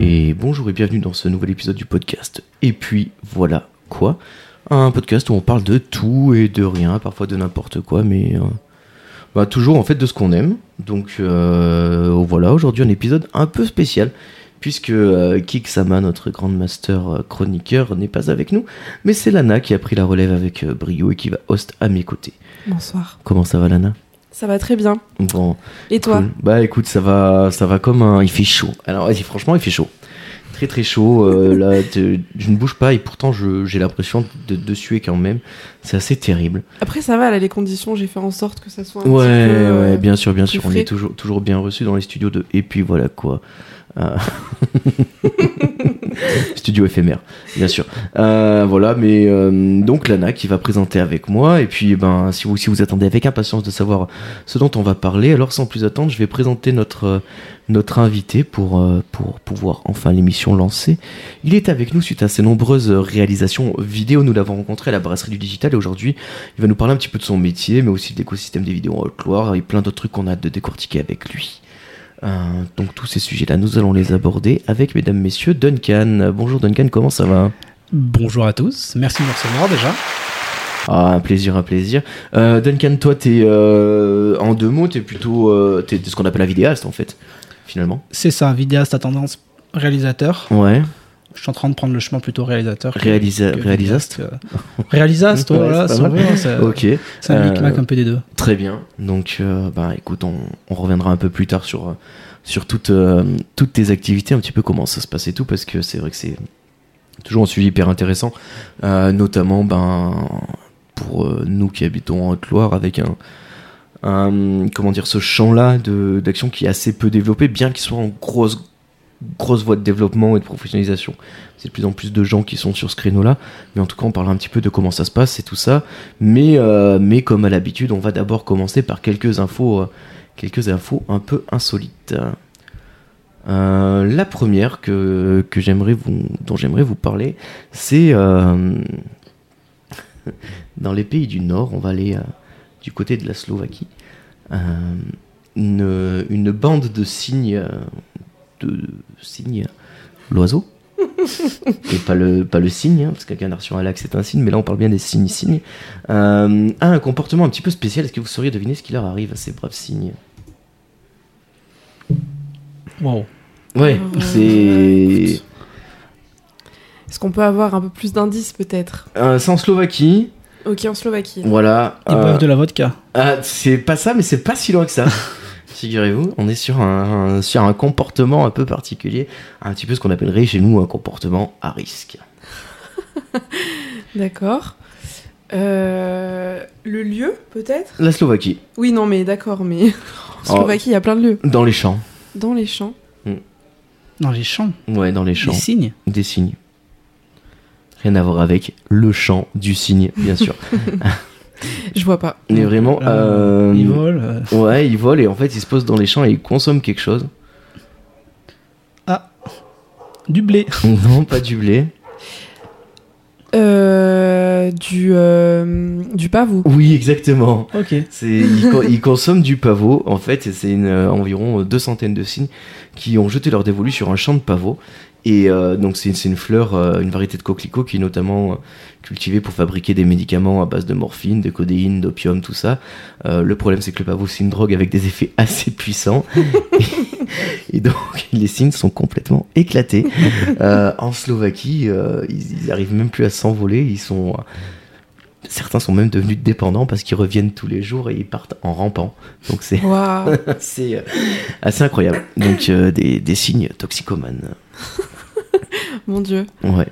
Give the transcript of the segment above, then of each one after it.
Et bonjour et bienvenue dans ce nouvel épisode du podcast. Et puis voilà quoi Un podcast où on parle de tout et de rien, parfois de n'importe quoi, mais euh, bah, toujours en fait de ce qu'on aime. Donc euh, voilà, aujourd'hui un épisode un peu spécial puisque euh, Kiksama, notre grande master euh, chroniqueur, n'est pas avec nous, mais c'est Lana qui a pris la relève avec euh, brio et qui va host à mes côtés. Bonsoir. Comment ça va Lana? Ça va très bien. Bon, Et toi? Cool. Bah écoute, ça va, ça va comme un. Il fait chaud. Alors vas-y, franchement, il fait chaud. Très très chaud. euh, là, je ne bouge pas et pourtant j'ai l'impression de, de suer quand même. C'est assez terrible. Après, ça va, là, les conditions, j'ai fait en sorte que ça soit un Ouais, petit peu. ouais, bien sûr, bien sûr. On est toujours, toujours bien reçu dans les studios de. Et puis voilà quoi. Euh, Studio éphémère, bien sûr. Euh, voilà, mais euh, donc Lana qui va présenter avec moi. Et puis, ben, si vous, si vous attendez avec impatience de savoir ce dont on va parler, alors sans plus attendre, je vais présenter notre, notre invité pour, pour pouvoir enfin l'émission lancer. Il est avec nous suite à ses nombreuses réalisations vidéo. Nous l'avons rencontré à la brasserie du digital et aujourd'hui, il va nous parler un petit peu de son métier, mais aussi de l'écosystème des vidéos en Haute-Loire et plein d'autres trucs qu'on a hâte de décortiquer avec lui. Euh, donc tous ces sujets-là, nous allons les aborder avec, mesdames, messieurs, Duncan. Bonjour Duncan, comment ça va? Bonjour à tous, merci de me recevoir déjà. Ah, un plaisir, un plaisir. Euh, Duncan, toi, t'es euh, en deux mots, t'es plutôt, euh, t'es t'es ce qu'on appelle un vidéaste en fait, finalement. C'est ça, vidéaste à tendance réalisateur. Ouais. Je suis en train de prendre le chemin plutôt réalisateur. que- Réalisa- que réalisaste euh. Réalisaste, Ouais, voilà, c'est hein, c'est Ok. c'est un Euh, micmac un peu des deux. Très bien. Donc, euh, bah, écoute, on, on reviendra un peu plus tard sur, euh, sur toutes, euh, toutes tes activités, un petit peu comment ça se passe et tout, parce que c'est vrai que c'est toujours un sujet hyper intéressant, euh, notamment ben, pour euh, nous qui habitons en Haute-Loire, avec un, un- comment dire, ce champ-là d'action qui est assez peu développé, bien qu'il soit en grosse, grosse voie de développement et de professionnalisation. C'est de plus en plus de gens qui sont sur ce créneau-là, mais en tout cas, on parlera un petit peu de comment ça se passe et tout ça. Mais, euh, mais comme à l'habitude, on va d'abord commencer par quelques infos, euh, quelques infos un peu insolites. Euh, la première que, que j'aimerais vous, dont j'aimerais vous parler, c'est dans les pays du Nord. On va aller du côté de la Slovaquie. Une, bande de cygnes, de cygnes, l'oiseau. et pas le, pas le cygne, hein, parce qu'avec un sur un lac c'est un cygne, mais là on parle bien des cygnes cygnes, euh, a un comportement un petit peu spécial. Est-ce que vous sauriez deviner ce qui leur arrive à ces braves cygnes Wow. Ouais, Euh, c'est. Est-ce qu'on peut avoir un peu plus d'indices, peut-être? Euh, c'est en Slovaquie, Ok, en Slovaquie. voilà. Ils euh, boivent de la vodka. ah, c'est pas ça, mais c'est pas si loin que ça. Figurez-vous, on est sur un, un- sur un comportement un peu particulier, un petit peu ce qu'on appellerait chez nous un comportement à risque. D'accord. Euh, le lieu, peut-être? La Slovaquie, Oui, non, mais d'accord, mais. Oh. en Slovaquie, il y a plein de lieux. dans les champs. Dans les champs. Dans les champs. Ouais, dans les champs. Les signes. Des cygnes. Rien à voir avec le chant du cygne, bien sûr. Je vois pas. Mais vraiment, Là, euh, Ils volent. euh. ouais, ils volent et en fait ils se posent dans les champs et ils consomment quelque chose. Du blé. Non, pas du blé. Euh, du, euh, du pavot. Oui, exactement. Ok. C'est, ils, co- ils consomment du pavot, en fait, c'est une, euh, environ deux centaines de cygnes qui ont jeté leur dévolu sur un champ de pavot. Et euh, donc c'est, une fleur, euh, une variété de coquelicot qui est notamment euh, cultivée pour fabriquer des médicaments à base de morphine, de codéine, d'opium, tout ça. Euh, le problème c'est que le pavot c'est une drogue avec des effets assez puissants. et, et donc les cygnes sont complètement éclatés. En Slovaquie, ils, ils arrivent même plus à s'envoler, ils sont... Certains sont même devenus dépendants parce qu'ils reviennent tous les jours et ils partent en rampant. Donc c'est euh, assez incroyable. Donc euh, des, des signes toxicomanes. Mon dieu. Ouais.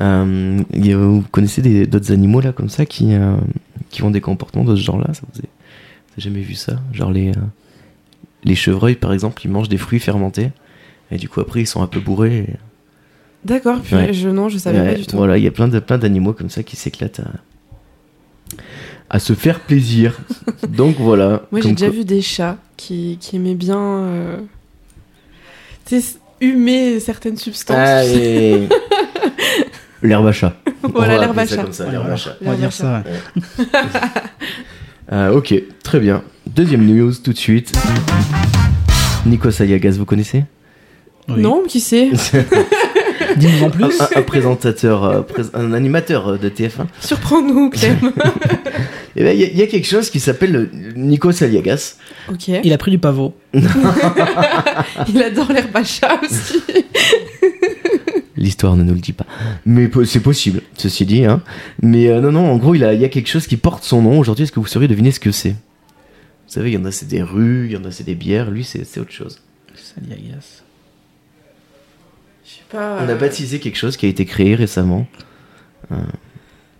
Euh, il y a- vous connaissez d'autres animaux là comme ça qui, euh, qui ont des comportements de ce genre-là? Ça vous, avez jamais vu ça? Genre les, les chevreuils par exemple, ils mangent des fruits fermentés et du coup après ils sont un peu bourrés. et- D'accord, puis Ouais. je, non, je savais Ouais, pas du tout. Voilà, il y a plein de plein d'animaux comme ça qui s'éclatent à, à se faire plaisir. Donc voilà. Moi, j'ai déjà vu des chats qui, qui aimaient bien euh, tu sais, humer certaines substances. Ah, et- L'herbe à chat. Voilà l'herbe à chat. comme ça, Ouais, l'herbe à voilà. chat. On va dire ça. ouais. Euh, ok, très bien. Deuxième news tout de suite. Nikos Aliagas, vous connaissez? Oui. Non, qui sait? Dis-nous en un, plus. un- un présentateur, euh, un animateur euh, de TF1. Surprends-nous, Clem. Et ben, il y, a- il y a quelque chose qui s'appelle le Nikos Aliagas. ok. Il a pris du pavot. Il adore l'herbe à chat aussi. L'histoire ne nous le dit pas. Mais c'est possible, ceci dit. Hein. Mais euh, non, non, en gros, il, a- il y a quelque chose qui porte son nom. Aujourd'hui, est-ce que vous sauriez deviner ce que c'est? Vous savez, il y en a, c'est des rues, il y en a, c'est des bières. Lui, c'est c'est autre chose. Saliagas. Pas. On a euh, baptisé quelque chose qui a été créé récemment.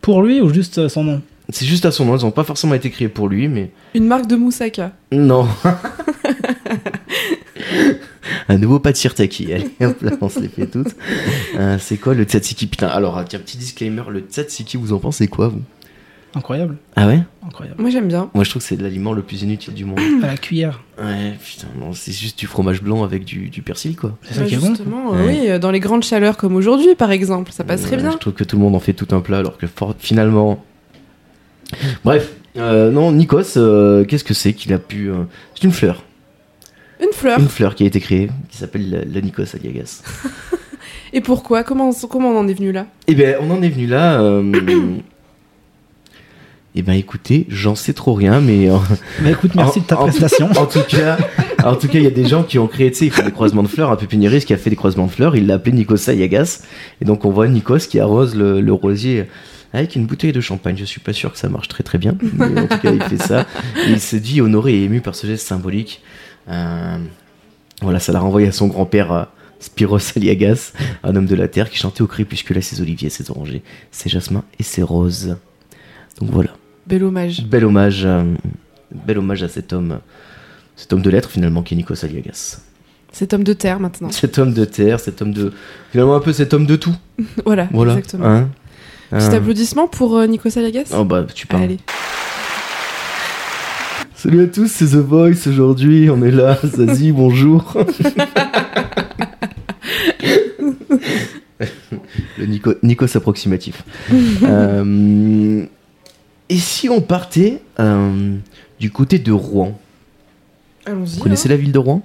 Pour lui ou juste euh, son nom C'est juste à son nom, ils n'ont pas forcément été créés pour lui, mais... Une marque de moussaka. Non Un nouveau pas de Sirtaki. Allez, hop là, on se les fait toutes. Euh, c'est quoi le tzatziki? Putain, alors, tiens, petit disclaimer, le tzatziki, vous en pensez quoi, vous? Incroyable. Ah ouais? Incroyable. Moi, j'aime bien. Moi, je trouve que c'est l'aliment le plus inutile du monde. À la cuillère. Ouais, putain, non, c'est juste du fromage blanc avec du, du persil, quoi. C'est ça Bah, qui est bon. justement, euh, Ouais. oui, dans les grandes chaleurs comme aujourd'hui, par exemple, ça passerait Ouais, bien. Je trouve que tout le monde en fait tout un plat, alors que for- finalement... Bref, euh, non, Nikos, euh, qu'est-ce que c'est qu'il a pu... euh, C'est une fleur. Une fleur. Une fleur qui a été créée, qui s'appelle la, la Nikos aliagas. Et pourquoi? Comment, comment on en est venu là? Eh ben, on en est venu là. euh, Eh ben, écoutez, j'en sais trop rien, mais en, Bah écoute, merci En- de ta prestation. en tout cas, en tout cas, il y a des gens qui ont créé, tu sais, ils font des croisements de fleurs. Un pépiniériste qui a fait des croisements de fleurs, il l'a appelé Nikos aliagas. Et donc, on voit Nikos qui arrose le, le rosier avec une bouteille de champagne. Je suis pas sûr que ça marche très très bien, mais en tout cas, il fait ça. Et il se dit honoré et ému par ce geste symbolique. Euh, voilà, ça l'a renvoyé à son grand-père. euh, Spiros Aliagas, un homme de la terre qui chantait au crépuscule à ses oliviers, ses orangers, ses jasmins et ses roses. Donc voilà, Bel hommage. bel hommage, euh, bel hommage à cet homme, cet homme de lettres finalement qui est Nikos Aliagas. Cet homme de terre maintenant. Cet homme de terre, cet homme de, finalement un peu cet homme de tout. Voilà, Voilà. exactement. Hein Petit Hein. applaudissement pour euh, Nikos Aliagas Oh bah tu parles. Allez. Salut à tous, c'est The Voice aujourd'hui, on est là, Zazie, bonjour. Le Nico, Nikos approximatif. Euh, et si on partait euh, du côté de Rouen? Allons-y. Vous connaissez hein. la ville de Rouen?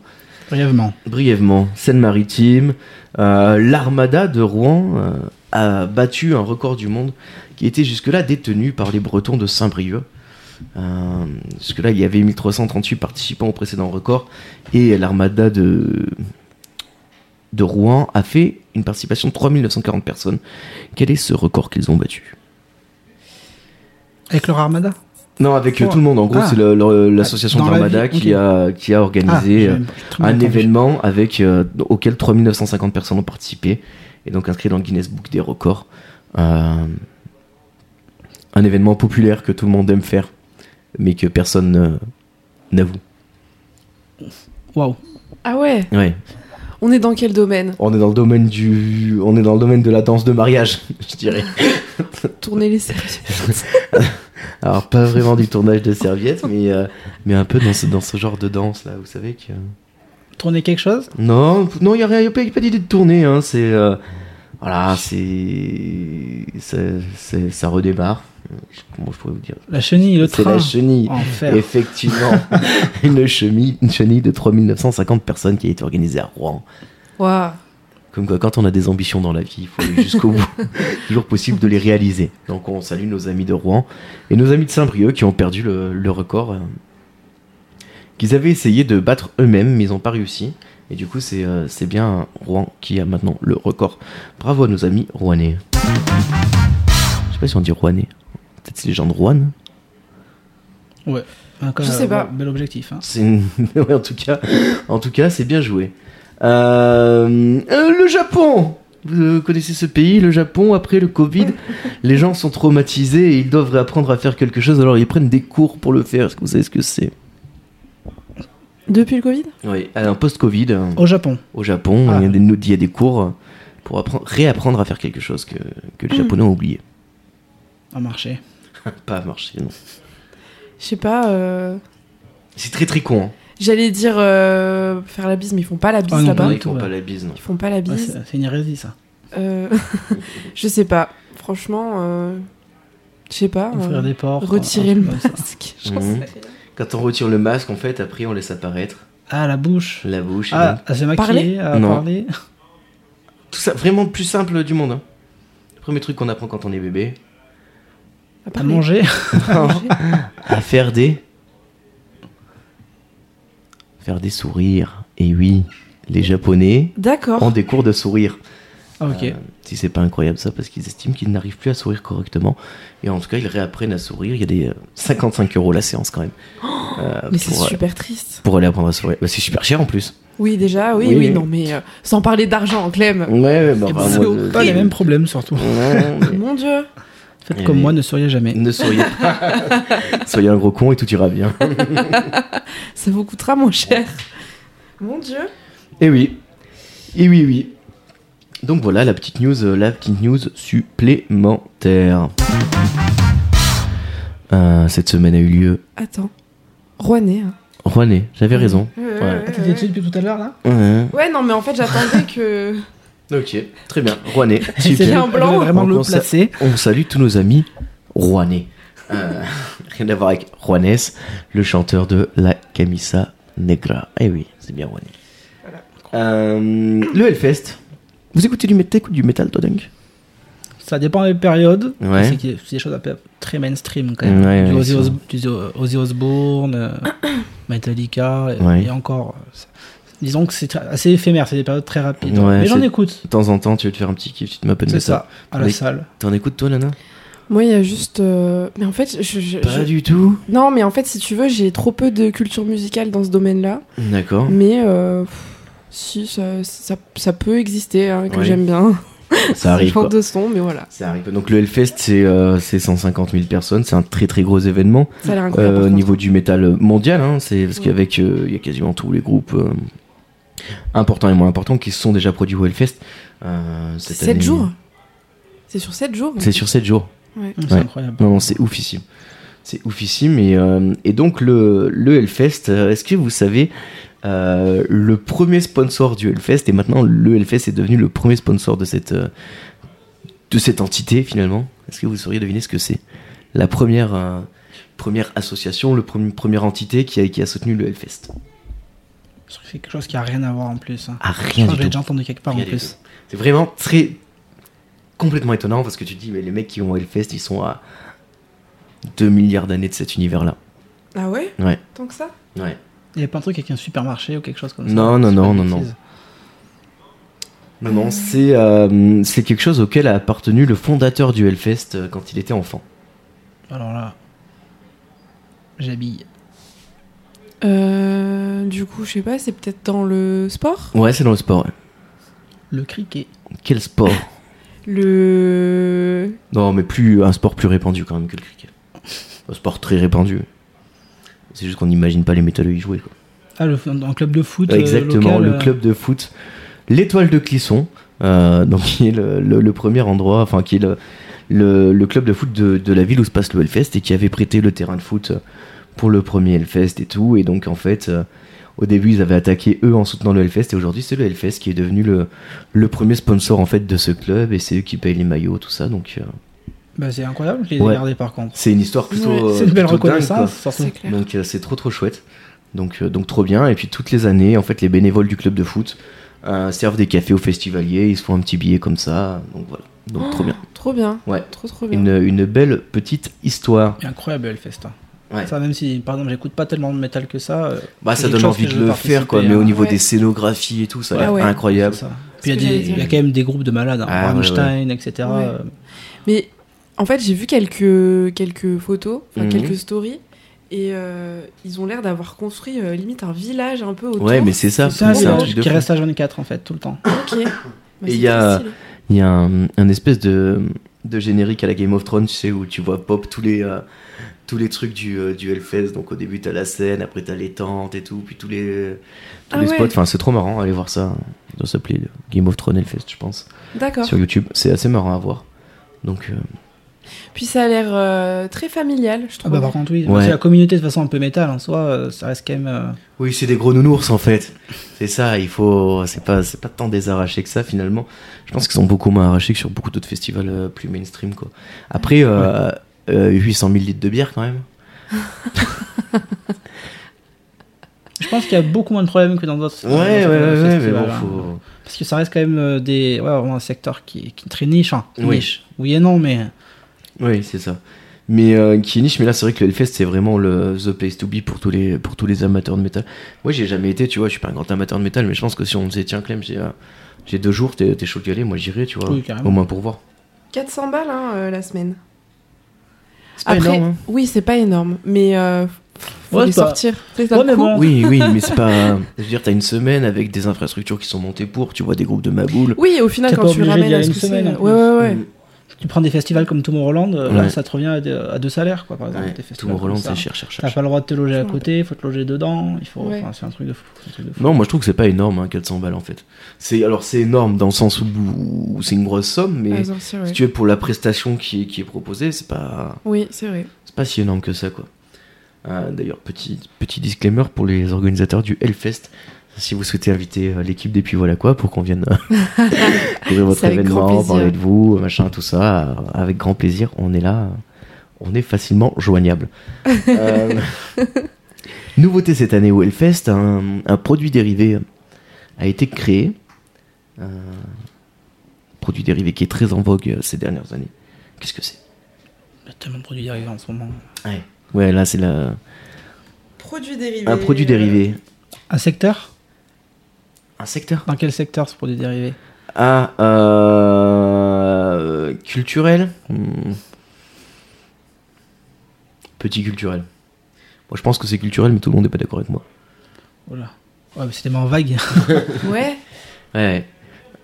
Brièvement. Brièvement, Seine-Maritime, euh, l'armada de Rouen euh, a battu un record du monde qui était jusque-là détenu par les Bretons de Saint-Brieuc. Euh, jusque-là, il y avait 1338 participants au précédent record et l'armada de, de Rouen a fait une participation de 3940 personnes. Quel est ce record qu'ils ont battu? Avec leur armada Non, avec euh, Oh. tout le monde. En gros, Ah. c'est l'association Dans la d'armada ville, qui, a, qui a Ah, organisé... j'ai- euh, un événement avec euh, auquel 3950 personnes ont participé et donc inscrit dans le Guinness Book des records. Euh, un événement populaire que tout le monde aime faire, mais que personne ne- n'avoue. Waouh. Ah ouais, Ouais. on est dans quel domaine? On est dans le domaine du, on est dans le domaine de la danse de mariage, je dirais. Tourner les serviettes. Alors pas vraiment du tournage de serviettes, mais euh, mais un peu dans ce dans ce genre de danse là, vous savez que. Tourner quelque chose? Non, non, il n'y a, rien- y a pas, y a pas d'idée de tourner. Hein, c'est euh, voilà, c'est c'est- c'est- ça redémarre. Comment je pourrais vous dire? La chenille, le C'est train. la chenille. Enfer. Effectivement, une chenille, une chenille de 3950 personnes qui a été organisée à Rouen. Waouh. Comme quoi, quand on a des ambitions dans la vie, il faut aller jusqu'au bout. Toujours possible de les réaliser. Donc, on salue nos amis de Rouen et nos amis de Saint-Brieuc qui ont perdu le, le record euh, qu'ils avaient essayé de battre eux-mêmes, mais ils n'ont pas réussi. Et du coup, c'est euh, c'est bien Rouen qui a maintenant le record. Bravo à nos amis rouennais. Je sais pas si on dit rouennais. Peut-être c'est les gens de Rouen. Ouais. Je sais pas. Bel objectif. Hein. C'est une- ouais, en tout cas, en tout cas, c'est bien joué. Euh, euh, le Japon. Vous connaissez ce pays, le Japon, après le Covid, les gens sont traumatisés et ils doivent réapprendre à faire quelque chose, alors ils prennent des cours pour le faire. Est-ce que vous savez ce que c'est? Depuis le Covid? Oui, un post-Covid, euh, Au Japon. au Japon, Ah. il, y a des, il y a des cours pour apprendre, réapprendre à faire quelque chose que, que les Japonais ont oublié. À marché. Pas à marcher, non. Je sais pas. euh, C'est très très con. Hein. J'allais dire euh, faire la bise, mais ils font pas la bise Ah là-bas. Ils font pas la bise, non. Ils font pas la bise. c'est c'est une hérésie, ça. Euh, je sais pas. franchement, euh, je sais pas. Ouvrir euh, des portes. retirer le masque. Mhm. Quand on retire le masque, en fait, après, on laisse apparaître Ah, la bouche. la bouche. Ah, à se maquiller, Parler à Non. parler. Tout ça, vraiment le plus simple du monde. hein. Le premier truc qu'on apprend quand on est bébé. À À manger. à faire des. Faire des sourires. Et oui, les Japonais D'accord. ont des cours de sourire. Ah, ok. Euh, si c'est pas incroyable ça, parce qu'ils estiment qu'ils n'arrivent plus à sourire correctement. Et en tout cas, ils réapprennent à sourire. Il y a des euh, 55 euros la séance quand même. Euh, Mais c'est pour, euh, super triste. pour aller apprendre à sourire. Bah, c'est super cher en plus. Oui, déjà, oui, Oui, non, mais euh, sans parler d'argent, Clem. Ouais, bah, moi, je- Pas les mêmes problèmes, surtout. Ouais, mais- Mon Dieu. Faites comme moi, ne souriez jamais. Ne souriez pas. Soyez un gros con et tout ira bien. Ça vous coûtera moins cher. Mon Dieu. Et oui. Et oui, oui. Donc voilà la petite news, euh, la petite news supplémentaire. Euh, cette semaine a eu lieu. Attends. Rouennais. hein. Rouennais, j'avais raison. Ouais, Ouais. ouais, Ah, t'étais dessus depuis tout à l'heure, là? Ouais. Ouais, non, mais en fait, j'attendais que. Ok, très bien. Rouennais, C'est un blanc. vraiment on placer. On salue tous nos amis rouennais. Euh, rien à voir avec Juanes, le chanteur de La Camisa Negra. Eh oui, c'est bien Rouennais. Euh, le Hellfest. Vous écoutez du métal ou du métal, toi, Dunk? Ça dépend des périodes. Ouais. C'est des choses très mainstream quand même. Ouais, du, ouais, Ozzy c'est Os- du Ozzy Osbourne, euh, Metallica, et- Ouais. et encore. Disons que c'est assez éphémère, c'est des périodes très rapides. Ouais, Mais j'en écoute. De temps en temps, tu veux te faire un petit kiff, tu te peu de C'est ça, à la salle. T'en écoutes, toi, Lana? Moi, il y a juste. euh, Mais en fait, je. je- Pas je- du tout. Non, mais en fait, si tu veux, j'ai trop peu de culture musicale dans ce domaine-là. D'accord. Mais. euh, Si, ça, ça, ça peut exister, hein, que Ouais. j'aime bien. Ça arrive. genre de son, mais voilà. Ça arrive. Donc le Hellfest, c'est euh, c'est 150 000 personnes. C'est un très très gros événement Ça a l'air incroyable. euh, au niveau du métal mondial. Hein, c'est parce Ouais. qu'avec euh, il y a quasiment tous les groupes euh, importants et moins importants qui se sont déjà produits au Hellfest. Euh, cette 7 année. jours C'est sur 7 jours C'est sur 7 jours. Ouais. C'est Ouais. incroyable. Non, non, c'est oufissime. C'est oufissime. Et, euh, et donc, le, le Hellfest, euh, est-ce que vous savez, euh, le premier sponsor du Hellfest, et maintenant le Hellfest est devenu le premier sponsor de cette, de cette entité finalement? Est-ce que vous sauriez deviner ce que c'est? La première, euh, première association, le premier, première entité qui a, qui a soutenu le Hellfest C'est quelque chose qui a rien à voir en plus. hein. Ah, Je rien que du j'ai tout. déjà entendu quelque part Rien en plus. C'est vraiment très. complètement étonnant parce que tu te dis, mais les mecs qui ont Hellfest, ils sont à 2 milliards d'années de cet univers-là. Ah ouais? Ouais. Tant que ça? Ouais. Il y a pas un truc avec un supermarché ou quelque chose comme ça? Non, non, non, non, non. Non, non, c'est euh, c'est quelque chose auquel a appartenu le fondateur du Hellfest euh, quand il était enfant. Alors là, j'habille. Euh, du coup, je sais pas, c'est peut-être dans le sport Ouais, c'est dans le sport. ouais. Le cricket. Quel sport Le. Non, mais plus un sport plus répandu quand même que le cricket. Un sport très répandu. C'est juste qu'on n'imagine pas les métalleux y jouer. Quoi. Ah, le, un club de foot. euh, Exactement, local, le euh, club de foot, l'étoile de Clisson, euh, donc qui est le, le- le premier endroit, enfin qui est le, le, le club de foot de, de la ville où se passe le Hellfest et qui avait prêté le terrain de foot pour le premier Hellfest et tout. Et donc en fait, euh, au début ils avaient attaqué eux en soutenant le Hellfest et aujourd'hui c'est le Hellfest qui est devenu le, le premier sponsor en fait de ce club et c'est eux qui payent les maillots, tout ça. Donc euh, Bah, c'est incroyable, je les ai Ouais. gardés par contre. c'est une histoire plutôt. Ouais, euh, C'est une belle dingue, reconnaissance. C'est clair. Donc euh, c'est trop trop chouette. Donc, euh, donc trop bien. Et puis toutes les années, en fait, les bénévoles du club de foot euh, servent des cafés aux festivaliers. Ils se font un petit billet comme ça. Donc voilà. Donc trop bien. Trop bien. Ouais. Trop, trop bien. Une, une belle petite histoire. Et incroyable Hellfest. hein. Ouais. Ça, même si, par exemple, j'écoute pas tellement de métal que ça. euh, Bah ça donne envie de le faire quoi. Mais au hein. niveau Ouais. des scénographies et tout, ça a Ouais, l'air ouais. incroyable. Puis il y, y a quand même des groupes de malades. hein. Ah, ouais, Rammstein, etc. Ouais. euh, Mais en fait, j'ai vu quelques, quelques photos, enfin Mhm. quelques stories, et euh, ils ont l'air d'avoir construit euh, limite un village un peu autour. Ouais, mais c'est ça. C'est un truc de qui fou. reste à 24 en fait, tout le temps. Ok. Bah, Et il y a- y a un, un espèce de, de générique à la Game of Thrones, tu sais, où tu vois pop tous les, euh, tous les trucs du, euh, du Hellfest. Donc au début, t'as la scène, après t'as les tentes et tout, puis tous les, tous Ah les ouais. spots. Enfin, c'est trop marrant, allez voir ça. Ça doit s'appeler le Game of Thrones Hellfest, je pense, D'accord. sur YouTube. C'est assez marrant à voir. Donc, euh, Puis ça a l'air euh, très familial, je Ah trouve. bah par contre oui, Ouais. c'est la communauté de façon un peu métal en soi, euh, ça reste quand même. euh, Oui, c'est des gros nounours en fait. C'est ça, il faut. C'est pas, c'est pas tant des arrachés que ça finalement. Je pense qu'ils sont beaucoup moins arrachés que sur beaucoup d'autres festivals euh, plus mainstream quoi. Après, euh, euh, 800 000 litres de bière quand même. Je pense qu'il y a beaucoup moins de problèmes que dans d'autres. Ouais, dans ouais, ouais, ouais, mais bon, faut. Parce que ça reste quand même euh, des, ouais, vraiment un secteur qui, qui est très niche. hein. Oui. Niche. Oui et non, mais Oui, c'est ça. Mais euh, qui est niche, mais là c'est vrai que le Hellfest c'est vraiment le the place to be pour tous les pour tous les amateurs de métal. Moi j'ai jamais été, tu vois, je suis pas un grand amateur de métal, mais je pense que si on me disait tiens Clem, j'ai euh, j'ai deux jours, t'es t'es chaud d'y aller, moi j'irai, tu vois, Oui, au moins pour voir. 400 balles hein, euh, la semaine. C'est pas Après, énorme. hein. oui, c'est pas énorme, mais euh, faut Ouais, les pas- sortir. Ouais, mais bon. Oui, oui, mais c'est pas. Je veux dire, t'as une semaine avec des infrastructures qui sont montées pour, tu vois des groupes de maboule. Oui, au final, quand tu ramènes à ce une que c'est. semaine, en Ouais, ouais, ouais. Tu prends des festivals comme Tomorrowland, euh, là Ouais. ça te revient à, deux- à deux salaires quoi par exemple. Ouais, des festivals Tomorrowland, c'est cher, cher, cher. T'as pas le droit de te loger à côté, il faut te loger dedans, il faut. Ouais. enfin, c'est un truc de fou. c'est un truc de fou. Non, moi je trouve que c'est pas énorme, hein, 400 balles en fait. C'est alors c'est énorme dans le sens où, où c'est une grosse somme, mais Ah, si tu veux pour la prestation qui est, qui est proposée, c'est pas Oui, c'est vrai. c'est pas si énorme que ça quoi. Ah, D'ailleurs, petit petit disclaimer pour les organisateurs du Hellfest. Si vous souhaitez inviter euh, l'équipe des Puis voilà quoi pour qu'on vienne euh, couvrir votre événement, parler de vous, machin, tout ça, euh, avec grand plaisir. On est là, euh, on est facilement joignable. Euh, nouveauté cette année au Hellfest, un, un produit dérivé a été créé. Un produit dérivé qui est très en vogue euh, ces dernières années. Qu'est-ce que c'est? Il y a tellement de produits dérivés en ce moment. Ouais, là c'est la... Produit dérivé. un produit dérivé. Un secteur? Un secteur Dans quel secteur ce produit dérivé Ah, euh, culturel Hmm. Petit culturel. Moi je pense que c'est culturel, mais tout le monde n'est pas d'accord avec moi. Voilà. Ouais, mais c'est tellement vague. Ouais. Ouais.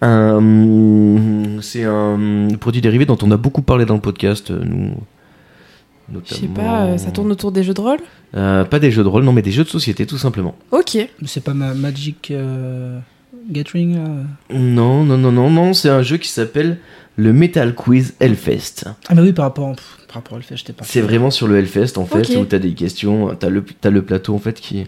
Un- c'est un produit dérivé dont on a beaucoup parlé dans le podcast, euh, Je sais pas, euh, ça tourne autour des jeux de rôle? Euh, pas des jeux de rôle, non, mais des jeux de société, tout simplement. Ok. Mais c'est pas ma Magic euh, Gathering Non, non, non, non, non, c'est un jeu qui s'appelle le Metal Quiz Hellfest. Ah, mais oui, par rapport, pff, par rapport au fait, j'étais pas. C'est vraiment sur le Hellfest en fait, Ok. où t'as des questions, t'as le, t'as le plateau en fait qui,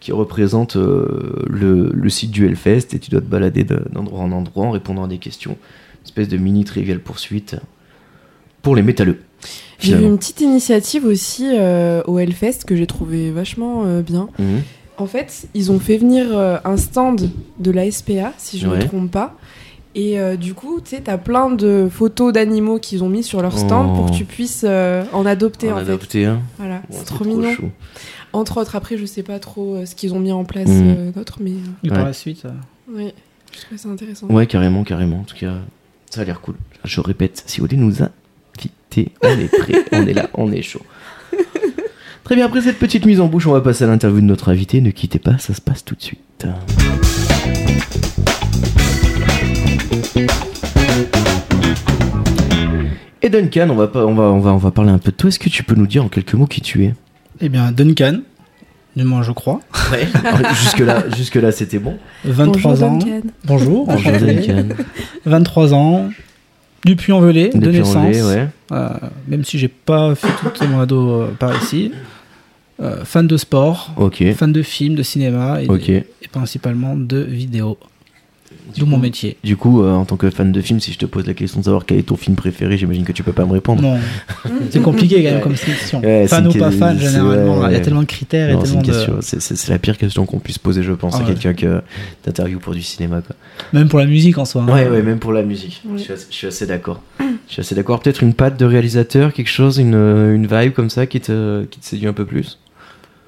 qui représente euh, le, le site du Hellfest et tu dois te balader de- d'endroit en endroit en répondant à des questions. Une espèce de mini trivial poursuite pour les métalleux. J'ai vu finalement. une petite initiative aussi euh, au Hellfest que j'ai trouvé vachement euh, bien. Mhm. En fait, ils ont fait venir euh, un stand de la SPA, si je ne Ouais. me trompe pas. Et euh, du coup, tu sais, t'as plein de photos d'animaux qu'ils ont mis sur leur stand Oh. pour que tu puisses euh, en adopter, On en a fait. un. Voilà, Ouais, c'est trop mignon. chou. Entre autres, après, je sais pas trop euh, ce qu'ils ont mis en place euh, d'autres, mais euh, Et par Ouais. la suite. euh, oui, je trouve ça intéressant. Ouais, carrément, carrément. En tout cas, ça a l'air cool. Je répète, si vous voulez nous on est prêt, on est là, on est chaud. Très bien, après cette petite mise en bouche, on va passer à l'interview de notre invité. Ne quittez pas, ça se passe tout de suite. Et Duncan, on va, pas, on, va, on, va, on va parler un peu de toi. Est-ce que tu peux nous dire en quelques mots qui tu es? Eh bien, Duncan, du moins je crois, Ouais. Jusque-là, jusque-là c'était bon. 23 Bonjour, ans. Duncan. Bonjour, Bonjour. Duncan. 23 ans, du Puy-en-Velay, de naissance. Ouais. Euh, même si j'ai pas fait toute mon ado euh, par ici. Euh, fan de sport, fan de films, de cinéma et, et principalement de vidéos. Du D'où mon coup- métier. Du coup, euh, en tant que fan de film, si je te pose la question de savoir quel est ton film préféré, j'imagine que tu peux pas me répondre. Non, c'est compliqué quand même comme question. Ouais, fan ou pas fan, généralement. Il y a tellement de critères Non, et c'est tellement de... C'est, la pire question qu'on puisse poser, je pense, Ah à ouais. quelqu'un que t'interviews pour du cinéma. Quoi. Même pour la musique en soi. hein. Ouais, ouais, même pour la musique. Oui. Je, suis assez, d'accord. Je suis assez d'accord. Peut-être une patte de réalisateur, quelque chose, une, une vibe comme ça qui te, qui te séduit un peu plus?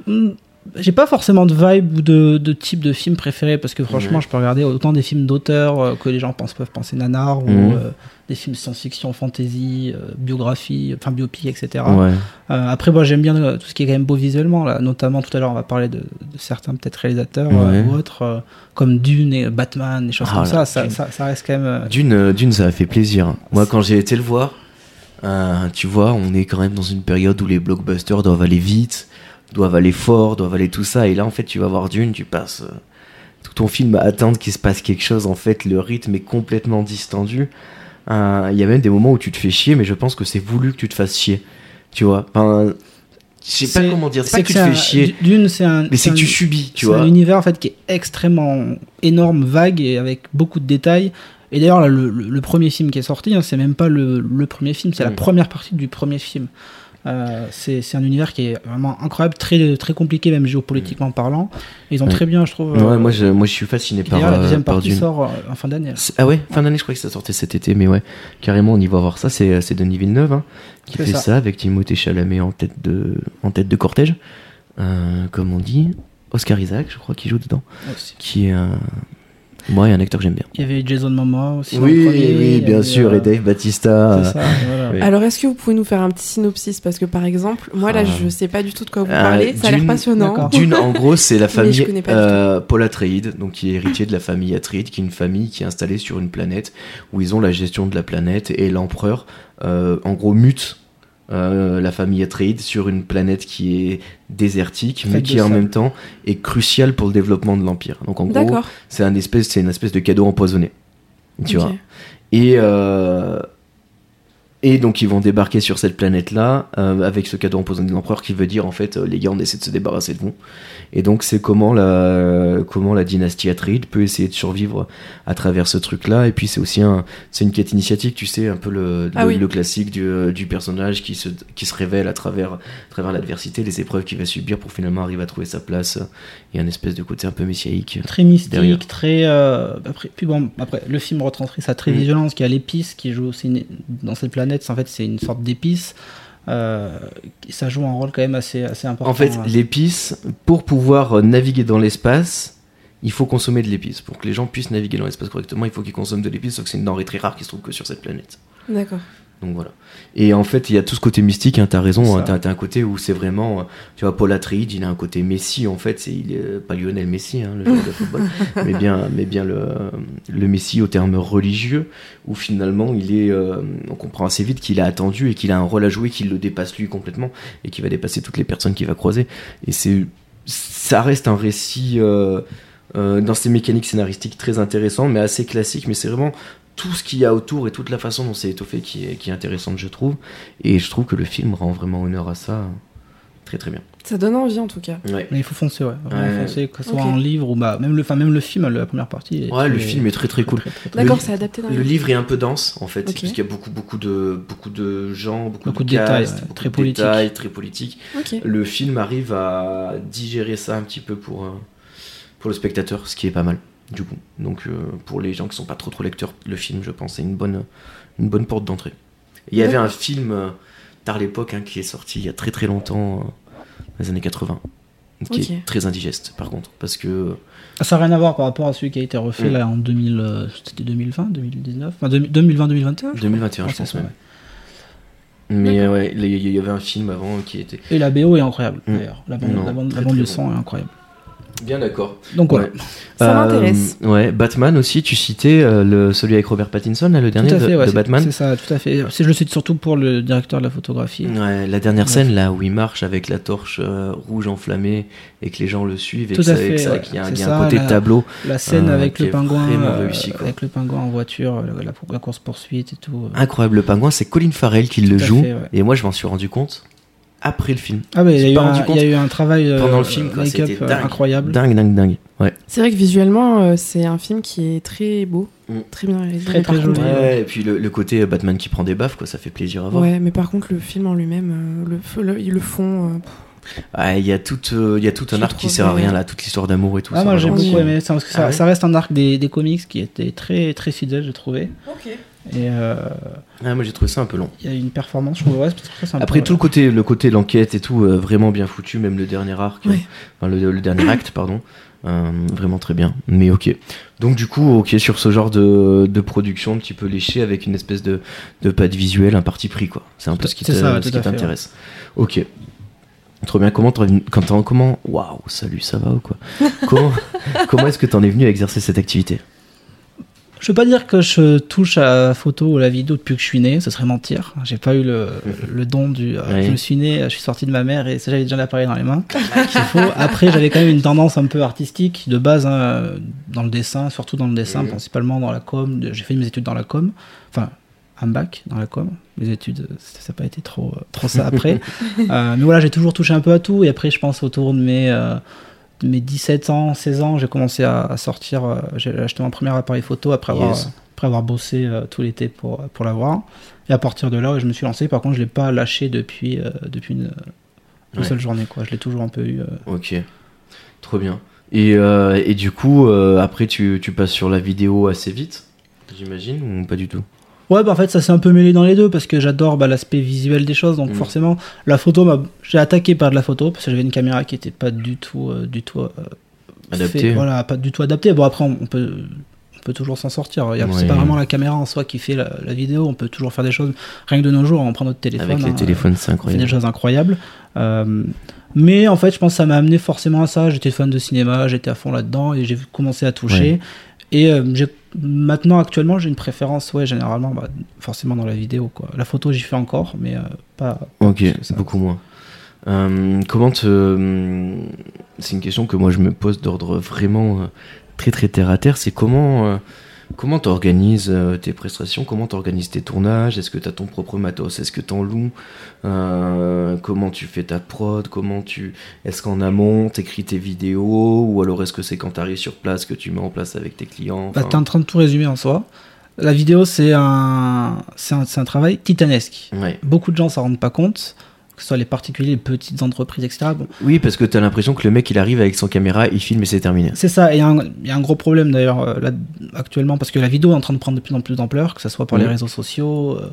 Hmm, J'ai pas forcément de vibe ou de, de type de film préféré parce que franchement, je peux regarder autant des films d'auteurs euh, que les gens pensent, peuvent penser nanar Mhm. ou euh, des films science-fiction, fantasy, euh, biographie, enfin biopic, etc. Ouais. Après, moi, j'aime bien tout ce qui est quand même beau visuellement, là. Notamment, tout à l'heure, on va parler de, de certains peut-être réalisateurs Ouais. ou autres, comme Dune et Batman, des choses Ah comme ça. Ça, Dune. ça. reste quand même. Dune, Dune, ça a fait plaisir. Moi, quand j'ai été le voir, tu vois, on est quand même dans une période où les blockbusters doivent aller vite, doivent aller fort, doivent aller tout ça. Et là, en fait, tu vas voir Dune, tu passes euh, tout ton film à attendre qu'il se passe quelque chose. En fait, le rythme est complètement distendu. Euh, Il y a même des moments où tu te fais chier, mais je pense que c'est voulu que tu te fasses chier. Tu vois Enfin, je sais pas C'est- comment dire. C'est pas c'est que tu c'est te fais chier, D'une, c'est un. mais c'est que tu subis, tu c'est vois. un univers en fait qui est extrêmement énorme, vague et avec beaucoup de détails. Et d'ailleurs, le- le premier film qui est sorti, hein, c'est même pas le, le premier film, c'est la Mm. première partie du premier film. Euh, c'est un univers qui est vraiment incroyable, très, très compliqué, même géopolitiquement parlant. Et ils ont Ouais. très bien, je trouve. Ouais, euh, moi je, moi je suis fasciné par, la euh, deuxième par partie Dune. sort euh, en fin d'année. Ah ouais, fin d'année, je crois que ça sortait cet été, mais ouais, carrément, on y va voir ça. C'est Denis Villeneuve hein, qui fait ça. ça. avec Timothée Chalamet en tête de, en tête de cortège, Euh, comme on dit. Oscar Isaac, je crois, qui joue dedans, aussi. qui est un, moi, un acteur que j'aime bien. Il y avait Jason Momoa aussi. Oui, premier, il oui, y bien avait, sûr, euh, et Dave Batista. C'est ça, voilà. oui. Alors, est-ce que vous pouvez nous faire un petit synopsis? Parce que, par exemple, moi, là, Ah. je sais pas du tout de quoi vous Ah, parlez. Ça a l'air Dune- passionnant. Dune, en gros, c'est la famille euh, Paul Atreides, donc qui est héritier de la famille Atreides, qui est une famille qui est installée sur une planète où ils ont la gestion de la planète et l'empereur, euh, en gros, mute euh, la famille Atreides sur une planète qui est désertique, mais qui en sable. même temps est cruciale pour le développement de l'empire. Donc en gros, c'est un espèce, c'est une espèce de cadeau empoisonné, tu vois. Et euh, et donc ils vont débarquer sur cette planète-là euh, avec ce cadeau empoisonné de l'empereur qui veut dire en fait euh, les gars on essaie de se débarrasser de vous. Et donc c'est comment la comment la dynastie Atreides peut essayer de survivre à travers ce truc-là. Et puis c'est aussi un c'est une quête initiatique, tu sais un peu le le, Ah oui. le classique du, euh, du personnage qui se qui se révèle à travers à travers l'adversité, les épreuves qu'il va subir pour finalement arriver à trouver sa place. Il y a un espèce de côté un peu messiaïque. très mystique, derrière. très. euh, après, puis bon, après, le film retranscrit sa très Mm. vigilance, qui a l'épice, qui joue aussi dans cette planète. En fait, c'est une sorte d'épice. Euh, ça joue un rôle quand même assez, assez important. En fait, hein. l'épice, pour pouvoir euh, naviguer dans l'espace, il faut consommer de l'épice. Pour que les gens puissent naviguer dans l'espace correctement, il faut qu'ils consomment de l'épice, sauf que c'est une denrée très rare qui se trouve que sur cette planète. D'accord. Donc voilà. Et en fait, il y a tout ce côté mystique, hein, t'as raison, hein, t'as t'as un côté où c'est vraiment, tu vois, Paul Atreides, il a un côté Messi, en fait, c'est il est pas Lionel Messi, hein, le joueur de football, mais bien, mais bien le, le Messi au terme religieux, où finalement il est, euh, on comprend assez vite qu'il a attendu et qu'il a un rôle à jouer qui le dépasse lui complètement et qui va dépasser toutes les personnes qu'il va croiser. Et c'est, ça reste un récit. euh, euh, dans ses mécaniques scénaristiques très intéressant, mais assez classique, mais c'est vraiment tout ce qu'il y a autour et toute la façon dont c'est étoffé qui est, qui est intéressante, je trouve. Et je trouve que le film rend vraiment honneur à ça. Très très bien. Ça donne envie, en tout cas. Ouais. Mais il faut foncer, ouais. Vraiment Ouais. foncer, que ce soit en livre ou bah, même le, enfin, même le film, la première partie. est Ouais, le film est très très cool. D'accord, c'est adapté dans Le livre est un peu dense en fait, Ok. parce qu'il y a beaucoup beaucoup de beaucoup de gens, beaucoup, Beaucoup de, de détails, cast, ouais, beaucoup très de politique. détails, très politique. Ok. Le film arrive à digérer ça un petit peu pour euh, pour le spectateur, ce qui est pas mal du coup. Donc euh, pour les gens qui sont pas trop trop lecteurs, le film, je pense, c'est une bonne une bonne porte d'entrée. Il y avait un film euh, tard l'époque hein, qui est sorti il y a très très longtemps, euh, dans les années 80, qui est très indigeste par contre, parce que Ah, Ça n'a rien à voir par rapport à celui qui a été refait Mm. là en 2000, euh, c'était 2020, 2019, enfin 2020-2021. 2021 je pense même. Mais euh, ouais, il y- avait un film avant qui était Et la BO est incroyable Mm. d'ailleurs. La bande, Non, la bande, la très, bande très de bon. son est incroyable. Bien d'accord. Donc voilà. Ouais. Ça Euh, m'intéresse. Ouais, Batman aussi, tu citais euh, le, celui avec Robert Pattinson, là, le dernier tout à fait, de, ouais, de c'est- Batman. C'est ça, tout à fait. C'est- Je le cite surtout pour le directeur de la photographie. Ouais, la dernière Ouais. scène là où il marche avec la torche euh, rouge enflammée et que les gens le suivent et Tout que à ça, fait, qu'il y a, un- y a côté la- tableau. La scène avec le pingouin, réussi, avec le pingouin en voiture, la, la course poursuite et tout. Incroyable, le pingouin, c'est Colin Farrell qui le Tout joue fait, et moi je m'en suis rendu compte après le film. Ah ouais, il y, a eu un- rendu il y a eu un travail euh, Pendant le film, quoi, make-up incroyable. Dingue, dingue, dingue. Ouais. C'est vrai que visuellement, euh, c'est un film qui est très beau, Mm. très bien réalisé. Très, très joli. euh, Ouais, et puis le, le côté Batman qui prend des baffes, quoi, ça fait plaisir à voir. Ouais, mais par contre, le film en lui-même, euh, le, le, le fond. euh, Ah, Il y a tout, euh, il y a tout un arc qui sert à rien là, toute l'histoire d'amour et tout. Ah, ça, moi j'ai vraiment. beaucoup aimé ça parce que ça, Ah ouais ça reste un arc des, des comics qui était très très fidèle, j'ai trouvé. Et euh, Ah, moi j'ai trouvé ça un peu long. il y a une performance, je trouve. Ouais, Après tout le côté, le côté l'enquête et tout, euh, vraiment bien foutu, même le dernier arc, enfin, le, le dernier acte, pardon, euh, vraiment très bien. Mais ok. Donc du coup, ok sur ce genre de, de production un petit peu léché avec une espèce de de patte visuelle, un parti pris quoi. C'est un peu ce qui t'intéresse. Ok. Trop bien. Comment t'en- comment waouh salut ça va ou quoi? Comment comment est-ce que t'en es venu à exercer cette activité? Je veux pas dire que je touche à la photo ou à la vidéo depuis que je suis né, ce serait mentir. J'ai pas eu le, le don du. euh, Oui. Je me suis né, je suis sorti de ma mère et j'avais déjà l'appareil dans les mains. C'est faux. Après, j'avais quand même une tendance un peu artistique de base hein, dans le dessin, surtout dans le dessin, principalement dans la com. J'ai fait mes études dans la com. Enfin, un bac dans la com. Les études, ça n'a pas été trop, trop ça après. Euh, mais voilà, j'ai toujours touché un peu à tout. Et après, je pense autour de mes, euh, mes 17 ans, 16 ans, j'ai commencé à, à sortir. euh, j'ai acheté mon premier appareil photo après avoir, Yes. après avoir bossé euh, tout l'été pour, pour l'avoir. Et à partir de là, je me suis lancé. Par contre, je ne l'ai pas lâché depuis, euh, depuis une, une Ouais. seule journée. Quoi. Je l'ai toujours un peu eu. Ok, trop bien. Et, et du coup, après, tu, tu passes sur la vidéo assez vite, j'imagine, ou pas du tout? Ouais, bah en fait, ça s'est un peu mêlé dans les deux parce que j'adore bah, l'aspect visuel des choses. Donc, Mm. forcément, la photo, j'ai attaqué par de la photo parce que j'avais une caméra qui était pas du tout, euh, du tout euh, Adaptée. fait- voilà, pas du tout adaptée. Bon, après, on, peut, on peut toujours s'en sortir. Ouais. C'est pas vraiment la caméra en soi qui fait la, la vidéo. On peut toujours faire des choses. Rien que de nos jours, on prend notre téléphone. Avec les hein, téléphones, c'est on fait des incroyable. choses incroyables. Euh, mais en fait, je pense que ça m'a amené forcément à ça. J'étais fan de cinéma, j'étais à fond là-dedans et j'ai commencé à toucher. Ouais. Et euh, j'ai- maintenant, actuellement, j'ai une préférence, ouais, généralement, bah, forcément dans la vidéo. Quoi. La photo, j'y fais encore, mais euh, pas. Ok, ça. beaucoup moins. Euh, comment te. C'est une question que moi je me pose d'ordre vraiment euh, très très terre à terre. C'est comment. Comment t'organises euh, tes prestations? Comment t'organises tes tournages? Est-ce que t'as ton propre matos? Est-ce que t'en loues? Euh, Comment tu fais ta prod? Comment tu Est-ce qu'en amont t'écris tes vidéos? Ou alors est-ce que c'est quand t'arrives sur place que tu mets en place avec tes clients? Bah, Enfin, T'es en train de tout résumer en soi. La vidéo, c'est un, c'est un, un travail titanesque. ouais. Beaucoup de gens s'en rendent pas compte, que ce soit les particuliers, les petites entreprises, etc. Bon, Oui, parce que t'as l'impression que le mec il arrive avec son caméra, il filme et c'est terminé. C'est ça, et il y, a un- il y a un gros problème d'ailleurs euh, là actuellement parce que la vidéo est en train de prendre de plus en plus d'ampleur, que ce soit par les réseaux sociaux, euh,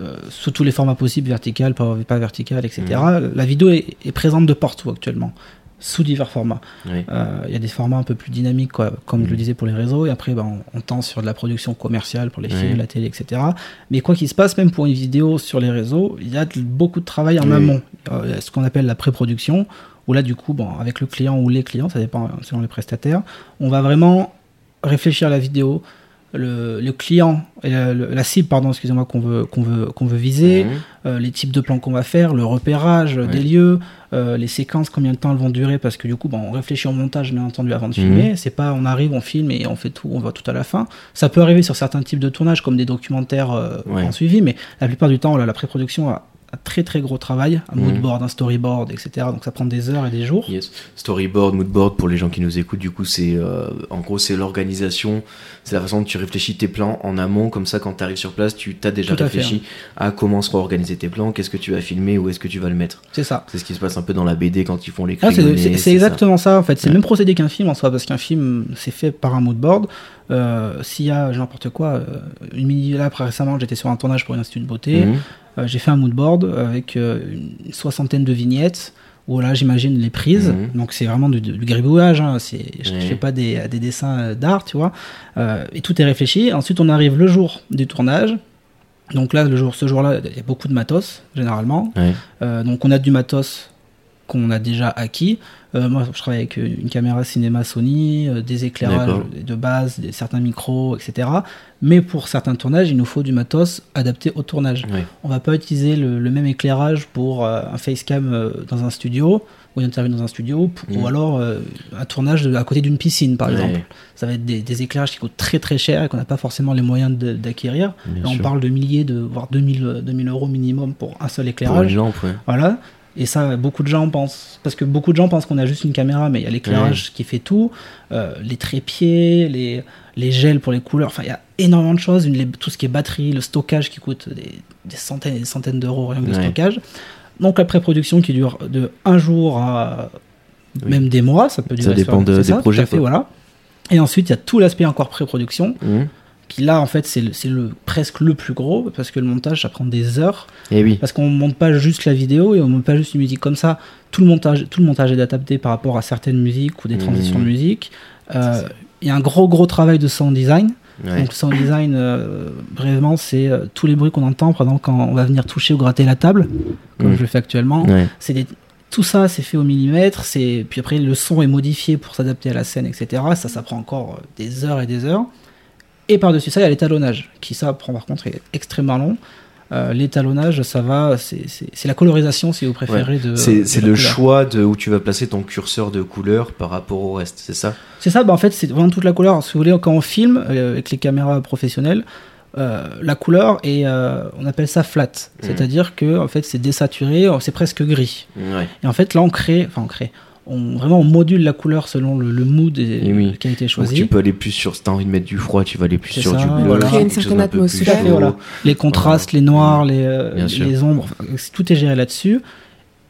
euh, sous tous les formats possibles, vertical, pas, pas vertical, etc. La vidéo est, est présente de partout actuellement, sous divers formats. Oui. Euh, Il y a des formats un peu plus dynamiques, quoi, comme je Mhm. le disais pour les réseaux, et après ben, on, on tend sur de la production commerciale pour les Oui. films, la télé, etc. Mais quoi qu'il se passe, même pour une vidéo sur les réseaux, il y a de- beaucoup de travail en Oui. amont. Euh, ce qu'on appelle la pré-production, où là, du coup, bon, avec le client ou les clients, ça dépend selon les prestataires, on va vraiment réfléchir à la vidéo. Le, le client, la, le- la cible, pardon, excusez-moi, qu'on veut, qu'on veut, qu'on veut viser, Mhm. euh, les types de plans qu'on va faire, le repérage des lieux, euh, les séquences, combien de temps elles vont durer, parce que du coup, bon, on réfléchit au montage, bien entendu, avant de Mhm. filmer. C'est pas, on arrive, on filme et on fait tout, on voit tout à la fin. Ça peut arriver sur certains types de tournages, comme des documentaires euh, Ouais. en suivi, mais la plupart du temps, voilà, la pré-production a un très très gros travail, un Mhm. moodboard, un storyboard, etc. Donc ça prend des heures et des jours. Yes. Storyboard, moodboard, pour les gens qui nous écoutent, du coup, c'est euh, en gros, c'est l'organisation, c'est la façon dont tu réfléchis tes plans en amont, comme ça, quand tu arrives sur place, tu t'as déjà Tout réfléchi à, comment seront organisés tes plans, qu'est-ce que tu vas filmer, où est-ce que tu vas le mettre. C'est ça. C'est ce qui se passe un peu dans la BD quand ils font les Ah, c'est- ça. exactement ça. en fait. C'est Ouais. le même procédé qu'un film en soi, parce qu'un film c'est fait par un moodboard. Euh, S'il y a n'importe quoi, euh, une mini là après récemment j'étais sur un tournage pour une institut de beauté, Mhm. Euh, j'ai fait un moodboard avec euh, une soixantaine de vignettes où là j'imagine les prises. Mhm. Donc c'est vraiment du, du gribouillage. Hein. Je, Ouais. fais pas des, des dessins euh, d'art, tu vois. Euh, et tout est réfléchi. Ensuite on arrive le jour du tournage. Donc là le jour, ce jour-là il y a beaucoup de matos généralement. Euh, donc on a du matos qu'on a déjà acquis. Euh, moi, je travaille avec euh, une caméra cinéma Sony, euh, des éclairages de base, des, certains micros, etc. Mais pour certains tournages, il nous faut du matos adapté au tournage. Ouais. On va pas utiliser le, le même éclairage pour euh, un facecam dans un studio ou une interview dans un studio, ou alors euh, un tournage de- à côté d'une piscine, par exemple. Ça va être des, des éclairages qui coûtent très très cher et qu'on n'a pas forcément les moyens d'acquérir. On parle de milliers, de voire 2000, euh, 2000 euros minimum pour un seul Pour éclairage. une lampe, ouais. Voilà. Et ça, beaucoup de gens pensent. Parce que beaucoup de gens pensent qu'on a juste une caméra, mais il y a l'éclairage qui fait tout. euh, les trépieds, les, les gels pour les couleurs. Enfin, il y a énormément de choses. Une- les- tout ce qui est batterie, le stockage qui coûte des, des centaines et des centaines d'euros rien que Ouais. stockage. Donc la pré-production qui dure de un jour à Oui. même des mois. Ça peut durer. Ça dépend de- des ça, tout projets, à fait, voilà. Et ensuite, il y a tout l'aspect encore pré-production, Mhm. Qui là, en fait, c'est le, le, presque le plus gros, parce que le montage, ça prend des heures. Eh oui. Parce qu'on monte pas juste la vidéo et on monte pas juste une musique comme ça. Tout le montage, tout le montage est adapté par rapport à certaines musiques ou des transitions Mhm. de musique. Euh, Il y a un gros gros travail de sound design. Ouais. Donc sound design, euh, brièvement, c'est euh, tous les bruits qu'on entend, par exemple quand on va venir toucher ou gratter la table, comme Mhm. je le fais actuellement. Ouais. C'est des- tout ça, c'est fait au millimètre. C'est puis après le son est modifié pour s'adapter à la scène, etc. Ça, ça prend encore des heures et des heures. Et par-dessus ça, il y a l'étalonnage, qui ça prend par contre est extrêmement long. Euh, l'étalonnage, ça va, c'est la colorisation, si vous préférez. de C'est le couleur. choix de où tu vas placer ton curseur de couleur par rapport au reste, c'est ça? C'est ça, bah en fait, c'est vraiment toute la couleur. Si vous voulez, quand on filme euh, avec les caméras professionnelles, euh, la couleur est, on appelle ça flat, c'est-à-dire que en fait c'est désaturé, c'est presque gris. Ouais. Et en fait là on crée, enfin on crée, on vraiment on module la couleur selon le, le mood et, Et oui. qui a été Donc choisi. tu peux aller plus sur, si t'as envie de mettre du froid, tu vas aller plus sur ça, du bleu. voilà. Créer une certaine atmosphère. chaud. Et voilà. Les contrastes, les noirs, les, euh, les ombres, enfin, tout est géré là-dessus.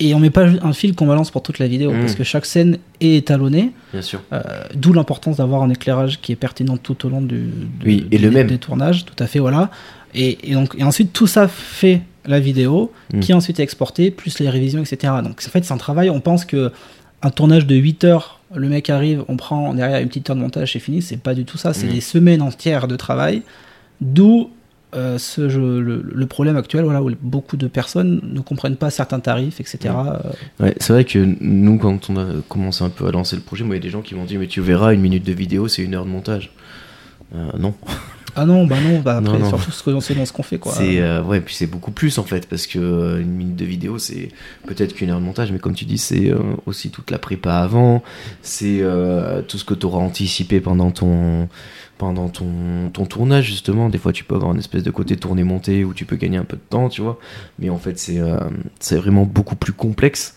Et on met pas un fil qu'on balance pour toute la vidéo Mm. parce que chaque scène est étalonnée. Bien sûr. Euh, D'où l'importance d'avoir un éclairage qui est pertinent tout au long du, du- Oui, et du- le même. des tournages, tout à fait, voilà. Et, et donc, et ensuite, tout ça fait la vidéo, Mm. qui ensuite est exportée, plus les révisions, etc. Donc, en fait, c'est un travail. On pense que un tournage de 8 heures, le mec arrive, on prend derrière une petite heure de montage, c'est fini. C'est pas du tout ça. C'est Mm. des semaines entières de travail. D'où euh, ce jeu- le, le problème actuel, voilà, où beaucoup de personnes ne comprennent pas certains tarifs, etc. Euh, Ouais, c'est vrai que nous, quand on a commencé un peu à lancer le projet, moi, il y a des gens qui m'ont dit, mais tu verras, une minute de vidéo, c'est une heure de montage. Euh, non. Ah non, bah non, bah après, Non, non. surtout ce c'est dans ce qu'on fait, quoi. C'est euh, ouais, puis c'est beaucoup plus en fait parce que euh, une minute de vidéo c'est peut-être qu'une heure de montage, mais comme tu dis c'est euh, aussi toute la prépa avant, c'est tout ce que tu auras anticipé pendant ton pendant ton, ton tournage justement. Des fois tu peux avoir une espèce de côté tourné monté où tu peux gagner un peu de temps, tu vois. Mais en fait c'est c'est vraiment beaucoup plus complexe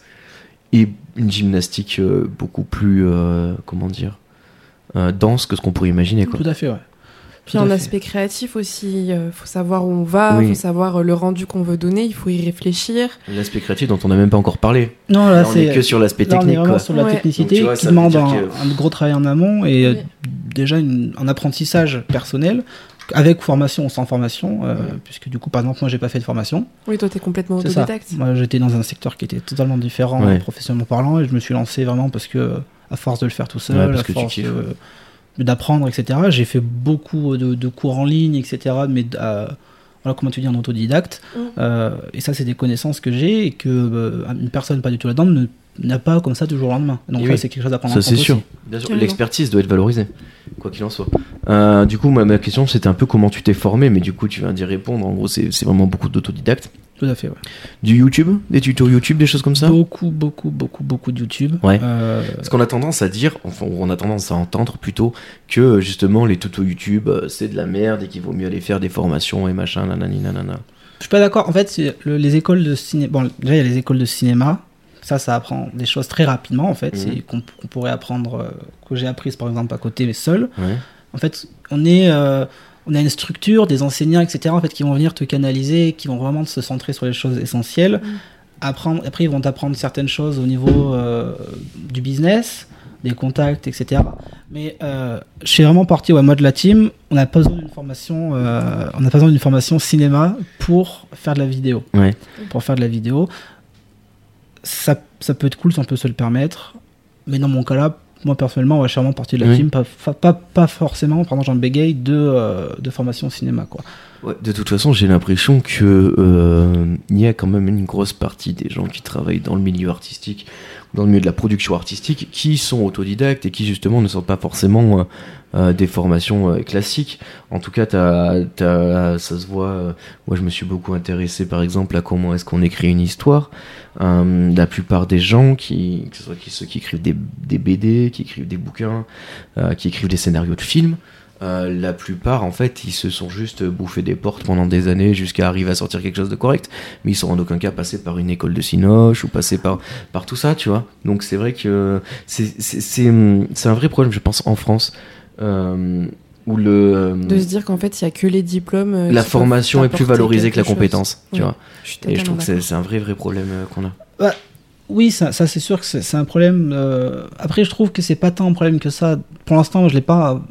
et une gymnastique beaucoup plus comment dire dense que ce qu'on pourrait imaginer quoi. Tout à fait, ouais. Puis fait. aspect créatif aussi, il faut savoir où on va, il Oui. faut savoir euh, le rendu qu'on veut donner, il faut y réfléchir. L'aspect créatif dont on n'a même pas encore parlé. Non, là, Là, on est c'est que sur l'aspect là, on est technique vraiment quoi. sur la Ouais. technicité Donc, tu vois, qui demande un, que- un gros travail en amont et euh, Oui. déjà une- un apprentissage personnel avec formation ou sans formation, euh, Ouais. puisque du coup, par exemple, moi, j'ai pas fait de formation. Oui, toi, t'es complètement autodidacte. Moi, j'étais dans un secteur qui était totalement différent, Ouais. euh, professionnellement parlant, et je me suis lancé vraiment parce que, à force de le faire tout seul, Ouais, parce à que tu force kiffes, ouais. D'apprendre, etc. J'ai fait beaucoup de, de cours en ligne, etc. Mais euh, voilà, comment tu dis, en autodidacte. Mm. Euh, et ça, c'est des connaissances que j'ai et que euh, une personne pas du tout là-dedans n'a pas comme ça du jour au lendemain. Donc oui. c'est quelque chose à prendre Ça en c'est compte sûr. L'expertise doit être valorisée, quoi qu'il en soit. Euh, du coup, moi, ma question c'était un peu comment tu t'es formé, mais du coup tu viens d'y répondre. En gros, c'est c'est vraiment beaucoup d'autodidacte. Tout à fait, ouais. Du YouTube, des tutos YouTube, des choses comme ça? Beaucoup, beaucoup, beaucoup, beaucoup de YouTube. Ouais. Euh, Parce qu'on a tendance à dire, enfin, on a tendance à entendre plutôt que justement les tutos YouTube euh, c'est de la merde et qu'il vaut mieux aller faire des formations et machin, nanani nanana. Je suis pas d'accord. En fait, le- les écoles de cinéma. Bon, déjà, il y a les écoles de cinéma. Ça, ça apprend des choses très rapidement, en fait. Mhm. C'est qu'on pourrait apprendre, euh, que j'ai apprises par exemple à côté, mais seul. Ouais. En fait, on est, euh, on a une structure, des enseignants, etc. En fait, qui vont venir te canaliser, qui vont vraiment se centrer sur les choses essentielles. Mm. Apprendre, après, ils vont t'apprendre certaines choses au niveau euh, du business, des contacts, etc. Mais euh, je suis vraiment parti, ouais, moi de la team, on n'a pas besoin d'une formation, euh, on n'a pas besoin d'une formation cinéma pour faire de la vidéo. Ouais. Pour faire de la vidéo, ça, ça peut être cool si on peut se le permettre. Mais dans mon cas là, moi personnellement, ouais, je suis vraiment parti de la Oui. team, pas, fa- pas, pas forcément, pardon, j'en bégaye, de, euh, de formation cinéma. Quoi. De toute façon, j'ai l'impression que euh, il y a quand même une grosse partie des gens qui travaillent dans le milieu artistique, dans le milieu de la production artistique, qui sont autodidactes et qui justement ne sortent pas forcément euh, euh, des formations euh, classiques. En tout cas, ça se voit. moi, je me suis beaucoup intéressé, par exemple, à comment est-ce qu'on écrit une histoire. La plupart des gens, qui, que ce soit ceux qui écrivent des, BD, qui écrivent des bouquins, qui écrivent des scénarios de films. Euh, la plupart, en fait, ils se sont juste bouffés des portes pendant des années jusqu'à arriver à sortir quelque chose de correct, mais ils sont en aucun cas passés par une école de cinoche ou passés par, par tout ça, tu vois. Donc c'est vrai que c'est- c'est c'est- c'est un vrai problème, je pense, en France, euh, où le, De se dire qu'en fait, il n'y a que les diplômes. euh, la formation est plus valorisée que la chose. compétence, tu Ouais. vois. Je Et je trouve que c'est un vrai, vrai problème euh, qu'on a. Oui, ça, ça, c'est sûr que c'est c'est un problème. euh, Après, je trouve que c'est pas tant un problème que ça. Pour l'instant, je l'ai pas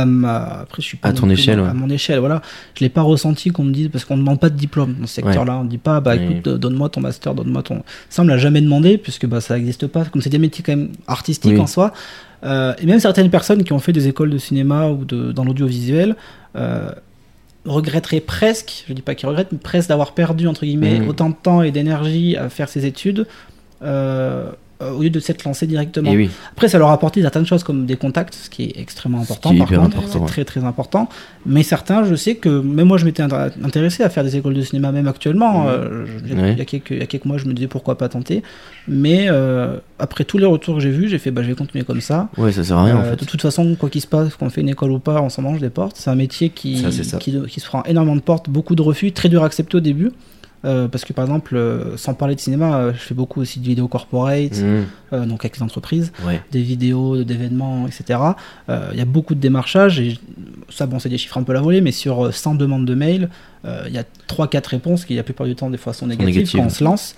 à ma. Après, je suis pas À non ton plus échelle, dans- ouais. À mon échelle, voilà. Je l'ai pas ressenti qu'on me dise parce qu'on ne demande pas de diplôme dans ce secteur-là. On dit pas, bah écoute, euh, donne-moi ton master, donne-moi ton. Ça, on me l'a jamais demandé puisque bah ça n'existe pas. Comme c'est des métiers quand même artistiques Oui. en soi. Euh, et même certaines personnes qui ont fait des écoles de cinéma ou de, dans l'audiovisuel. Euh, regretteraient presque, je dis pas qu'ils regrettent, mais presque d'avoir perdu entre guillemets Mhm. autant de temps et d'énergie à faire ces études euh, euh, au lieu de s'être lancé directement. Oui, Après, ça leur a apporté certaines choses comme des contacts, ce qui est extrêmement important. est par contre, c'est ouais. très très important. Mais certains, je sais que même moi, je m'étais intér- intéressé à faire des écoles de cinéma, même actuellement. Mhm. Euh, je- il y a- Ouais. il y, a quelques, il y a quelques mois, je me disais pourquoi pas tenter. Mais euh, après tous les retours que j'ai vus, j'ai fait bah, je vais continuer comme ça. ouais, ça sert à rien en fait. De toute façon, quoi qu'il se passe, qu'on fait une école ou pas, on s'en mange des portes. C'est un métier qui, Ça, c'est ça. qui, qui se prend énormément de portes, beaucoup de refus, très dur à accepter au début. Euh, parce que par exemple, euh, sans parler de cinéma, euh, je fais beaucoup aussi de vidéos corporate, Mmh, donc avec les entreprises ouais. des vidéos, d'événements, etc. Il y a beaucoup de démarchages, et ça, bon, c'est des chiffres un peu la volée, mais sur euh, 100 demandes de mail, il y a 3-4 réponses qui, la plupart du temps, des fois, sont négatives, quand on se lance.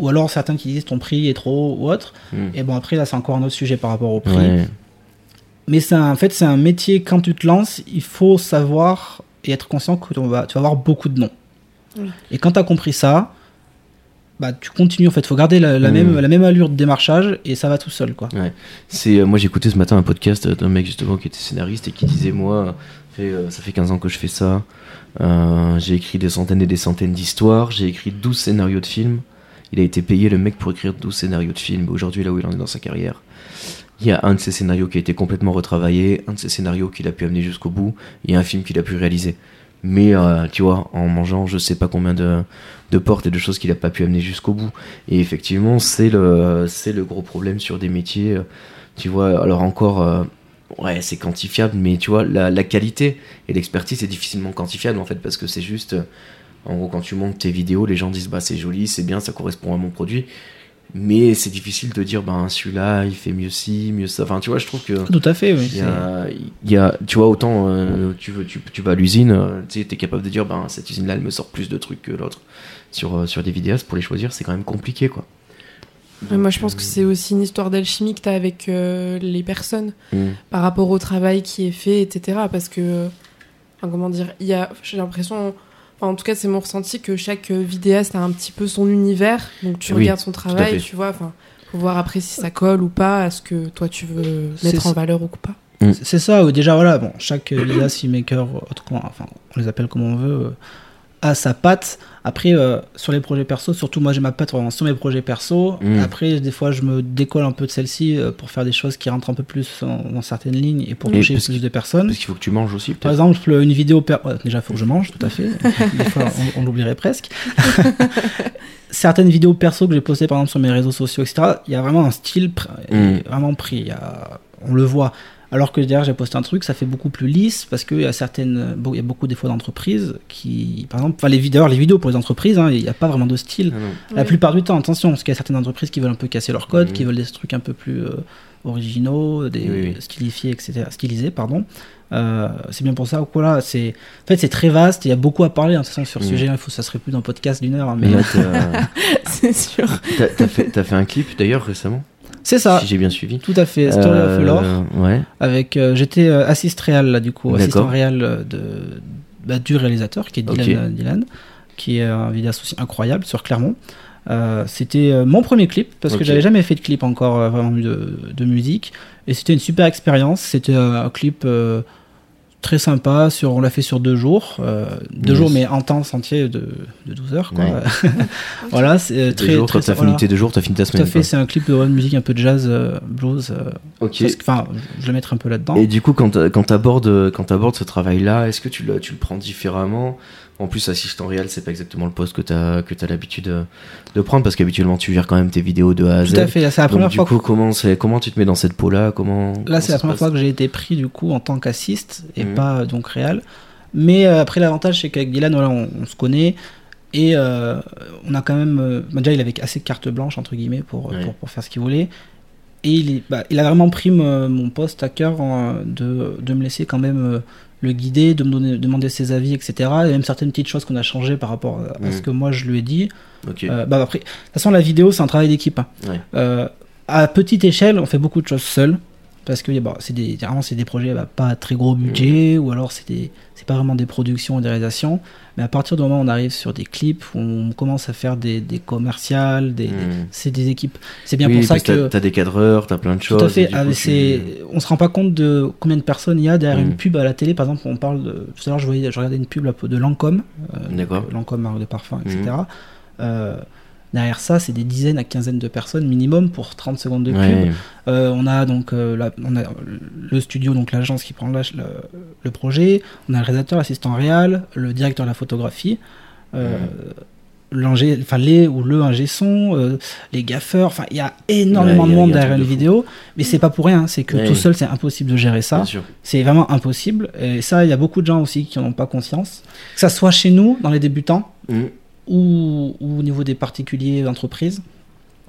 Ou alors certains qui disent ton prix est trop haut ou autre. Mmh. Et bon, après, là, c'est encore un autre sujet par rapport au prix. Ouais. Mais c'est un- en fait, c'est un métier, quand tu te lances, il faut savoir et être conscient que tu vas, tu vas avoir beaucoup de noms. Oui. Et quand tu as compris ça, bah, tu continues en fait. Il faut garder la, la Mm. même, la même allure de démarchage et ça va tout seul. quoi. C'est euh, moi j'ai écouté ce matin un podcast d'un mec justement qui était scénariste et qui disait moi fait, euh, ça fait 15 ans que je fais ça. Euh, j'ai écrit des centaines et des centaines d'histoires, j'ai écrit 12 scénarios de films. Il a été payé le mec pour écrire 12 scénarios de films. Aujourd'hui là où il en est dans sa carrière. Il y a un de ses scénarios qui a été complètement retravaillé, un de ses scénarios qu'il a pu amener jusqu'au bout, et un film qu'il a pu réaliser. Mais euh, tu vois, en mangeant je sais pas combien de, de portes et de choses qu'il a pas pu amener jusqu'au bout. Et effectivement, c'est le, c'est le gros problème sur des métiers. euh, Tu vois, alors encore, euh, ouais, c'est quantifiable, mais tu vois, la, la qualité et l'expertise, c'est difficilement quantifiable en fait, parce que c'est juste, en gros, quand tu montes tes vidéos, les gens disent, bah c'est joli, c'est bien, ça correspond à mon produit. Mais c'est difficile de dire, ben celui-là, il fait mieux ci, mieux ça. Enfin, tu vois, je trouve que. Tout à fait, oui. Il y a, il y a- tu vois, autant euh, tu, veux, tu, tu vas à l'usine, euh, tu es capable de dire, ben, cette usine-là, elle me sort plus de trucs que l'autre. Sur, euh, sur des vidéastes, pour les choisir, c'est quand même compliqué, quoi. Ouais, moi, je pense que c'est aussi une histoire d'alchimie que tu as avec euh, les personnes Mm. par rapport au travail qui est fait, etc. Parce que, enfin, comment dire, il y a, j'ai l'impression, en tout cas, c'est mon ressenti que chaque euh, vidéaste a un petit peu son univers. Donc, tu Oui, regardes son travail, tu vois, enfin, faut voir après si ça colle ou pas, à ce que toi tu veux mettre en valeur ou pas. C'est ça, ou déjà voilà, bon, chaque euh, vidéaste, filmmaker, autre- enfin, on les appelle comme on veut, euh, a sa patte. Après, euh, sur les projets perso, surtout moi j'ai ma patte vraiment sur mes projets perso. Mm. Après, des fois, je me décolle un peu de celle-ci euh, pour faire des choses qui rentrent un peu plus dans, dans certaines lignes et pour Et toucher plus de personnes. Parce qu'il faut que tu manges aussi, Par exemple, une vidéo. per- ouais, déjà, il faut que je mange, tout à fait. Des fois, on, on l'oublierait presque. Certaines vidéos perso que j'ai postées, par exemple, sur mes réseaux sociaux, etc., il y a vraiment un style pr- Mm. vraiment pris. Y a- on le voit. Alors que derrière, j'ai posté un truc, ça fait beaucoup plus lisse parce qu'il y a certaines. bon, Il y a beaucoup des fois d'entreprises qui. Par exemple, enfin, les vidéos, les vidéos pour les entreprises, hein, il n'y a pas vraiment de style. Ah. La plupart du temps, attention, parce qu'il y a certaines entreprises qui veulent un peu casser leur code, Mhm. qui veulent des trucs un peu plus euh, originaux, des Oui, oui. stylifiés, etc., stylisés, pardon. Euh, c'est bien pour ça. Voilà, c'est en fait c'est très vaste. Il y a beaucoup à parler. hein, de toute façon, sur ce Mhm. sujet, il faut ça serait plus d'un podcast d'une heure. hein, mais Mais là, t'as- c'est sûr. t'as t'as fait, t'as fait un clip d'ailleurs récemment, c'est ça. si j'ai bien suivi. Tout à fait. Story of Euh, Lore. Ouais. Avec, euh, j'étais euh, assist réal là du coup, assistant réal de bah, du réalisateur qui est Dylan, Dylan, qui est un vidéaste aussi incroyable sur Clermont. Euh, c'était mon premier clip parce Ok. que j'avais jamais fait de clip encore vraiment de, de musique et c'était une super expérience. C'était un clip euh, très sympa. Sur, on l'a fait sur deux jours, euh, deux Yes. jours mais en temps entier de, de 12 heures. Quoi. Ouais. voilà, c'est euh, très jours, très t'as voilà. fini deux jours, t'as fini ta Tout semaine. à fait, c'est un clip de musique un peu de jazz, euh, blues. euh. Ok. Enfin, je le mettrai un peu là-dedans. Et du coup, quand quand t'abordes quand t'abordes ce travail-là, est-ce que tu le, tu le prends différemment? En plus, assistant réel, c'est pas exactement le poste que t'as que t'as l'habitude de, de prendre parce qu'habituellement, tu gères quand même tes vidéos de A à Z. Tout à fait, c'est la Donc, première du fois coup, comment c'est comment tu te mets dans cette peau-là? Comment Là, comment c'est la première fois que j'ai été pris du coup en tant qu'assiste et Mhm. pas euh, donc réel. Mais euh, après, l'avantage, c'est qu'avec Dylan, voilà, on, on se connaît et euh, on a quand même. euh, bah, déjà, il avait assez de carte blanche entre guillemets pour, Ouais. pour, pour faire ce qu'il voulait. Et il, est- bah, il a vraiment pris mon poste à cœur euh, de, de me laisser quand même euh, le guider, de me donner, demander ses avis, etc. Et même certaines petites choses qu'on a changées par rapport à, à Mhm. ce que moi je lui ai dit. Euh, bah, après, de toute façon, la vidéo, c'est un travail d'équipe. hein. Ouais. Euh, à petite échelle, on fait beaucoup de choses seul. Parce que bah, c'est des, des projets bah, pas à très gros budget, ou alors c'est des- c'est pas vraiment des productions ou des réalisations. Mais à partir du moment où on arrive sur des clips, où on commence à faire des, des commerciales, des, Hmm. c'est des équipes. C'est bien oui, pour ça que t'as- t'as des cadreurs, t'as plein de choses. Tout à et fait. Ah, coup, tu- On se rend pas compte de combien de personnes il y a derrière une pub à la télé. Par exemple, on parle de. Tout à l'heure, je, voyais, je regardais une pub de Lancôme. euh. Lancôme, marque de parfum, etc. Mhm. Euh, Derrière ça, c'est des dizaines à quinzaines de personnes minimum pour 30 secondes de pub. Ouais. Euh, on a donc euh, la- on a le studio, donc l'agence qui prend le, le projet. On a le réalisateur, l'assistant réal, le directeur de la photographie, euh, l'ingé- enfin les ou le ingé son, euh, les gaffeurs. Enfin, il y a énormément Ouais, de monde derrière une de vidéo, mais c'est pas pour rien. C'est que Ouais. tout seul, c'est impossible de gérer ça. C'est vraiment impossible. Et ça, il y a beaucoup de gens aussi qui n'en ont pas conscience. Que ça soit chez nous, dans les débutants, Mm. Ou, ou au niveau des particuliers d'entreprise.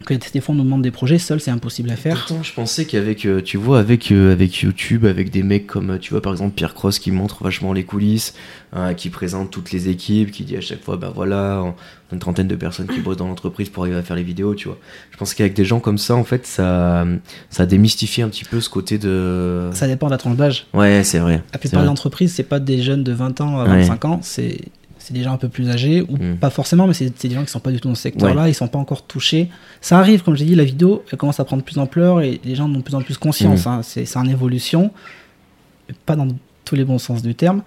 Que des fois, on nous demande des projets, seul, c'est impossible à faire. Pourtant, je pensais qu'avec, euh, tu vois, avec, euh, avec YouTube, avec des mecs comme, euh, tu vois, par exemple, Pierre Cross qui montre vachement les coulisses, hein, qui présente toutes les équipes, qui dit à chaque fois, bah voilà, on a une trentaine de personnes qui bossent dans l'entreprise pour arriver à faire les vidéos, tu vois. Je pense qu'avec des gens comme ça, en fait, ça, ça démystifie un petit peu ce côté de. Ça dépend de la tranche d'âge. Ouais, c'est vrai. La plupart des entreprises, c'est pas des jeunes de 20 ans à Ouais. 25 ans, c'est c'est des gens un peu plus âgés, ou Mm. pas forcément, mais c'est des gens qui sont pas du tout dans ce secteur-là, ils sont pas encore touchés. Ça arrive, comme j'ai dit, la vidéo, elle commence à prendre plus d'ampleur et les gens ont de plus en plus conscience. Mm. hein. C'est c'est en évolution, pas dans tous les bons sens du terme.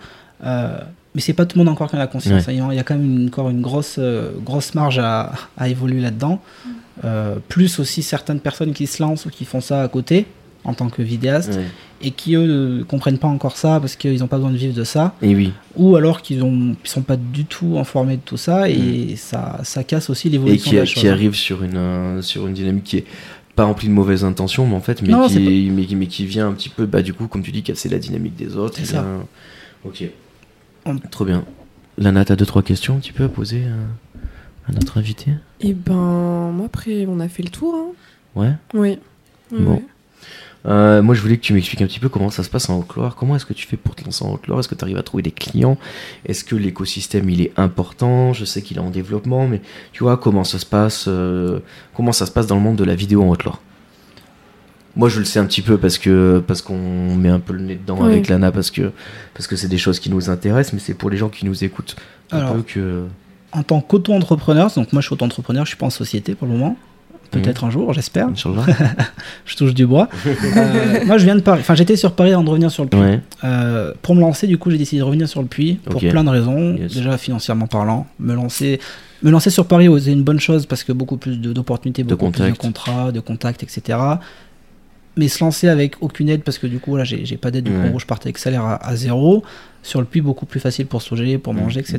Euh, mais c'est pas tout le monde encore qui en a conscience. Il y a- il y a quand même une- encore une grosse, euh, grosse marge à, à évoluer là-dedans. Euh, plus aussi certaines personnes qui se lancent ou qui font ça à côté en tant que vidéaste Ouais. et qui eux ne comprennent pas encore ça parce qu'ils n'ont pas besoin de vivre de ça Et oui. ou alors qu'ils ont ils sont pas du tout informés de tout ça et ça, ça casse aussi Mm. Et l'évolution qui, de la qui chose. arrive sur une, euh, sur une dynamique qui est pas remplie de mauvaises intentions, mais en fait, mais, Non, qui, mais, qui- mais qui vient un petit peu, bah, du coup, comme tu dis, casser la dynamique des autres. C'est et ça. bien- Ok. On- Trop bien. Lana, t'as deux, trois questions un petit peu à poser à, à notre invité? Et ben, moi, après, on a fait le tour. hein. Ouais? Oui. Bon. oui. Euh, moi, je voulais que tu m'expliques un petit peu comment ça se passe en Haute-Loire. Comment est-ce que tu fais pour te lancer en Haute-Loire Est-ce que tu arrives à trouver des clients? Est-ce que l'écosystème il est important? Je sais qu'il est en développement, mais tu vois comment ça se passe euh, Comment ça se passe dans le monde de la vidéo en Haute-Loire Moi, je le sais un petit peu parce que parce qu'on met un peu le nez dedans Oui. avec Lana parce que parce que c'est des choses qui nous intéressent, mais c'est pour les gens qui nous écoutent un Alors, peu que. En tant qu'auto-entrepreneur, donc moi je suis auto-entrepreneur, je suis pas en société pour le moment. Peut-être un jour, j'espère. Je touche du bois. Euh, moi je viens de Paris. Enfin j'étais sur Paris avant de revenir sur le puits. Ouais. Euh, pour me lancer, du coup, j'ai décidé de revenir sur le puits pour plein de raisons. Yes. Déjà financièrement parlant, me lancer, me lancer sur Paris, c'est une bonne chose parce que beaucoup plus de- d'opportunités, De beaucoup plus de contrats, de contacts, etc. Mais se lancer avec aucune aide parce que du coup là j'ai pas d'aide, du Ouais. coup je partais avec salaire à, à zéro. Sur le puits beaucoup plus facile pour se loger, pour Mm, manger, etc.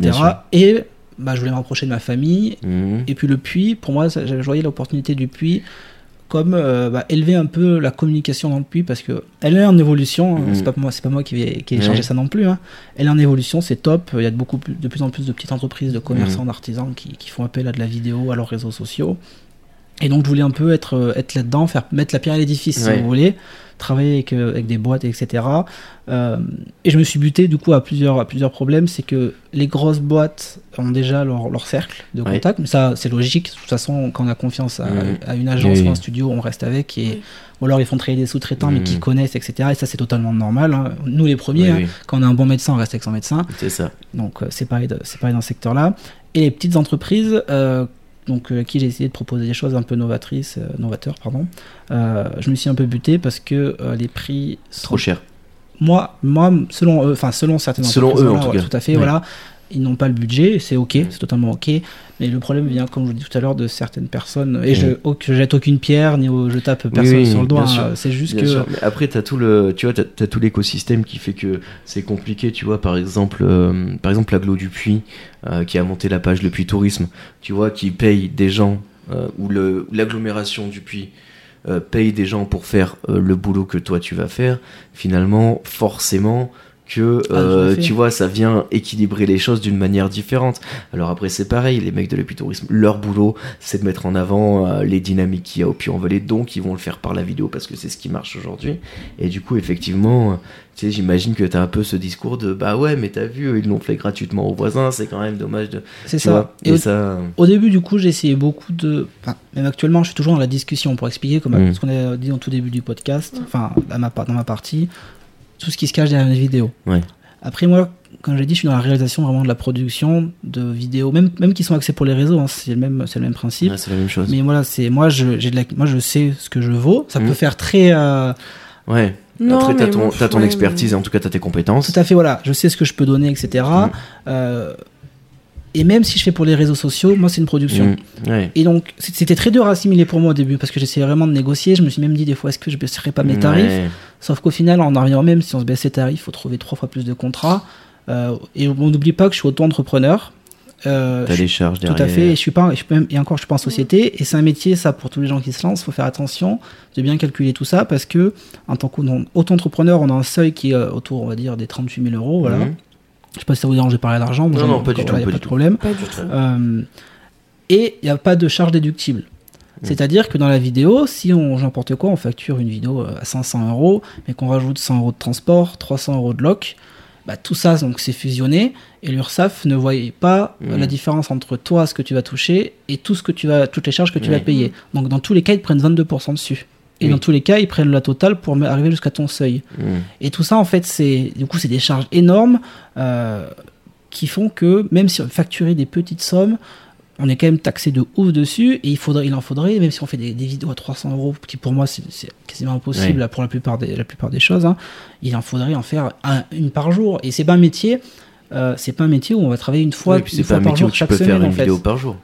Et bah, je voulais me rapprocher de ma famille Mhm. et puis le puits, pour moi, ça- je voyais l'opportunité du puits comme euh, bah, élever un peu la communication dans le puits parce que elle est en évolution. Mhm. C'est pas moi, c'est pas moi qui vais, qui Ouais. changer ça non plus. hein. Elle est en évolution, c'est top. Il y a de beaucoup plus, de plus en plus de petites entreprises, de commerçants, Mhm. d'artisans qui, qui font appel à de la vidéo, à leurs réseaux sociaux. Et donc je voulais un peu être, euh, être là-dedans, faire mettre la pierre à l'édifice, si vous voulez, travailler avec, euh, avec des boîtes, etc. Euh, et je me suis buté du coup à plusieurs, à plusieurs problèmes. C'est que les grosses boîtes ont déjà leur, leur cercle de contact, mais ça c'est logique. De toute façon, quand on a confiance à, à une agence Oui. ou un studio, on reste avec. Et. Ou alors ils font travailler des sous-traitants, mais qui Mhm. connaissent, etc. Et ça c'est totalement normal. hein. Nous les premiers, hein, quand on a un bon médecin, on reste avec son médecin. c'est ça. Donc euh, c'est pareil, de- pareil dans ce secteur-là. Et les petites entreprises, euh, donc euh, à qui j'ai essayé de proposer des choses un peu novatrices, euh, novateurs, pardon. euh, je me suis un peu buté parce que euh, les prix sont Trop cher. moi, moi, selon eux, enfin selon certaines Selon entreprises, eux, en tout cas. tout à fait, Ouais. voilà, ils n'ont pas le budget, c'est ok, c'est totalement ok. Mais le problème vient, comme je vous dis tout à l'heure, de certaines personnes. Et je, au- je jette aucune pierre ni je tape personne oui, sur le doigt. hein, C'est juste Bien que sûr, mais après t'as tout le tu vois t'as, t'as tout l'écosystème qui fait que c'est compliqué tu vois par exemple euh, par exemple l'aglo du puits euh, qui a monté la page le puits tourisme tu vois qui paye des gens euh, ou le l'agglomération du puits euh, paye des gens pour faire le boulot que toi tu vas faire finalement forcément que Ah, euh, tu vois ça vient équilibrer les choses d'une manière différente alors après c'est pareil les mecs de l'épitourisme leur boulot c'est de mettre en avant euh, les dynamiques qu'il y a au Puy-en-Velay donc ils vont le faire par la vidéo parce que c'est ce qui marche aujourd'hui et du coup effectivement euh, tu sais j'imagine que t'as un peu ce discours de bah ouais mais t'as vu ils l'ont fait gratuitement aux voisins c'est quand même dommage de c'est ça. vois Et et au, ça au début, du coup, j'ai essayé beaucoup de. Enfin, même actuellement, je suis toujours dans la discussion pour expliquer, comme Mm. ce qu'on a dit au tout début du podcast, enfin, à ma, dans ma partie, tout ce qui se cache derrière une vidéo. Ouais. Après, moi, comme j'ai dit, je suis dans la réalisation vraiment de la production de vidéos, même, même qui sont axées pour les réseaux, hein, c'est le, même- c'est le même principe. ouais, c'est la même chose Mais voilà, c'est moi je j'ai de la, moi je sais ce que je vaux. Ça Mm. peut faire très euh, ouais Non, après t'as mais ton, bon, t'as ton ouais, expertise et en tout cas t'as tes compétences tout à fait voilà. Je sais ce que je peux donner, etc. Mm. Euh, Et même si je fais pour les réseaux sociaux, moi c'est une production. Mm. Ouais. Et donc c'était très dur à assimiler pour moi au début parce que j'essayais vraiment de négocier. Je me suis même dit des fois est-ce que je baisserais pas mes tarifs? Ouais. Sauf qu'au final, en arrivant même, si on se baisse les tarifs, il faut trouver trois fois plus de contrats. Euh, et on n'oublie pas que je suis auto-entrepreneur. Euh, T'as des charges tout derrière. à fait. Et, je suis pas, je suis même, et encore, je suis pas en société. Et c'est un métier, ça, pour tous les gens qui se lancent. faut faire attention de bien calculer tout ça parce que, en tant qu'auto-entrepreneur, on a un seuil qui est autour, on va dire, des 38 000 euros. Voilà. Mhm. Je sais pas si ça vous dérange de parler d'argent. moi, Non, non, pas du tout, y a pas pas du de tout. problème. Pas du tout. Euh, et il n'y a pas de charge déductible. C'est-à-dire que dans la vidéo, si on n'importe quoi, on facture une vidéo euh, à 500 euros, mais qu'on rajoute 100 euros de transport, 300 euros de loc, bah, tout ça, donc c'est fusionné, et l'URSSAF ne voyait pas euh, la différence entre toi, ce que tu vas toucher, et tout ce que tu vas, toutes les charges que tu vas payer. Donc dans tous les cas, ils prennent 22% dessus. Et Oui. dans tous les cas, ils prennent la totale pour arriver jusqu'à ton seuil. Mm. Et tout ça, en fait, c'est du coup, c'est des charges énormes euh, qui font que même si on facturait des petites sommes, on est quand même taxé de ouf dessus. Et il faudrait, il en faudrait, même si on fait des, des vidéos à 300 euros, qui pour moi c'est quasiment impossible là, pour la plupart des, la plupart des choses, hein, il en faudrait en faire un- une par jour. Et c'est pas un métier. euh, c'est pas un métier où on va travailler une fois, puis une fois pas un par métier où jour tu chaque peux semaine faire en une fait. vidéo par jour.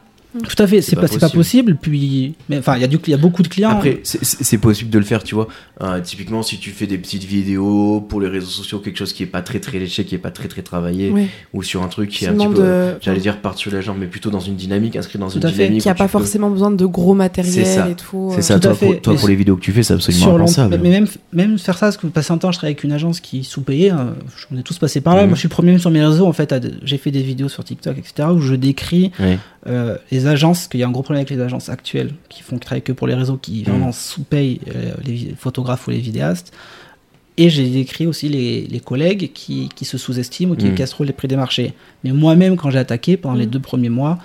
Tout à fait, c'est pas pas, c'est pas possible. Puis, mais enfin, il y a du, il y a beaucoup de clients. Après, c'est- c'est c'est possible de le faire, tu vois. Euh, typiquement, si tu fais des petites vidéos pour les réseaux sociaux, quelque chose qui est pas très très léché, qui est pas très très travaillé, Ouais. ou sur un truc qui est un petit peu, euh, j'allais dire par-dessus la jambe, mais plutôt dans une dynamique, inscrit dans Tout une à fait. dynamique. Qui a pas peux- forcément besoin de gros matériel ça. et tout. C'est euh. ça, Tout à toi, pour, toi, pour les vidéos que tu fais, c'est absolument impensable. mais même, même faire ça, parce que passer un temps, je travaille avec une agence qui sous-payait. hein, on est tous passés par là. Mhm. Moi, je suis le premier sur mes réseaux. En fait, de- j'ai fait des vidéos sur TikTok, etc., où je décris Ouais. Les agences, qu'il y a un gros problème avec les agences actuelles qui font qui travaillent que pour les réseaux, qui Mhm. vraiment sous-payent euh, les photographes ou les vidéastes. Et j'ai décrit aussi les, les collègues qui, qui se sous-estiment ou qui cassent trop les prix des marchés. Mais moi-même, quand j'ai attaqué, pendant les Mhm. deux premiers mois,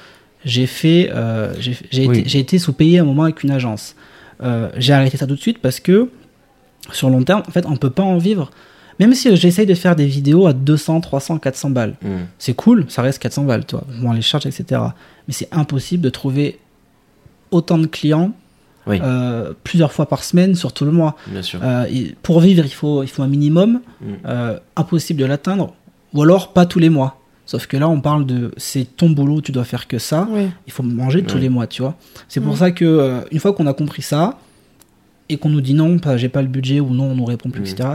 j'ai fait, euh, j'ai j'ai Oui. été, j'ai été sous-payé à un moment avec une agence. Euh, j'ai arrêté ça tout de suite parce que sur long terme, en fait, on peut pas en vivre. Même si j'essaye de faire des vidéos à 200, 300, 400 balles, Mm. c'est cool, ça reste 400 balles, toi. Bon, les charges, etc. Mais c'est impossible de trouver autant de clients Oui, euh, plusieurs fois par semaine sur tout le mois. bien sûr. Euh, et pour vivre, il faut, il faut un minimum. Mm. Euh, impossible de l'atteindre. Ou alors pas tous les mois. Sauf que là, on parle de c'est ton boulot, tu dois faire que ça. Ouais. Il faut manger tous les mois, tu vois. C'est pour ça que euh, une fois qu'on a compris ça et qu'on nous dit non, j'ai pas le budget ou non, on nous répond plus, Mm. etc.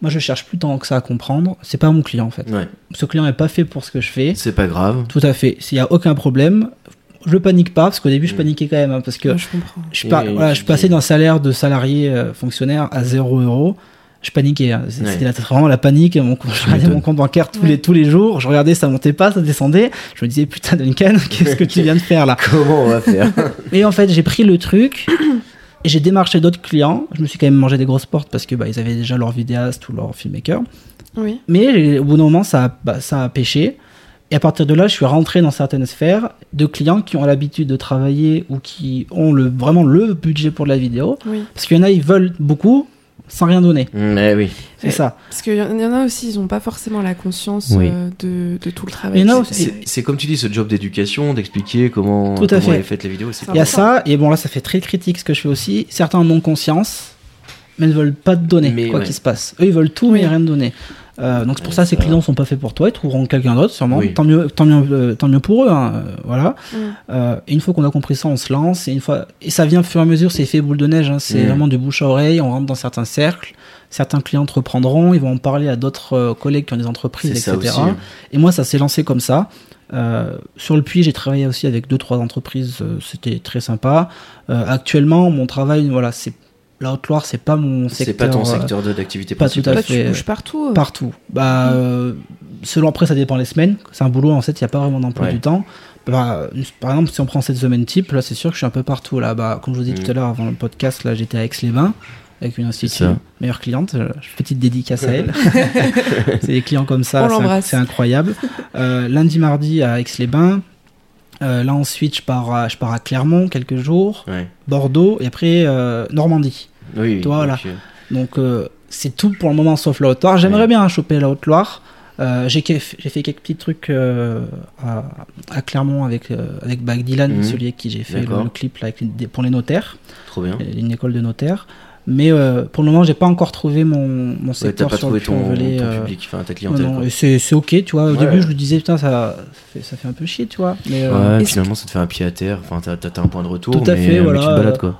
Moi, je cherche plus tant que ça à comprendre. C'est pas mon client en fait. Ouais, Ce client est pas fait pour ce que je fais. c'est pas grave. Tout à fait. S'il y a aucun problème, je panique pas parce qu'au début, je Mm. paniquais quand même hein, parce que Ouais, je comprends. je, par- voilà, je passais d'un salaire de salarié euh, fonctionnaire à 0 euros. Je paniquais. hein. C'était Ouais. vraiment la panique. Mon, je regardais mon compte bancaire tous, Ouais. les, tous les jours. Je regardais, ça montait pas, ça descendait. Je me disais, putain, Duncan, qu'est-ce que tu viens de faire là? Comment on va faire? Et en fait, j'ai pris le truc et j'ai démarché d'autres clients. Je me suis quand même mangé des grosses portes parce que bah, ils avaient déjà leur vidéaste ou leur filmmaker. Oui. Mais au bout d'un moment, ça a, bah, ça a pêché. Et à partir de là, je suis rentré dans certaines sphères de clients qui ont l'habitude de travailler ou qui ont le, vraiment le budget pour de la vidéo. Oui. Parce qu'il y en a, ils veulent beaucoup sans rien donner. Mais oui. C'est ça. Parce qu'il y en y en a aussi, ils n'ont pas forcément la conscience Oui. euh, de, de tout le travail. Il y en a qu'ils aussi- font. C'est comme tu dis, ce job d'éducation, d'expliquer comment, Tout à comment fait. est faite les vidéos. c'est Ça Il y a ça, et bon là, ça fait très critique ce que je fais aussi. Certains en ont conscience, mais ne veulent pas te donner Mais quoi ouais. qu'il se passe. Eux, ils veulent tout, mais Oui. rien te donner. Euh, donc c'est pour Ouais, ça que ces clients sont pas faits pour toi, ils trouveront quelqu'un d'autre sûrement. Oui. Tant mieux, tant mieux, euh, tant mieux pour eux. hein, euh, voilà. Mm. Euh, et une fois qu'on a compris ça, on se lance. Et une fois, et ça vient au fur et à mesure, c'est fait boule de neige. hein, c'est Mm. vraiment du bouche à oreille. On rentre dans certains cercles. Certains clients te reprendront. Ils vont en parler à d'autres euh, collègues qui ont des entreprises, etc. aussi. Et moi, ça s'est lancé comme ça. Euh, sur le puits, j'ai travaillé aussi avec deux trois entreprises. euh, C'était très sympa. Euh, actuellement, mon travail, voilà, c'est la Haute-Loire, c'est pas mon C'est secteur. pas ton euh, secteur d'activité pas tout à Toi, tu fait. bouges partout. euh. Partout. Bah, euh, selon après, ça dépend les semaines. C'est un boulot, en fait, il n'y a pas vraiment d'emploi Ouais. du temps. Bah, par exemple, si on prend cette semaine type, là, c'est sûr que je suis un peu partout. Là, bah, comme je vous ai dit Mm. tout à l'heure avant le podcast, là, j'étais à Aix-les-Bains avec une institut, ça. meilleure cliente. Petite dédicace à elle. c'est des clients comme ça, c'est c'est incroyable. Euh, lundi, mardi à Aix-les-Bains. Euh, là, ensuite, je pars, à, je pars à Clermont quelques jours, Ouais. Bordeaux et après euh, Normandie. Oui, oui. Voilà. donc, euh, Donc euh, c'est tout pour le moment sauf la Haute-Loire. J'aimerais Ouais. bien choper la Haute-Loire. Euh, j'ai fait quelques petits trucs euh, à, à Clermont avec, avec Bag Dylan, Mhm. celui avec qui j'ai fait le, clip là, avec pour les notaires, Trop bien. une école de notaires. Mais euh, pour le moment, j'ai pas encore trouvé mon, mon Ouais, t'as secteur pas sur trouvé le ton, ton euh, public, enfin ta clientèle. non, c'est c'est ok, tu vois. Au Ouais. début, je me disais, putain, ça fait, ça fait un peu chier, tu vois. Mais euh, Ouais, finalement, ça te fait un pied à terre. Enfin, t'as un point de retour. Tout à mais, fait, mais voilà, tu te balades, quoi.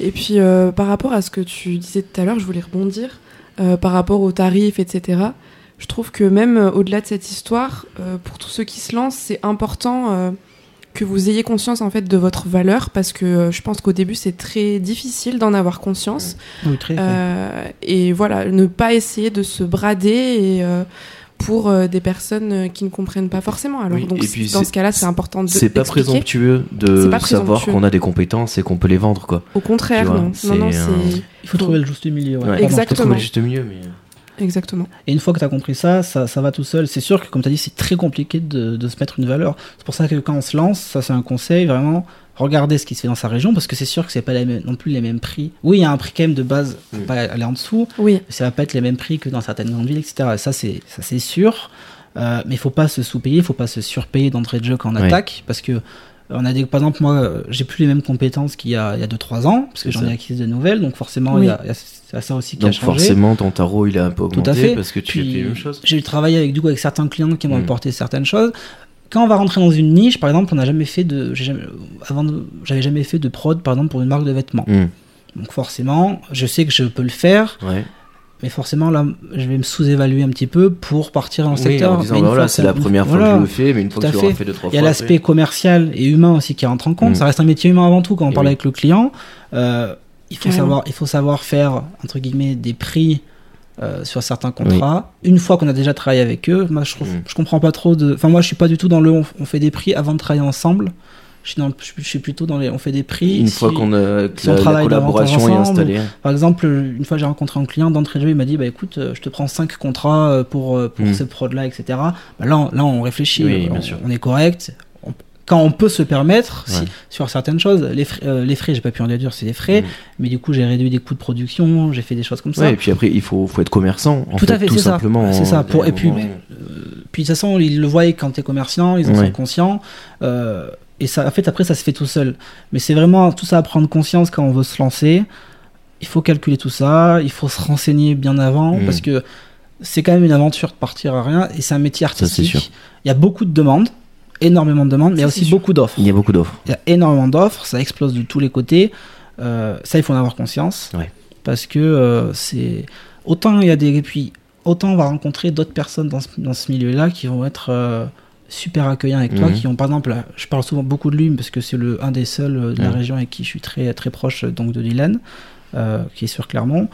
Et puis euh, par rapport à ce que tu disais tout à l'heure, je voulais rebondir euh, par rapport aux tarifs, etc. Je trouve que même au-delà de cette histoire, euh, pour tous ceux qui se lancent, c'est important euh, que vous ayez conscience en fait de votre valeur parce que euh, je pense qu'au début c'est très difficile d'en avoir conscience. oui, très. Euh, et voilà, ne pas essayer de se brader et, euh, pour euh, des personnes qui ne comprennent pas forcément. Alors Oui, donc et puis dans ce cas-là, c'est important de C'est pas présomptueux de pas savoir qu'on a des compétences et qu'on peut les vendre, quoi. Au contraire, vois, non. c'est non, non, un- c'est Il faut trouver le juste milieu. ouais. Ouais. Pardon, Exactement. Qu'on est juste mieux, mais. Exactement. Et une fois que tu as compris ça, ça, ça va tout seul. C'est sûr que, comme tu as dit, c'est très compliqué de, de se mettre une valeur. C'est pour ça que quand on se lance, ça c'est un conseil, vraiment, regardez ce qui se fait dans sa région, parce que c'est sûr que c'est pas les mêmes- non plus les mêmes prix. Oui, il y a un prix quand même de base, faut Mm. pas aller en dessous, Oui. mais ça va pas être les mêmes prix que dans certaines grandes villes, etc. Et ça, c'est ça, c'est sûr. Euh, mais il faut pas se sous-payer, il faut pas se surpayer d'entrée de jeu quand on attaque, parce que on a des, par exemple, moi, j'ai plus les mêmes compétences qu'il y a, il y a 2-3 ans, parce que j'en ai ça. acquises de nouvelles, donc forcément, Oui. il y a, il y a- c'est ça aussi qui a Donc changé. forcément, ton tarot, il a un peu Tout à augmenté fait. parce que tu Puis, fais la même chose. J'ai travaillé avec, du coup, avec certains clients qui m'ont Mm. apporté certaines choses. Quand on va rentrer dans une niche, par exemple, on n'a jamais fait de, jamais, avant, j'avais jamais fait de prod, par exemple, pour une marque de vêtements. Hmm, Donc forcément, je sais que je peux le faire, Ouais. Mais forcément là, je vais me sous-évaluer un petit peu pour partir dans le Oui, secteur. en disant, Mais bah voilà, c'est la première fois voilà. que je le fais, mais une fois que tu l'auras fait. fait deux, trois Il y a l'aspect commercial et humain aussi qui rentre en compte. Mm. Ça reste un métier humain avant tout quand on Et parle oui. avec le client. Euh, il faut Carrément. savoir, il faut savoir faire entre guillemets des prix euh, sur certains contrats. Une fois qu'on a déjà travaillé avec eux, moi je trouve, Mm. je comprends pas trop de. Enfin moi je suis pas du tout dans le on, on fait des prix avant de travailler ensemble. Je suis, dans, je, suis- je suis plutôt dans les on fait des prix. Une si- fois qu'on a, si la, la travaille collaboration est ensemble, installée. Par exemple, une fois j'ai rencontré un client d'entrée de jeu, il m'a dit bah écoute, euh, je te prends 5 contrats euh, pour, euh, pour Mm. ce prod là, etc. Bah, là, on- là on réfléchit, Oui, on, bien sûr. on est correct. On- quand on peut se permettre, si- sur certaines choses, les frais, euh, les frais j'ai pas pu en déduire, c'est des frais, Mm. mais du coup j'ai réduit des coûts de production, j'ai fait des choses comme ça. Ouais, et puis après, il faut, faut être commerçant. En Tout fait, à fait, tout c'est ça. simplement. C'est ça. hein, Pour- et puis, de toute façon, ils le voient quand t'es commerçant, ils en Ouais. sont conscients. euh, et ça, en fait, après, ça se fait tout seul. Mais c'est vraiment tout ça à prendre conscience quand on veut se lancer. Il faut calculer tout ça, il faut se renseigner bien avant, Mm. parce que c'est quand même une aventure de partir à rien, et c'est un métier c'est sûr. artistique. Il y a beaucoup de demandes, énormément de demandes, mais il y a Ça, aussi sûr. beaucoup d'offres. Il y a beaucoup d'offres. Il y a énormément d'offres, ça explose de tous les côtés. Euh, ça, il faut en avoir conscience. Ouais. Parce que euh, c'est. Autant il y a des. Et puis, autant on va rencontrer d'autres personnes dans ce, dans ce milieu-là qui vont être euh, super accueillants avec toi, Mhm. qui ont, par exemple, je parle souvent beaucoup de lui parce que c'est le un des seuls euh, de la région avec qui je suis très, très proche euh, donc de Dylan, euh, qui est sur Clermont.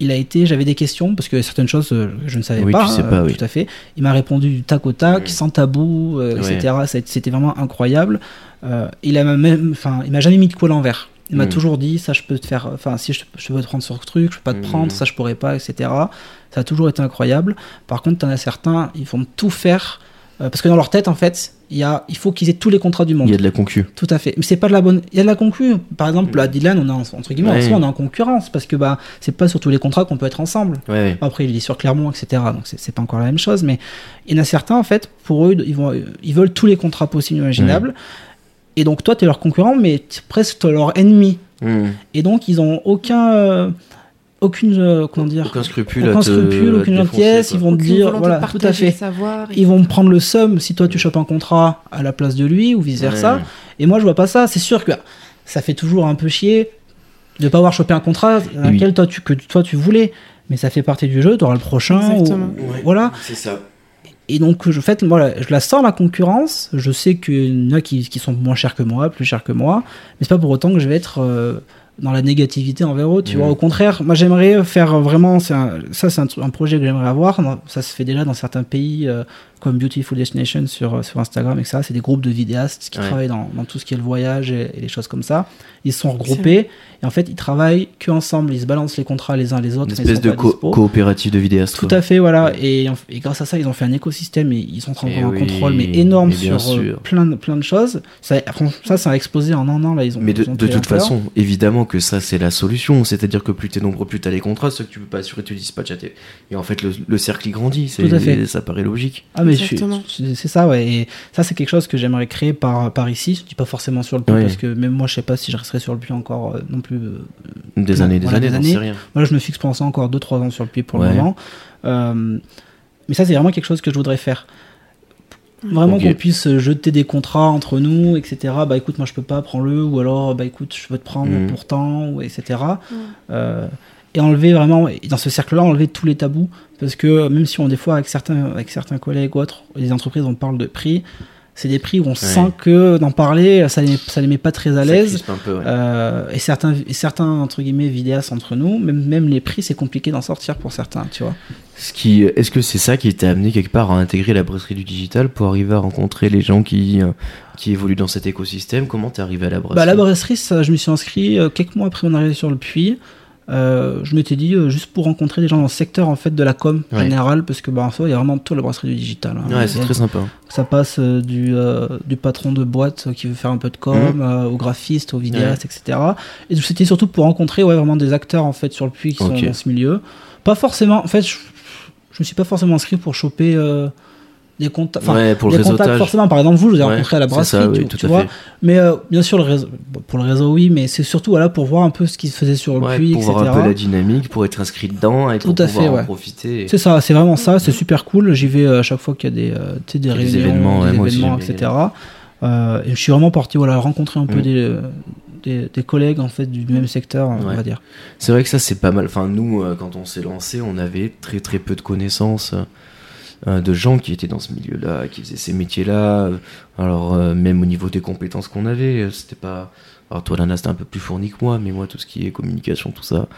Il a été, j'avais des questions parce que certaines choses je ne savais Oui, pas, tu sais euh, pas, oui. tout à fait. Il m'a répondu du tac au tac, Mhm. sans tabou, euh, Ouais. etc. C'était vraiment incroyable. Il a même, enfin, il m'a jamais mis de quoi l'envers. Il m'a Mhm. toujours dit ça, je peux te faire, enfin, si je, je peux te prendre sur ce truc, je peux pas te Mhm. prendre, ça je pourrais pas, etc. Ça a toujours été incroyable. Par contre, t'en as certains, ils vont tout faire euh, parce que dans leur tête, en fait, il y a, il faut qu'ils aient tous les contrats du monde. Il y a de la concu. Tout à fait. Mais c'est pas de la bonne. Il y a de la concu. Par exemple, à Dylan, on est en, entre guillemets, en soi, on est en concurrence parce que bah, c'est pas sur tous les contrats qu'on peut être ensemble. Ouais. Après, il est sur Clermont, etc. Donc, c'est pas encore la même chose. Mais il y en a certains, en fait, pour eux, ils, vont, ils veulent tous les contrats possibles et imaginables. Et donc, toi, tu es leur concurrent, mais presque leur ennemi. Hmm. Et donc, ils ont aucun. euh, aucune. euh, comment dire Aucun scrupule. aucun scrupule, te aucune gentillesse. Ils vont te dire. Voilà, tout à fait. savoir. Ils vont me prendre le seum si toi, tu chopes un contrat à la place de lui ou vice versa. Ouais. Et moi, je vois pas ça. C'est sûr que ça fait toujours un peu chier de pas avoir chopé un contrat dans Oui. lequel toi tu, que toi tu voulais. Mais ça fait partie du jeu, tu auras le prochain. ou-. Voilà. C'est ça. Et donc, je, en fait, voilà, je la sors la concurrence. Je sais qu'il y en a qui, qui sont moins chers que moi, plus chers que moi. Mais c'est pas pour autant que je vais être euh, dans la négativité envers eux. Tu vois, au contraire, moi j'aimerais faire vraiment. un- ça, c'est un projet que j'aimerais avoir. Ça se fait déjà dans certains pays euh, comme Beautiful Destination sur, sur Instagram, etc. C'est des groupes de vidéastes qui Ouais. travaillent dans, dans tout ce qui est le voyage et, et les choses comme ça. Ils se sont regroupés et en fait, ils travaillent que ensemble. Ils se balancent les contrats les uns les autres. Une espèce de co- dispo. coopérative de vidéastes. Tout quoi. à fait, voilà. Et, et grâce à ça, ils ont fait un écosystème et ils sont en train de Eh prendre un oui, contrôle mais énorme mais sur euh, sûr. plein, de, plein de choses. Ça, ça, ça a explosé en un an. Là, ils ont, Mais de, ils ont de toute façon, évidemment que ça c'est la solution. C'est-à-dire que plus t'es nombreux, plus t'as les contrats. Ceux que tu peux pas assurer, tu dispatches à tes. Et en fait, le, le cercle il grandit. Tout à fait. Ça paraît logique. Ah, mais c'est ça, ouais. Et ça, c'est quelque chose que j'aimerais créer par, par ici. Je dis pas forcément sur le puits parce que même moi, je sais pas si je resterai sur le puits encore euh, non plus euh, Des Non, années et des voilà, années, des années. Moi, je me fixe pour l'instant encore 2-3 ans sur le pied pour Ouais. le moment. Euh, mais ça, c'est vraiment quelque chose que je voudrais faire. Vraiment qu'on puisse jeter des contrats entre nous, etc. Bah écoute, moi je peux pas, prends-le. Ou alors, bah écoute, je veux te prendre Mhm. pourtant, ou etc. Euh, et enlever vraiment, et dans ce cercle-là, enlever tous les tabous. Parce que même si on, des fois, avec certains, avec certains collègues ou autres, les entreprises, on parle de prix, c'est des prix où on sent que d'en parler, ça les, ça les met pas très à l'aise. ouais. Euh, et certains, et certains entre guillemets vidéastes entre nous, même, même les prix, c'est compliqué d'en sortir pour certains, tu vois. Ce qui, est-ce que c'est ça qui t'a amené quelque part à intégrer la brasserie du digital pour arriver à rencontrer les gens qui, euh, qui évoluent dans cet écosystème? Comment t'es arrivé à la brasserie Bah, la brasserie, ça, je me suis inscrit euh, quelques mois après mon arrivée sur le puits. Euh, je m'étais dit euh, juste pour rencontrer des gens dans le secteur en fait de la com Ouais. général parce que bah en soi il y a vraiment tout la brasserie du digital hein. Ouais, c'est très sympa. ça passe euh, du, du patron de boîte qui veut faire un peu de com Mhm. au graphiste au vidéaste etc et c'était surtout pour rencontrer ouais, vraiment des acteurs en fait sur le puits qui sont dans ce milieu pas forcément en fait je, je me suis pas forcément inscrit pour choper des contacts enfin ouais, pour le des contacts forcément par exemple vous je vous ai Ouais, rencontré à la brasserie ça, tu, oui, vois fait. mais euh, bien sûr le réseau bon, pour le réseau oui mais c'est surtout voilà pour voir un peu ce qui se faisait sur le Ouais, puits pour etc voir un peu la dynamique, pour être inscrit dedans et Tout pour à pouvoir fait, en profiter. c'est ça c'est vraiment ça c'est super cool j'y vais euh, à chaque fois qu'il y a des, euh, des Des réunions événements, des aussi, événements etc Euh, et je suis vraiment parti voilà rencontrer un peu Mm. des, des des collègues en fait du même secteur on Ouais. va dire C'est vrai que ça, c'est pas mal. Enfin, nous, euh, quand on s'est lancé, on avait très très peu de connaissances euh, de gens qui étaient dans ce milieu-là, qui faisaient ces métiers-là. Alors, euh, même au niveau des compétences qu'on avait, euh, c'était pas. Alors, toi, Lana, c'était un peu plus fourni que moi, mais moi, tout ce qui est communication, tout ça,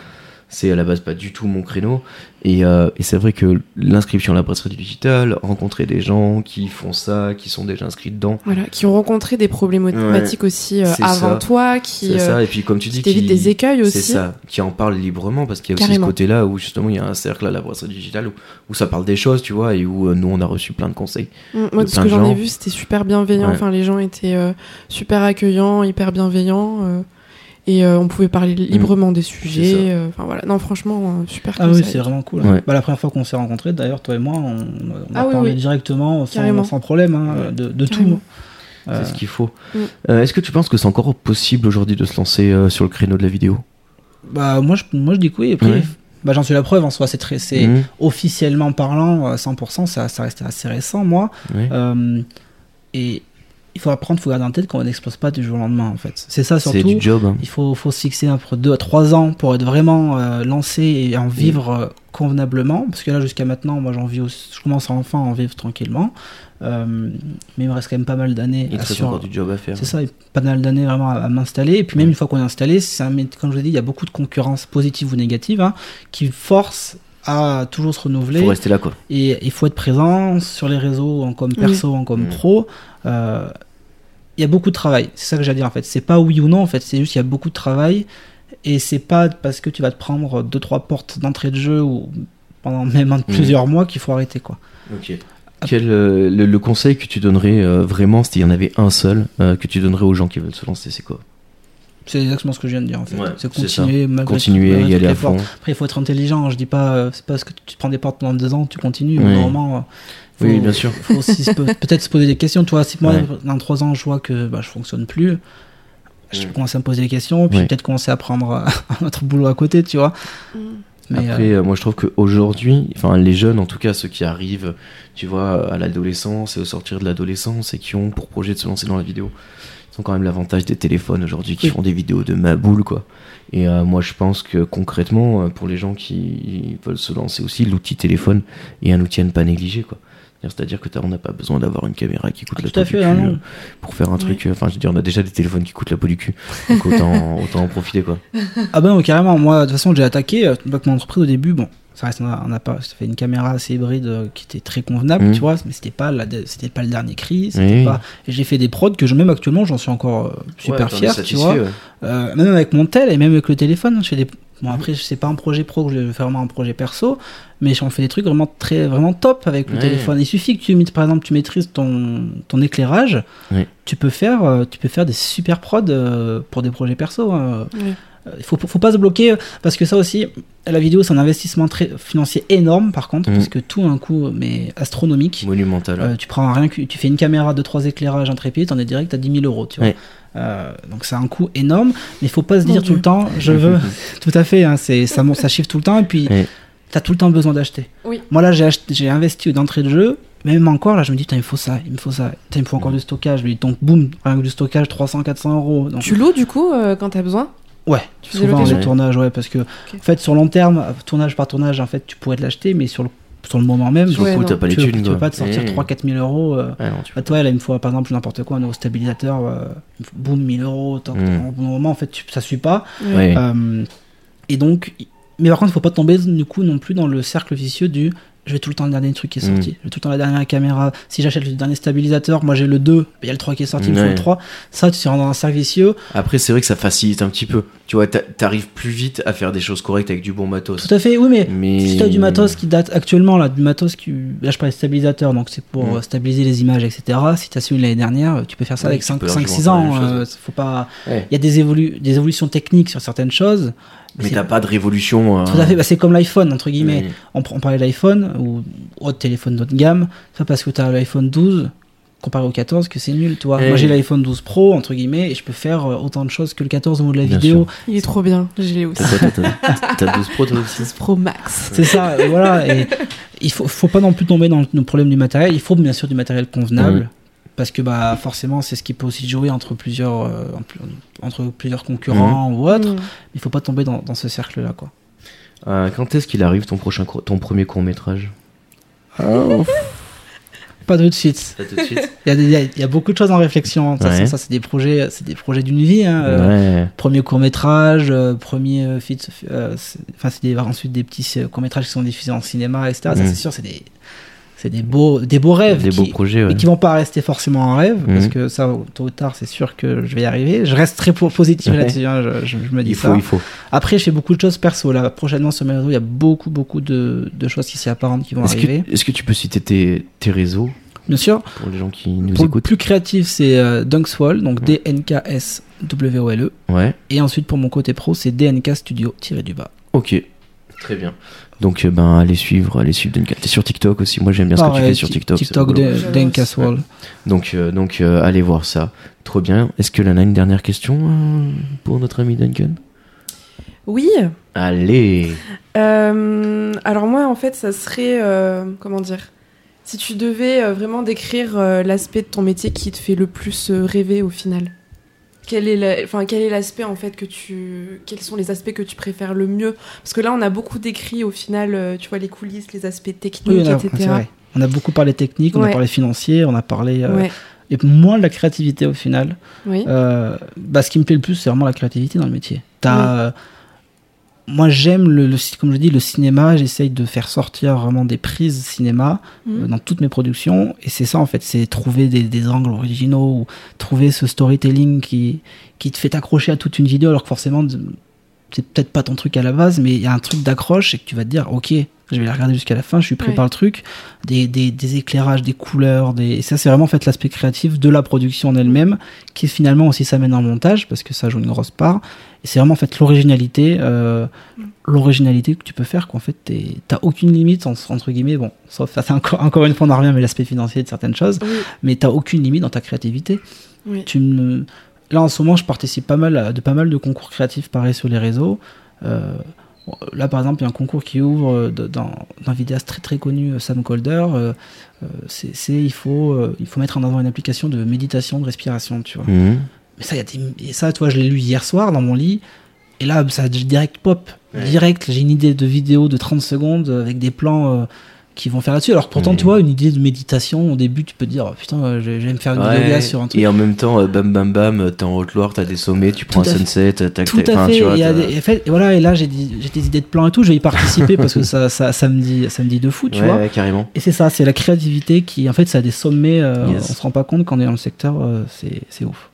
c'est à la base pas du tout mon créneau. Et, euh, et c'est vrai que l'inscription à la brasserie du digital, rencontrer des gens qui font ça, qui sont déjà inscrits dedans, Voilà, qui ont rencontré des problématiques aussi euh, avant ça. toi, qui, c'est euh, ça. Et puis, comme tu dis, qui- des écueils aussi. C'est ça, qui en parle librement parce qu'il y a aussi ce côté-là où justement il y a un cercle à la brasserie digitale où, où ça parle des choses, tu vois, et où euh, nous on a reçu plein de conseils. Mm, Moi, de ce que j'en ai vu, c'était super bienveillant. Ouais. Enfin, les gens étaient euh, super accueillants, hyper bienveillants. Euh, et euh, on pouvait parler librement des Mm. sujets. euh, Enfin, voilà. Non, franchement, euh, super ah oui c'est vraiment cool Ouais. bah, la première fois qu'on s'est rencontrés d'ailleurs toi et moi on, on a Ah oui, parlé oui. directement sans, Carrément. sans problème hein, Ouais. de, de tout. Euh, C'est ce qu'il faut. Mm. Euh, Est-ce que tu penses que c'est encore possible aujourd'hui de se lancer euh, sur le créneau de la vidéo? Bah moi je moi je dis que oui Ouais. bah j'en suis la preuve en soi c'est très c'est Mhm. officiellement parlant euh, 100% ça ça reste assez récent moi Ouais. Euh, et il faut apprendre, il faut garder en tête qu'on n'explose pas du jour au lendemain en fait. C'est ça C'est surtout. du job. hein. Il faut, faut se fixer entre 2 à 3 ans pour être vraiment euh, lancé et en vivre euh, convenablement. Parce que là, jusqu'à maintenant, moi, j'en vis aussi- je commence enfin à en vivre tranquillement. Euh, mais il me reste quand même pas mal d'années Il reste encore du job à faire. C'est ça, pas mal d'années vraiment à, à m'installer. Et puis même une fois qu'on est installé, c'est un comme je vous ai dit, il y a beaucoup de concurrence positive ou négative hein, qui force à toujours se renouveler. Faut rester là quoi. Et il faut être présent sur les réseaux, en comme Oui. perso, en comme Mm. pro. Euh, Il y a beaucoup de travail. C'est ça que j'allais dire en fait. C'est pas oui ou non en fait. C'est juste qu'il y a beaucoup de travail. Et c'est pas parce que tu vas te prendre deux trois portes d'entrée de jeu ou pendant même un- Mm. plusieurs mois qu'il faut arrêter quoi. Ok. Quel, euh, le, le conseil que tu donnerais euh, vraiment, s'il y en avait un seul, euh, que tu donnerais aux gens qui veulent se lancer, c'est quoi? C'est exactement ce que je viens de dire en fait. Ouais, c'est continuer, malgré tout, Continuer, malgré y aller à fond. Après, il faut être intelligent. Je dis pas, euh, c'est pas parce que tu prends des portes pendant deux ans, tu continues. Oui. Normalement, euh, faut, Oui, bien sûr. faut aussi peut-être se poser des questions. Toi, si moi, Ouais. dans trois ans, je vois que bah, je fonctionne plus, je Mm. vais commencer à me poser des questions, puis peut-être commencer à prendre euh, un autre boulot à côté, tu vois. Mm. Mais, Après, euh, moi je trouve qu'aujourd'hui, enfin les jeunes, en tout cas ceux qui arrivent, tu vois, à l'adolescence et au sortir de l'adolescence et qui ont pour projet de se lancer dans la vidéo, ont quand même l'avantage des téléphones aujourd'hui qui Oui. font des vidéos de ma boule, quoi. Et euh, moi je pense que concrètement, euh, pour les gens qui veulent se lancer aussi, l'outil téléphone est un outil à ne pas négliger, quoi. C'est-à-dire que on n'a pas besoin d'avoir une caméra qui coûte Ah, la peau du fait, cul euh, pour faire un truc. Enfin, je veux dire, on a déjà des téléphones qui coûtent la peau du cul, donc autant, autant en profiter, quoi. Ah ben carrément, moi, de toute façon, j'ai attaqué. Donc, mon entreprise, au début, bon, ça reste, on a, on a pas, ça fait une caméra assez hybride euh, qui était très convenable, Mhm. tu vois, mais c'était pas, la, c'était pas le dernier cri, Oui. pas. J'ai fait des prods que je, même actuellement, j'en suis encore euh, super Ouais, fier, tu vois. ouais. Euh, même avec mon tel et même avec le téléphone, je fais des. Bon, après, c'est pas un projet pro que je vais faire vraiment un projet perso, mais j'en fais des trucs vraiment très, vraiment top avec le Ouais. téléphone. Il suffit que tu, par exemple, tu maîtrises ton, ton éclairage, Ouais. tu peux faire, tu peux faire des super prods pour des projets perso. hein. Euh, Il faut, faut pas se bloquer, parce que ça aussi, la vidéo, c'est un investissement très financier énorme, par contre, Mhm. parce que tout a un coût, mais astronomique. Monumental. Euh, tu prends rien que tu fais une caméra de trois éclairages en trépied, t'en es direct à 10 000 euros, tu vois. Euh, donc c'est un coût énorme, mais il faut pas se dire tout le temps, je veux, tout à fait, hein, c'est ça, monte- ça chiffre tout le temps, et puis Ouais. t'as tout le temps besoin d'acheter. Oui. Moi là, j'ai investi d'entrée de jeu, même encore là, je me dis, putain, il me faut ça, il me faut ça, Putain, il me faut encore du stockage, donc boum, rien que du stockage, 300, 400 euros. Donc, Tu loues du coup euh, quand t'as besoin? Ouais, Tu souvent les tournages, ouais, parce que en fait sur long terme, tournage par tournage, en fait, tu pourrais te l'acheter, mais sur le sur le moment même, Sur le Ouais, coup, non. t'as pas les tu, veux- thunes, tu veux pas te sortir Eh. 3-4 000 euros. euh, Ah non, tu bah, toi, là, il me faut par exemple n'importe quoi, un nouveau stabilisateur, euh, boum, 1000 euros. tant- Mm. Au bout d'un moment, en fait, tu- ça suit pas. Ouais. Euh, et donc, mais par contre, il faut pas tomber du coup non plus dans le cercle vicieux du je vais tout le temps le dernier truc qui est sorti, Mm. je vais tout le temps la dernière caméra. Si j'achète le dernier stabilisateur, moi j'ai le 2, il y a le 3 qui est sorti, il me faut Ouais. le 3. Ça, tu rentres dans un cercle vicieux. Après, c'est vrai que ça facilite un petit peu. Tu vois, t'a- t'arrives plus vite à faire des choses correctes avec du bon matos. Tout à fait, oui, mais. Mais Si tu as du matos qui date actuellement, là, du matos qui. Là, je parlais de stabilisateur, donc c'est pour Mm. euh, stabiliser les images, etc. Si tu as celui de l'année dernière, tu peux faire ça Oui, avec tu 5, peux largement 6 faire la ans. même chose. euh, faut pas... Ouais. Il y a des, évolu- des évolutions techniques sur certaines choses. Mais c'est- t'as pas de révolution. euh, Tout à fait, bah, c'est comme l'iPhone, entre guillemets. On, on parlait de l'iPhone ou autre téléphone d'autre gamme. Ça parce que tu as l'iPhone 12 comparé au 14 que c'est nul, toi. Eh Moi j'ai l'iPhone 12 Pro, entre guillemets, et je peux faire euh, autant de choses que le 14 au niveau de la Bien vidéo. Il est trop bien, je l'ai aussi. T'as quoi, toi, T'as t'as 12 Pro toi aussi 6 Pro Max. C'est ça, euh, voilà. Et il faut, faut pas non plus tomber dans le, problème du matériel. Il faut bien sûr du matériel convenable. Parce que bah forcément c'est ce qui peut aussi jouer entre plusieurs euh, en- entre plusieurs concurrents ou autres. Mm. Il faut pas tomber dans, dans ce cercle là quoi. Euh, Quand est-ce qu'il arrive ton prochain court- ton premier court métrage Pas de suite. Pas tout de suite. Il y, a il y beaucoup de choses en réflexion. De toute façon, Ouais. ça c'est des projets, c'est des projets d'une vie. hein. Euh, ouais. Premier court métrage, premier feat- c'est- enfin c'est des, ensuite des petits courts métrages qui sont diffusés en cinéma, etc. Ça Mhm. c'est sûr, c'est des c'est des beaux des beaux rêves Des qui, beaux projets. Ouais. et qui vont pas rester forcément en rêve parce Mhm. que ça tôt ou tard c'est sûr que je vais y arriver. Je reste très po- positif Ouais. là-dessus. hein, je, je- je me dis Il ça. faut, il faut. Après, je fais beaucoup de choses perso. Là, prochainement sur mes réseaux, il y a beaucoup, beaucoup de, de choses qui s'y apparentent qui vont Est-ce arriver. est-ce que tu peux citer tes, tes réseaux Bien sûr, pour les gens qui nous pour le écoutent plus créatif, c'est euh, Dunkswall, donc D-N-K-S-W-O-L-E. Ouais. Et ensuite, pour mon côté pro, c'est DNK Studio tiré du bas. Ok. Très bien. Donc, euh, ben, allez suivre, allez suivre Duncan. T'es sur TikTok aussi. Moi, j'aime bien ce que tu fais sur Ti- TikTok. c'est TikTok rigolo. de J'adore DNK aussi. Swall. Donc, euh, donc euh, allez voir ça. Trop bien. Est-ce que Lana a une dernière question euh, pour notre ami Duncan? Oui. Allez. Euh, alors moi, en fait, ça serait euh, comment dire? Si tu devais euh, vraiment décrire euh, l'aspect de ton métier qui te fait le plus euh, rêver au final? Quel est la- enfin quel est l'aspect en fait que tu quels sont les aspects que tu préfères le mieux? Parce que là, on a beaucoup décrit au final, euh, tu vois les coulisses, les aspects techniques, Oui, etc. vrai. On a beaucoup parlé technique, on a parlé financier, on a parlé. euh, Ouais. Et moins de la créativité au final. Oui. Euh, bah, ce qui me plaît le plus, c'est vraiment la créativité dans le métier. T'as, euh, moi, j'aime, le, le- comme je dis, le cinéma. J'essaye de faire sortir vraiment des prises cinéma Mhm. euh, dans toutes mes productions. Et c'est ça, en fait, c'est trouver des, des angles originaux ou trouver ce storytelling qui, qui te fait t'accrocher à toute une vidéo, alors que forcément, c'est peut-être pas ton truc à la base, mais il y a un truc d'accroche et que tu vas te dire, ok, je vais la regarder jusqu'à la fin, je suis pris Ouais. par le truc. Des, des, des éclairages, des couleurs, des... et ça, c'est vraiment en fait l'aspect créatif de la production en elle-même, qui finalement aussi s'amène en montage, parce que ça joue une grosse part. Et c'est vraiment en fait l'originalité, euh, l'originalité que tu peux faire, qu'en fait, t'as aucune limite, en- entre guillemets, bon, sauf ça, c'est encore, encore une fois, on en revient, mais l'aspect financier de certaines choses, Oui. mais t'as aucune limite dans ta créativité. Oui. Tu me... Là, en ce moment, je participe pas mal à- de pas mal de concours créatifs, pareil, sur les réseaux. Euh, là, par exemple, il y a un concours qui ouvre euh, d'un vidéaste très très connu, euh, Sam Colder. euh, c'est c'est- il, faut, il faut mettre en avant une application de méditation, de respiration, tu vois. Mhm. Mais ça, y a des- et ça, tu vois, je l'ai lu hier soir dans mon lit. Et là, ça direct pop. Ouais. Direct, j'ai une idée de vidéo de 30 secondes avec des plans qui vont faire là-dessus. Alors que pourtant, Mhm. tu vois, une idée de méditation, au début, tu peux te dire, oh, putain, euh, je je vais me faire une Ouais. vidéo sur un truc. Et en même temps, euh, bam bam bam, t'es en Haute-Loire, t'as des sommets, tu prends un sunset, tac tac. Tout à fait. tu vois, t'as- des- fait, et voilà, et là, j'ai des, idées de plans et tout. Je vais y participer parce que ça, ça, ça, me dit, ça me dit de fou, tu ouais, vois. ouais, carrément. Et c'est ça, c'est la créativité qui, en fait, ça a des sommets. euh, Yes. On se rend pas compte quand on est dans le secteur, euh, c'est c'est ouf.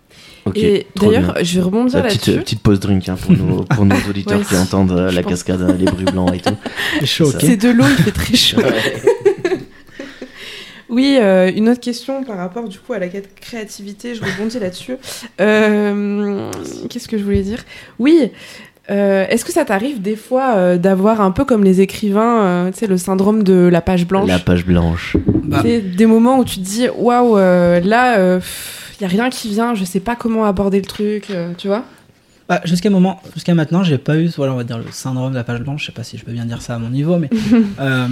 Et d'ailleurs, bien. je vais rebondir La petite, là-dessus. petite pause drink hein, pour, nos, pour nos auditeurs Ouais, qui entendent euh, la pense. cascade, euh, les bruits blancs et tout. C'est chaud, ça. ok. C'est de l'eau, il fait très chaud. Ouais. Oui, euh, une autre question par rapport du coup à la cré- créativité, je rebondis là-dessus. Euh, Qu'est-ce que je voulais dire? Oui, Euh, Est-ce que ça t'arrive des fois euh, d'avoir un peu comme les écrivains, euh, tu sais, le syndrome de la page blanche? La page blanche. Bah, Des moments où tu te dis, waouh, euh, là, il y a rien qui vient, je sais pas comment aborder le truc, euh, tu vois Bah, jusqu'à moment, jusqu'à maintenant, j'ai pas eu, voilà, on va dire le syndrome de la page blanche. Je sais pas si je peux bien dire ça à mon niveau, mais euh,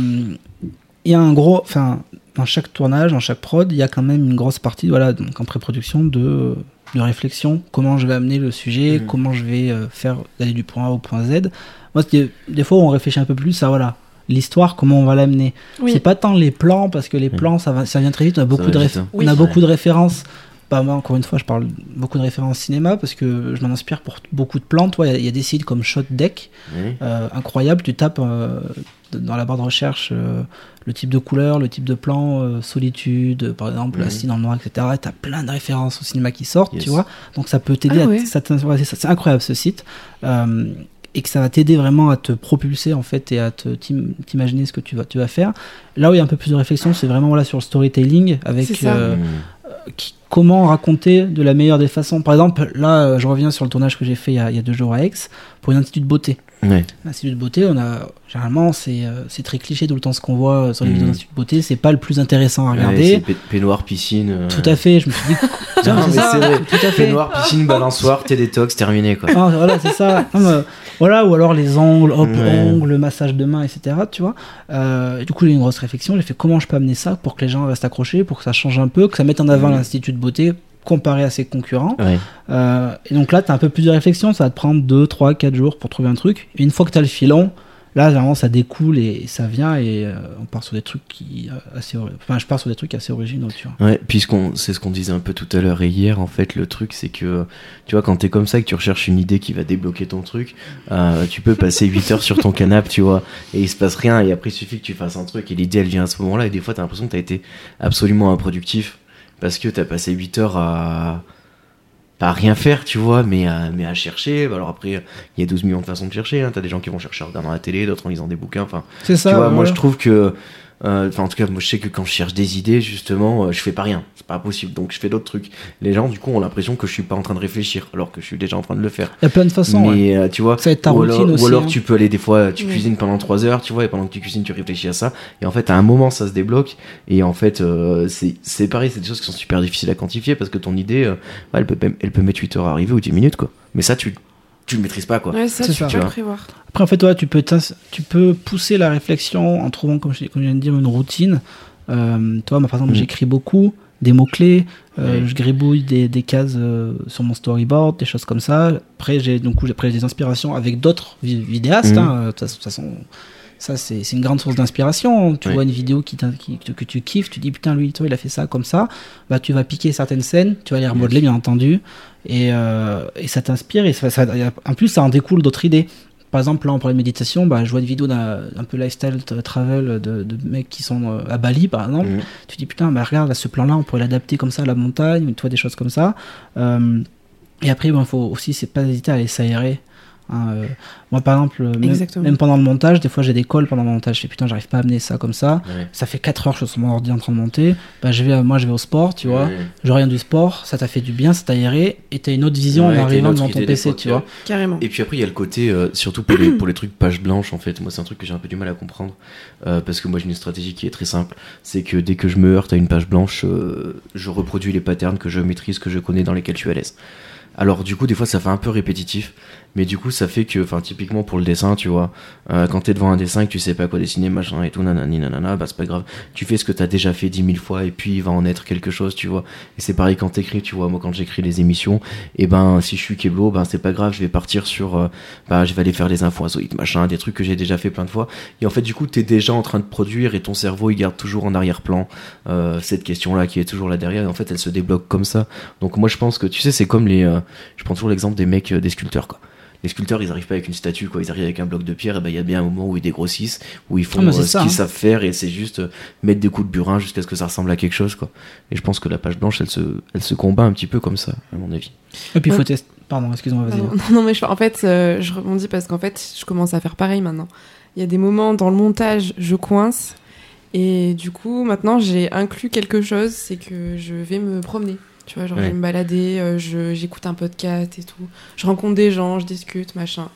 il y a un gros, enfin, dans chaque tournage, dans chaque prod, il y a quand même une grosse partie, voilà, donc en pré-production de, de réflexion. Comment je vais amener le sujet, Mhm. comment je vais euh, faire d'aller du point A au point Z. Moi, c'est- des fois, on réfléchit un peu plus à voilà l'histoire, comment on va l'amener. C'est pas tant les plans parce que les plans, ça, va, ça vient très vite. On a beaucoup va de, vite, hein. on Oui. a beaucoup de références. Bah, moi, encore une fois, je parle beaucoup de références cinéma parce que je m'en inspire pour beaucoup de plans. Toi, il y a- il y, a des sites comme Shot Deck, euh, incroyable. Tu tapes euh, dans la barre de recherche euh, le type de couleur, le type de plan, euh, solitude, par exemple, Mhm. assis dans le noir, etc. Et t'as plein de références au cinéma qui sortent, Yes. tu vois. Donc ça peut t'aider. Ah c'est incroyable ce site. Euh, et que ça va t'aider vraiment à te propulser en fait et à t'imaginer ce que tu vas, tu vas faire. Là où il y a un peu plus de réflexion, c'est vraiment voilà, sur le storytelling avec Euh, Mmh. qui- comment raconter de la meilleure des façons. Par exemple, là, euh, je reviens sur le tournage que j'ai fait il y, a, il y a deux jours à Aix pour une institut de beauté. Ouais. L'institut de beauté, on a généralement c'est euh, c'est très cliché tout le temps ce qu'on voit sur les Mhm. vidéos d'institut de beauté, c'est pas le plus intéressant à Ouais, regarder. pe- peignoir, piscine. euh, tout à fait, je me suis dit Tiens, Non, mais ça, tout à fait. Peignoir, piscine, balançoire, thé détox, terminé quoi. Ah, voilà, c'est ça. Non, mais, voilà, ou alors les ongles, hop, Ouais. massage de main, etc. Tu vois. Euh, et du coup, j'ai une grosse réflexion. J'ai fait comment je peux amener ça pour que les gens restent accrochés, pour que ça change un peu, que ça mette en avant l'institut de beauté comparé à ses concurrents. Ouais. Euh, et donc là, tu as un peu plus de réflexion, ça va te prendre 2, 3, 4 jours pour trouver un truc. Et une fois que tu as le filon, là, vraiment, ça découle et ça vient et euh, on part sur des trucs qui euh, assez enfin, je pars sur des trucs assez originaux, tu vois. Ouais, puisqu'on c'est ce qu'on disait un peu tout à l'heure et hier en fait le truc c'est que tu vois quand t'es comme ça et que tu recherches une idée qui va débloquer ton truc, euh, tu peux passer 8 heures sur ton canapé, tu vois, et il se passe rien et après il suffit que tu fasses un truc et l'idée elle vient à ce moment-là et des fois t'as l'impression que t'as été absolument improductif parce que t'as passé 8 heures à pas à rien faire, tu vois, mais à, mais à chercher. Alors après, il y a 12 millions de façons de chercher. Hein. T'as des gens qui vont chercher en regardant la télé, d'autres en lisant des bouquins. Enfin, C'est ça. tu vois, moi je trouve que. Euh, Enfin, en tout cas, moi je sais que quand je cherche des idées, justement, euh, je fais pas rien. C'est pas possible. Donc je fais d'autres trucs. Les gens, du coup, ont l'impression que je suis pas en train de réfléchir, alors que je suis déjà en train de le faire. Il y a plein de façons. ouais. Mais euh, tu vois, Ça va être ta ou routine alors, aussi. ou alors hein. tu peux aller des fois, tu cuisines pendant 3 heures, tu vois, et pendant que tu cuisines, tu réfléchis à ça. Et en fait, à un moment, ça se débloque. Et en fait, euh, c'est c'est pareil, c'est des choses qui sont super difficiles à quantifier parce que ton idée, euh, elle, peut, elle peut mettre 8 heures à arriver ou 10 minutes, quoi. Mais ça, tu, tu le maîtrises pas, quoi. Ouais, ça, C'est tu ça. peux prévoir. Après, en fait, ouais, tu peux, tu peux pousser la réflexion en trouvant, comme je, comme je viens de dire, une routine. Euh, toi, moi, par exemple, Mhm. j'écris beaucoup, des mots-clés, euh, Ouais. je gribouille des, des cases euh, sur mon storyboard, des choses comme ça. Après, j'ai donc, après, des inspirations avec d'autres vi- vidéastes. Mhm. hein. Euh, De toute façon, ça, c'est une grande source d'inspiration. Tu vois une vidéo qui, que, tu kiffes, tu dis putain, lui, toi, il a fait ça comme ça. Bah, tu vas piquer certaines scènes, tu vas les remodeler, bien entendu. Et, euh, et ça t'inspire. Et ça, ça- en plus, ça en découle d'autres idées. Par exemple, là, on parlait de méditation, bah, je vois une vidéo d'un un peu lifestyle travel de, de mecs qui sont euh, à Bali, par exemple. Mhm. Tu dis, putain, bah, regarde, là, ce plan-là, on pourrait l'adapter comme ça à la montagne, ou tu vois, des choses comme ça. Euh, et après, il faut aussi, c'est pas hésiter à aller s'aérer. Hein, euh, moi, par exemple, même, pendant le montage, des fois, j'ai des calls pendant le montage. Je fais, putain, j'arrive pas à amener ça comme ça. Ouais. Ça fait 4 heures que je suis sur mon ordi en train de monter. Bah, je vais, moi, je vais au sport, tu vois. Ouais. Je reviens du sport, ça t'a fait du bien, ça t'a aéré, et t'as une autre vision Ouais, en arrivant devant ton PC, fois, tu vois. Carrément. Et puis après, il y a le côté, euh, surtout pour les, pour les trucs page blanche, en fait. Moi, c'est un truc que j'ai un peu du mal à comprendre. euh, parce que moi, j'ai une stratégie qui est très simple. C'est que dès que je me heurte à une page blanche, euh, je reproduis les patterns que je maîtrise, que je connais, dans lesquels je suis à l'aise. Alors, du coup, des fois, ça fait un peu répétitif. Mais du coup, ça fait que, enfin, typiquement pour le dessin, tu vois, euh, quand t'es devant un dessin et que tu sais pas quoi dessiner, machin et tout, nanani, nanana, bah c'est pas grave. Tu fais ce que t'as déjà fait dix mille fois et puis il va en être quelque chose, tu vois. Et c'est pareil quand t'écris, tu vois. Moi, quand j'écris les émissions, et ben, si je suis Keblo, ben c'est pas grave, je vais partir sur, euh, bah, je vais aller faire les infos machin, des trucs que j'ai déjà fait plein de fois. Et en fait, du coup, t'es déjà en train de produire et ton cerveau, il garde toujours en arrière-plan euh, cette question-là qui est toujours là derrière. Et en fait, elle se débloque comme ça. Donc moi, je pense que, tu sais, c'est comme les, euh, je prends toujours l'exemple des mecs, euh, des sculpteurs, quoi. Les sculpteurs, ils arrivent pas avec une statue, quoi. Ils arrivent avec un bloc de pierre. Et ben, il y a bien un moment où ils dégrossissent, où ils font Ah, euh, ce qu'ils hein. savent faire, et c'est juste euh, mettre des coups de burin jusqu'à ce que ça ressemble à quelque chose, quoi. Et je pense que la page blanche, elle se, elle se combat un petit peu comme ça, à mon avis. Et puis il faut Ouais. tester. Pardon, excuse-moi, vas-y. Non, mais je, en fait, euh, je rebondis parce qu'en fait, je commence à faire pareil maintenant. Il y a des moments dans le montage, je coince. Et du coup, maintenant, j'ai inclus quelque chose, c'est que je vais me promener. Tu vois, genre, je vais me balader, euh, je- j'écoute un podcast et tout. Je rencontre des gens, je discute, machin.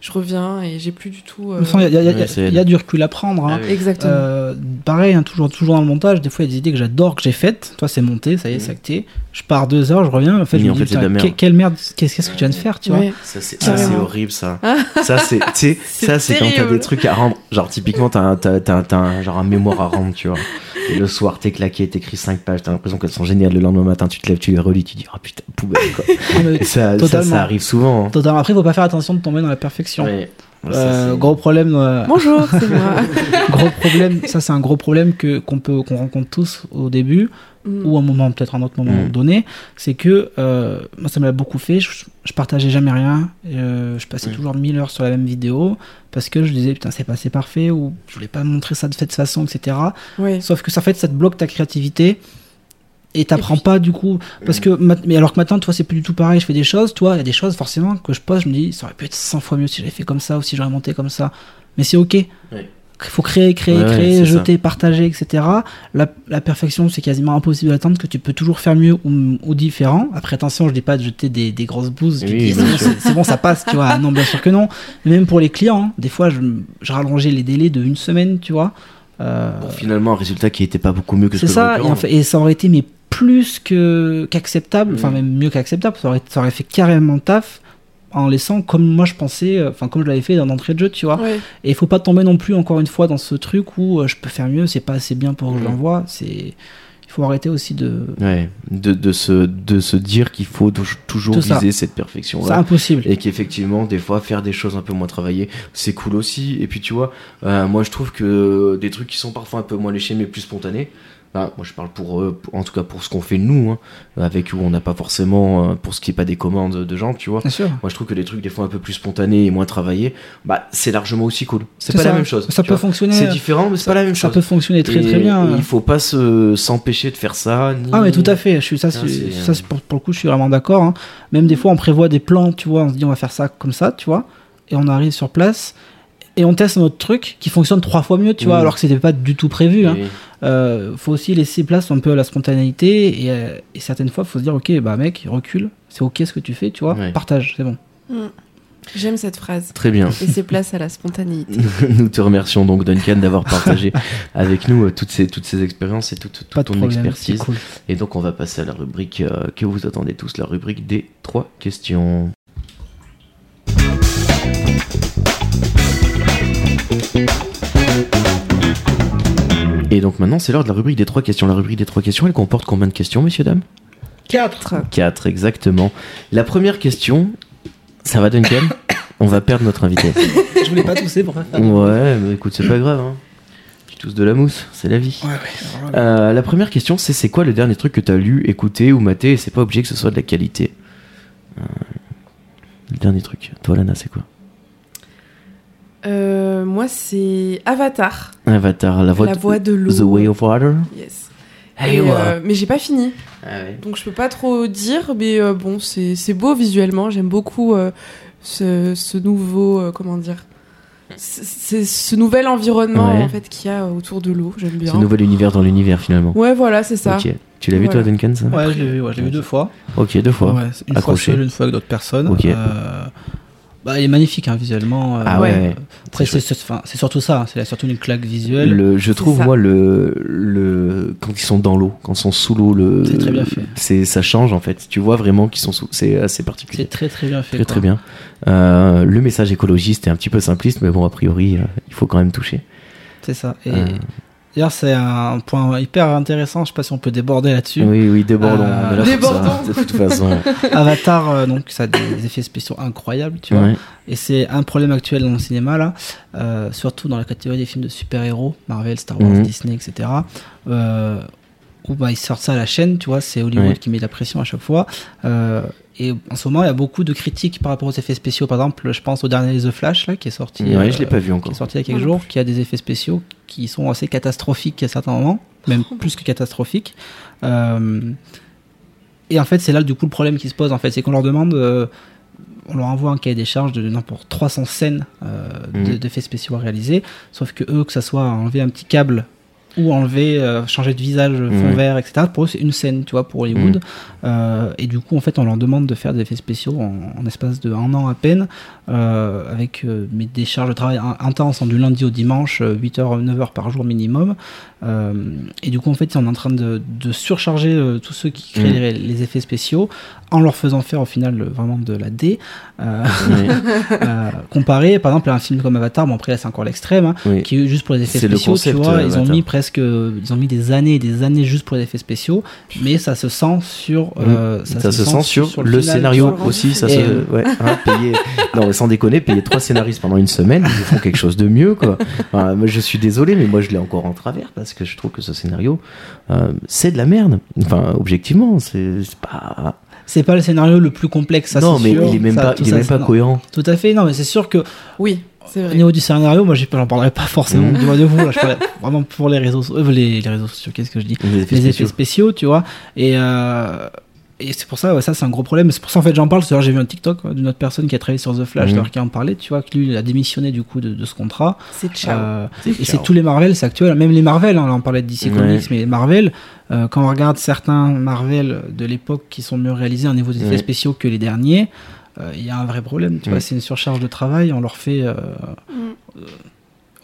Je reviens et j'ai plus du tout. Euh, il y, a- il y a- Ouais, c'est il y a du recul à prendre. hein. Ah oui. Exactement. Euh, pareil, hein, toujours, toujours dans le montage, des fois il y a des idées que j'adore, que j'ai faites. Toi, c'est monté, ça y est, c'est acté. Je pars deux heures, je reviens. En fait, Oui, je me en dis, merde. que- quelle merde, qu'est-ce qu'est-ce que tu viens de faire, tu vois? Ouais. Ça, c'est ça, Carrément. c'est horrible, ça. ça, c'est, tu sais, C'est ça, c'est quand t'as des trucs à rendre. Genre, typiquement, t'as un, t'as, t'as- t'as un, genre un mémoire à rendre, tu vois. Et le soir, t'es claqué, t'écris 5 pages, t'as l'impression qu'elles sont géniales. Le lendemain matin, tu te lèves, tu les relis, tu dis, ah putain, poubelle, quoi. Ça, ça, ça arrive souvent. hein. Totalement. Après, il faut pas faire attention de tomber dans la perfection. Euh, gros problème, euh, Bonjour, c'est moi. gros problème. Ça, c'est un gros problème que qu'on peut qu'on rencontre tous au début Mm. ou à un moment, peut-être un autre moment Mm. donné. C'est que euh, moi, ça me l'a beaucoup fait. Je, je partageais jamais rien. Euh, je passais toujours 1000 heures sur la même vidéo parce que je disais putain, c'est pas assez parfait ou je voulais pas montrer ça de cette façon, etc. Sauf que ça en fait, ça te bloque ta créativité. Et t'apprends pas du coup parce que ma- mais alors que maintenant toi c'est plus du tout pareil. Je fais des choses toi il y a des choses forcément que je pose je me dis ça aurait pu être 100 fois mieux si j'avais fait comme ça ou si j'aurais monté comme ça. Mais c'est ok. Ouais. il faut créer créer Ouais, créer jeter partager etc la, la perfection c'est quasiment impossible d'atteindre que tu peux toujours faire mieux ou, ou différent. Après attention je dis pas de jeter des, des grosses bouses Oui, c'est bon, ça passe tu vois. Non bien sûr que non. Mais même pour les clients hein, des fois je, je rallongeais les délais de une semaine tu vois. Euh, Pour finalement un résultat qui était pas beaucoup mieux que ce c'est que ça, pu et, en rendre. fait- et ça aurait été mais plus que qu'acceptable, enfin Mhm. même mieux qu'acceptable, ça aurait, ça aurait fait carrément le taf en laissant comme moi je pensais, euh, enfin comme je l'avais fait dans l'entrée de jeu, tu vois. Ouais. Et il faut pas tomber non plus encore une fois dans ce truc où euh, je peux faire mieux, c'est pas assez bien pour que je l'envoie, c'est il faut arrêter aussi de Ouais, de, de, se, de se dire qu'il faut tou- toujours viser cette perfection c'est impossible. et qu'effectivement des fois faire des choses un peu moins travaillées c'est cool aussi et puis tu vois euh, moi je trouve que des trucs qui sont parfois un peu moins léchés mais plus spontanés bah, moi je parle pour, eux, pour- en tout cas pour ce qu'on fait nous hein, avec où on n'a pas forcément euh, pour ce qui est pas des commandes de gens tu vois Bien sûr. moi je trouve que des trucs des fois un peu plus spontanés et moins travaillés bah c'est largement aussi cool c'est pas ça. la même chose Ça peut vois. fonctionner. c'est différent mais c'est pas la même Ça chose peut fonctionner très Et- très bien. et il faut pas se s'empêcher de faire ça ni- Ah mais tout à fait, je suis ça, Ah, ça pour, pour le coup je suis vraiment d'accord. hein. Même des fois on prévoit des plans, tu vois, on se dit on va faire ça comme ça, tu vois, et on arrive sur place et on teste notre truc qui fonctionne trois fois mieux, tu vois, alors que c'était pas du tout prévu. Hein. Euh, faut aussi laisser place un peu à la spontanéité et, euh, et certaines fois faut se dire ok bah mec recule, c'est ok ce que tu fais, tu vois, Ouais. partage, c'est bon. Mm. J'aime cette phrase. très bien Et c'est place à la spontanéité. Nous te remercions donc Duncan d'avoir partagé avec nous euh, toutes ces, toutes ces expériences et toute, ton problème, expertise. cool. Et donc on va passer à la rubrique euh, que vous attendez tous, la rubrique des trois questions. Et donc maintenant c'est l'heure de la rubrique des trois questions. La rubrique des trois questions, elle comporte combien de questions, messieurs, dames? 4 Quatre, exactement. La première question, ça va Duncan? On va perdre notre invité. Je voulais pas tousser pour faire. Ouais, mais écoute, c'est pas grave. Hein. Tu tousses de la mousse, c'est la vie. Ouais, ouais, Euh, la première question, c'est c'est quoi le dernier truc que t'as lu, écouté ou maté? Et c'est pas obligé que ce soit de la qualité Euh, Le dernier truc. Toi, Lana, c'est quoi? Euh, moi, c'est Avatar, Avatar, la voix, la de, voix de l'eau. The Way of Water Yes. Hey, Et, ouais. euh, mais j'ai pas fini, Ah ouais. donc je peux pas trop dire. Mais euh, bon, c'est c'est beau visuellement. J'aime beaucoup euh, ce, ce nouveau, euh, comment dire, c'est ce nouvel environnement Ouais. en fait qu'il y a autour de l'eau. J'aime bien. Ce nouvel univers dans l'univers finalement. Ouais, voilà, c'est ça. Ok. Tu l'as vu Voilà. toi, Duncan ça? Ouais, je l'ai vu, ouais, je l'ai vu deux fois. Ok, deux fois. Ouais, une Accroché. fois seul, une fois avec d'autres personnes. Ok. Bah, il est magnifique hein, visuellement. euh, Ah ouais. Ouais. Après, C'est c'est c'est- enfin, c'est surtout ça, hein, c'est surtout une claque visuelle. Le, je trouve ça. moi le, le quand ils sont dans l'eau, quand ils sont sous l'eau, le C'est très bien fait. c'est ça change en fait. Tu vois vraiment qu'ils sont sous. C'est assez particulier. C'est très très bien fait. Très quoi. très bien. Euh, le message écologiste est un petit peu simpliste, mais bon, a priori, euh, il faut quand même toucher. C'est ça. Et Euh, d'ailleurs, c'est un point hyper intéressant. Je sais pas si on peut déborder là-dessus. oui, oui, débordons. Euh, là Débordons. ça, de toute façon. Avatar, euh, donc, ça a des effets spéciaux incroyables, tu vois. Ouais. Et c'est un problème actuel dans le cinéma, là, euh, surtout dans la catégorie des films de super-héros, Marvel, Star Wars, Mhm. Disney, etc. Où bah, ils sortent ça à la chaîne, tu vois, c'est Hollywood Ouais. qui met la pression à chaque fois. Et en ce moment, il y a beaucoup de critiques par rapport aux effets spéciaux. Par exemple, je pense au dernier The Flash, là, qui est sorti. Ouais, euh, je l'ai pas vu qui encore. est sorti il y a quelques non jours, qui a des effets spéciaux qui sont assez catastrophiques à certains moments, même plus que catastrophiques. Euh, et en fait, c'est là du coup le problème qui se pose. En fait, c'est qu'on leur demande, euh, on leur envoie un cahier des charges de n'importe 300 scènes euh, de- Mhm. d'effets spéciaux à réaliser, sauf que eux, que ça soit enlever un petit câble ou enlever, euh, changer de visage, fond Mhm. vert, etc. Pour eux, c'est une scène, tu vois, pour Hollywood. Euh, et du coup, en fait, on leur demande de faire des effets spéciaux en, en espace de un an à peine, euh, avec euh, mais des charges de travail in- intenses, du lundi au dimanche, 8h, 9h par jour minimum. Euh, et du coup, en fait, on est en train de, de surcharger euh, tous ceux qui créent Mhm. les, les effets spéciaux en leur faisant faire au final euh, vraiment de la D. Euh, euh, comparé, par exemple, à un film comme Avatar, bon après là c'est encore l'extrême, hein, Oui. qui est juste pour les effets le spéciaux, concept, tu vois, euh, ils ont mis presque, ils ont mis des années et des années juste pour les effets spéciaux, mais ça se sent sur, euh, ça, se sent sur, le, scénario aussi. Ça Et, se, euh, ouais, hein, payer, non, mais sans déconner, payer trois scénaristes pendant une semaine, ils font quelque chose de mieux, quoi. Enfin, moi, je suis désolé, mais moi, je l'ai encore en travers parce que je trouve que ce scénario, euh, c'est de la merde. Enfin, objectivement, c'est pas. C'est pas le scénario le plus complexe, ça non, mais sûr. il est même Ça, pas, il est ça, même pas cohérent. Tout à fait, non, mais c'est sûr que Oui, au niveau du scénario, moi j'en parlerai pas forcément Mhm. du de vous, là, je parlais vraiment pour les réseaux, euh, les, les réseaux sociaux, qu'est-ce que je dis? Les effets les spéciaux. effets spéciaux, tu vois. Et, euh, et c'est pour ça, ouais, ça c'est un gros problème. C'est pour ça en fait j'en parle. C'est-à-dire, j'ai vu un TikTok ouais, d'une autre personne qui a travaillé sur The Flash, d'ailleurs, qui en parlait, tu vois, que lui il a démissionné du coup de, de ce contrat. C'est ciao. Euh, et c'est tous les Marvel, c'est actuel. Même les Marvel, hein, là, on parlait de DC Ouais. Comics, mais les Marvel, euh, quand on regarde certains Marvel de l'époque qui sont mieux réalisés au niveau des effets Ouais. spéciaux que les derniers, il y a un vrai problème. Tu vois, c'est une surcharge de travail. On leur fait. euh, Mm.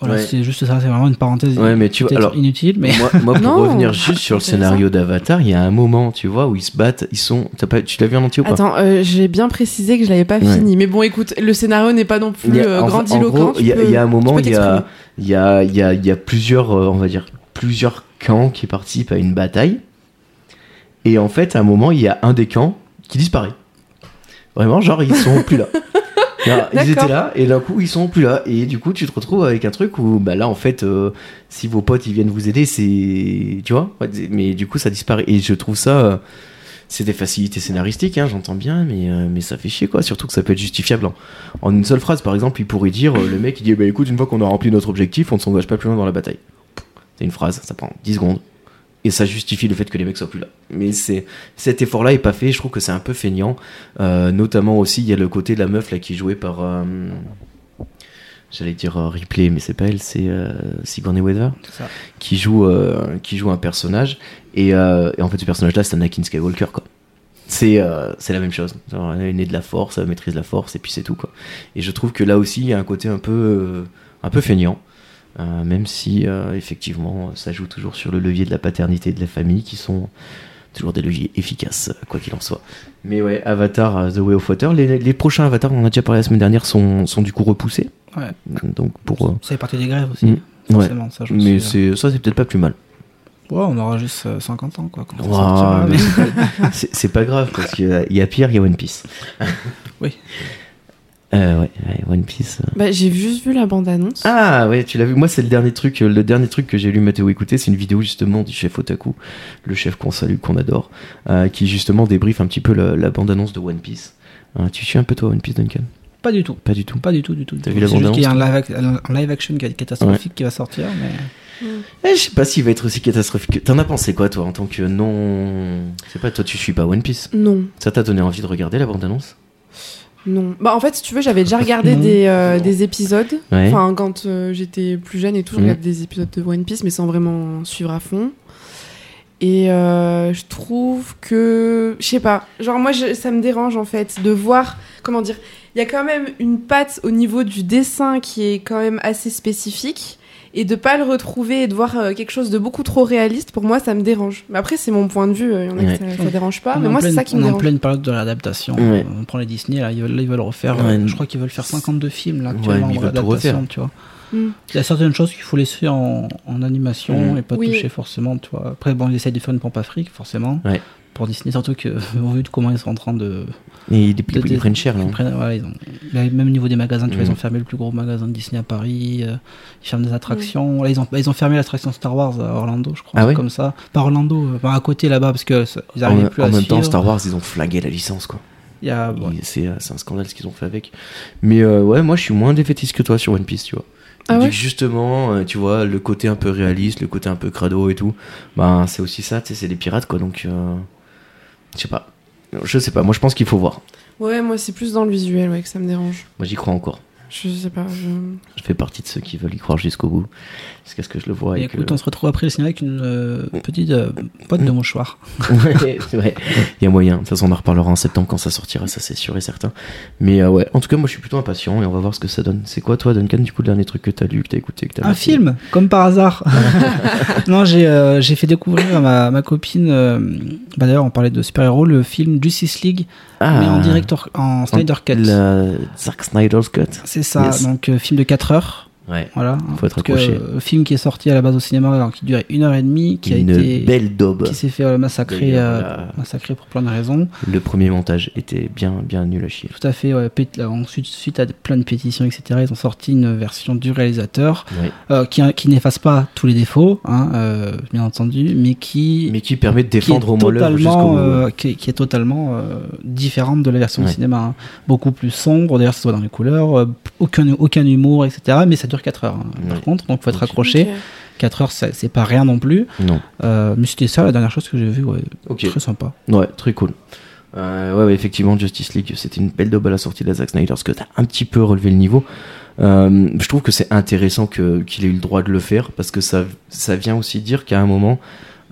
voilà, Ouais. c'est juste ça. C'est vraiment une parenthèse. Ouais, mais tu vois, alors- inutile, mais. Moi, moi, pour Non, revenir juste sur le scénario d'Avatar, il y a un moment, tu vois, où ils se battent, ils sont. Pas, tu l'as vu en entier ou pas Attends, euh, j'ai bien précisé que je l'avais pas Ouais. fini. Mais bon, écoute, le scénario n'est pas non plus a- euh, en- en grandiloquent. il y, a- y un moment, il y a, y, a, il y, a, y a plusieurs, euh, on va dire, plusieurs camps qui participent à une bataille. Et en fait, à un moment, il y a un des camps qui disparaît. Vraiment, genre, ils sont plus là. Ils étaient là, et d'un coup, ils sont plus là. Et du coup, tu te retrouves avec un truc où, bah là, en fait, euh, si vos potes, ils viennent vous aider, c'est. Tu vois Mais du coup, ça disparaît. Et je trouve ça. euh, c'est des facilités scénaristiques, hein, j'entends bien, mais, euh, mais ça fait chier quoi. Surtout que ça peut être justifiable en, en une seule phrase. Par exemple, il pourrait dire le mec il dit bah écoute, une fois qu'on a rempli notre objectif, on ne s'engage pas plus loin dans la bataille. C'est une phrase, ça prend 10 secondes. Et ça justifie le fait que les mecs soient plus là. Mais c'est cet effort-là est pas fait. Je trouve que c'est un peu feignant. Euh, notamment aussi, il y a le côté de la meuf là qui est jouée par. euh, J'allais dire euh, Ripley, mais c'est pas elle, c'est euh, Sigourney Weaver qui joue qui joue un personnage et, et en fait ce personnage là c'est Anakin Skywalker quoi c'est euh, la même chose Genre, elle est née de la force elle maîtrise la force et puis c'est tout quoi et je trouve que là aussi il y a un côté un peu euh, un peu feignant euh, même si euh, effectivement ça joue toujours sur le levier de la paternité et de la famille qui sont toujours des leviers efficaces quoi qu'il en soit mais ouais Avatar euh, The Way of Water les, les prochains Avatars on en a déjà parlé la semaine dernière sont, sont du coup repoussés Ouais. donc pour euh, Ça fait partie des grèves aussi. Mm. Forcément, ça, je mais c'est ça c'est peut-être pas plus mal Ouais, on aura juste euh, 50 ans, quoi. mais- c'est pas grave parce qu'il y a- il y a pire, il y a One Piece. Oui. Euh, ouais, ouais, One Piece. Bah, j'ai juste vu la bande-annonce. Ah ouais, tu l'as vu. Moi, c'est le dernier truc, euh, le dernier truc que j'ai lu Mathéo écouter, c'est une vidéo justement du chef Otaku, le chef qu'on salue, qu'on adore, euh, qui justement débriefe un petit peu la, la bande-annonce de One Piece. Euh, tu suis un peu toi One Piece, Duncan? Pas du tout. Pas du tout. Pas du tout, du tout. T'as vu la juste qu'il y a un bande-annonce, live, ac- un live action qui est catastrophique qui va sortir, mais. Eh, je sais pas s'il va être aussi catastrophique. que- T'en as pensé quoi, toi, en tant que non. Je sais pas, toi, tu suis pas One Piece? Non, Ça t'a donné envie de regarder la bande-annonce? Non. Bah, en fait, si tu veux, j'avais déjà regardé des, euh, des épisodes. Ouais. Enfin, quand euh, j'étais plus jeune et tout, je Mhm. regardais des épisodes de One Piece, mais sans vraiment suivre à fond. Et euh, je trouve que, je sais pas, genre moi je- ça me dérange en fait de voir, comment dire, il y a quand même une patte au niveau du dessin qui est quand même assez spécifique. Et de pas le retrouver et de voir euh, quelque chose de beaucoup trop réaliste, pour moi ça me dérange. Mais après c'est mon point de vue, il y en a Ouais. que ça, ça dérange pas, On mais moi c'est ça qui me On est en dérange. pleine période de l'adaptation. Ouais. On prend les Disney, là, ils veulent, là, ils veulent refaire. Ouais. euh, je crois qu'ils veulent faire 52 films, là, actuellement, ils en veulent tout adaptation, refaire. tu vois. Mm. Il y a certaines choses qu'il faut laisser en, en animation Mm. et pas Oui. toucher forcément, tu vois. Après, bon, ils essayent de faire une pompe afrique, forcément. Ouais. Pour Disney, surtout que, au vu de comment ils sont en train de. Et ils, ils- de- ils prennent cher, ils prennent- voilà, ils ont, là, même au niveau des magasins, tu vois, ils ont fermé le plus gros magasin de Disney à Paris. euh, ils ferment des attractions. Là, ils ont, ils ont fermé l'attraction Star Wars à Orlando, je crois. Ah ouais comme ça. Pas Orlando, euh, enfin, à côté là-bas, parce que ça- ils En, arrivaient plus en à même temps, suivre. Star Wars, ils ont flagué la licence, quoi. Il y a, ouais. C'est euh, c'est un scandale ce qu'ils ont fait avec. Mais euh, ouais, moi, je suis moins défaitiste que toi sur One Piece, tu vois. Ah ouais justement, euh, tu vois, le côté un peu réaliste, le côté un peu crado et tout, ben c'est aussi ça, tu sais, c'est des pirates, quoi. Donc, euh, je sais pas. Je sais pas, moi je pense qu'il faut voir. Ouais, moi c'est plus dans le visuel ouais, que ça me dérange. Moi j'y crois encore. Je sais pas. je- Je fais partie de ceux qui veulent y croire jusqu'au bout. Jusqu'à ce que je le vois. Et et écoute, que- on se retrouve après le cinéma avec une euh, petite euh, boîte de mouchoirs. ouais, c'est vrai. Il y a moyen. De toute façon, on en reparlera en septembre quand ça sortira, ça c'est sûr et certain. Mais euh, ouais, en tout cas, moi je suis plutôt impatient et on va voir ce que ça donne. C'est quoi, toi, Duncan, du coup, le dernier truc que t'as lu, que t'as écouté, que t'as Un film, comme par hasard. non, j'ai euh, j'ai fait découvrir à ma, ma copine, euh, bah d'ailleurs on parlait de super-héros, le film Justice League, Ah, mais en director, en Snyder Cut. La Zack Snyder's Cut. C'est ça, Yes. donc euh, film de 4 heures. Ouais. Voilà. Faut être accroché. euh, film qui est sorti à la base au cinéma, alors qui durait une heure et demie, qui a Une été belle daube. qui s'est fait euh, massacrer, euh, la- massacrer pour plein de raisons. Le premier montage était bien, bien nul à chier. Tout à fait. Ouais, ensuite, suite à plein de pétitions, etc., ils ont sorti une version du réalisateur Ouais. euh, qui, qui n'efface pas tous les défauts, hein, bien entendu, mais qui Mais qui permet de défendre au moins qui, est- qui est totalement différente de la version Ouais. de cinéma. hein. Beaucoup plus sombre, d'ailleurs, ça se voit dans les couleurs, aucun, aucun humour, etc. Mais ça dure 4 heures, hein, par contre, donc faut être accroché. Ok. 4 heures, c'est pas rien non plus. Non. Euh, mais c'était ça la dernière chose que j'ai vue, ouais. Ok. Très sympa. Ouais, très cool. Euh, ouais, ouais, effectivement, Justice League, c'était une belle daube à la sortie de la Zack Snyder's Cut. a un petit peu relevé le niveau. Euh, je trouve que c'est intéressant que, qu'il ait eu le droit de le faire parce que ça, ça vient aussi dire qu'à un moment,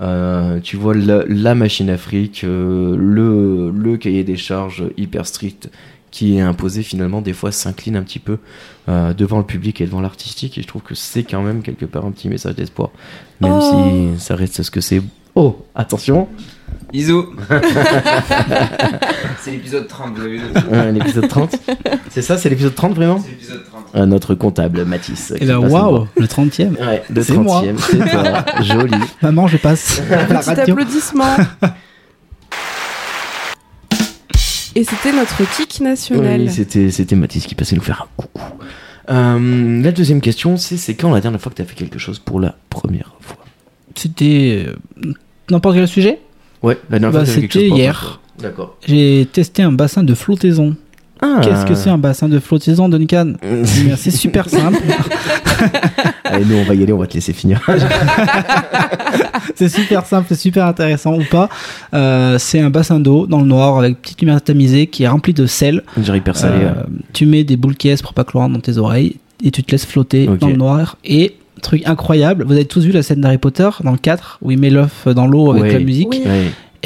euh, tu vois la, la machine Afrique, euh, le, le cahier des charges hyper strict qui est imposé finalement des fois s'incline un petit peu euh, devant le public et devant l'artistique et je trouve que c'est quand même quelque part un petit message d'espoir même Oh. si ça reste ce que c'est oh attention Bisous C'est l'épisode 30, vous avez vu Ouais, l'épisode 30 C'est ça, c'est l'épisode 30 vraiment C'est l'épisode 30. Euh, Notre comptable, Mathis. Et nous waouh, le 30e. Ouais, le C'est moi. 30e, c'est toi. Joli. Maman, je passe Petit radio. applaudissement. Et c'était notre kick national. Oui, c'était, c'était Mathis qui passait nous faire un coucou. Euh, la deuxième question, c'est c'est quand la dernière fois que tu as fait quelque chose pour la première fois? C'était euh, n'importe quel sujet? Ouais, la dernière Bah, fois que tu as fait quelque c'était chose pour la hier. fois. D'accord. J'ai testé un bassin de flottaison. Ah. Qu'est-ce que c'est un bassin de flottaison, Duncan Eh C'est super simple. Allez, nous on va y aller, on va te laisser finir. c'est super simple, c'est super intéressant ou pas. Euh, c'est un bassin d'eau dans le noir avec petite lumière tamisée qui est rempli de sel. J'ai hyper salé. Euh, tu mets des boules caisses pour pas rentre dans tes oreilles et tu te laisses flotter dans le noir. Et truc incroyable, vous avez tous vu la scène d'Harry Potter dans le 4 où il met l'œuf dans l'eau avec la musique. Oui.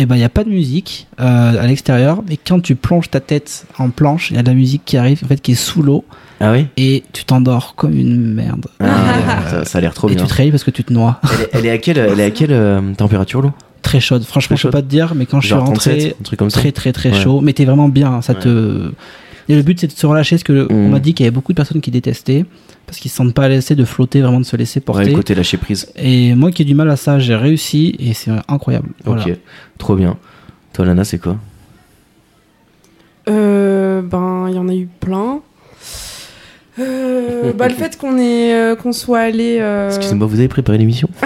Et ben il y a pas de musique euh, à l'extérieur, mais quand tu plonges ta tête en planche, il y a de la musique qui arrive en fait qui est sous l'eau Ah oui? Et tu t'endors comme une merde. Ah, ça, ça a l'air trop et bien. tu te réveilles parce que tu te noies. Elle est, elle est à quelle, elle est à quelle euh, température l'eau? Très chaude. Franchement, Très je peux chaude. pas te dire, mais quand je suis rentré, 37, un truc comme ça très très très Ouais. chaud. Mais t'es vraiment bien. Ça Ouais. te. Et le but c'est de se relâcher parce que le- on Mm. m'a dit qu'il y avait beaucoup de personnes qui détestaient parce qu'ils se sentent pas l'aise de flotter, vraiment de se laisser Ouais, porter. le côté lâcher prise. Et moi qui ai du mal à ça, j'ai réussi et c'est incroyable. Voilà. Ok, trop bien. Toi, Lana, c'est quoi? Euh, ben, il y en a eu plein. Euh, bah, le fait qu'on est, euh, qu'on soit allé. euh, Excusez-moi, vous avez préparé l'émission?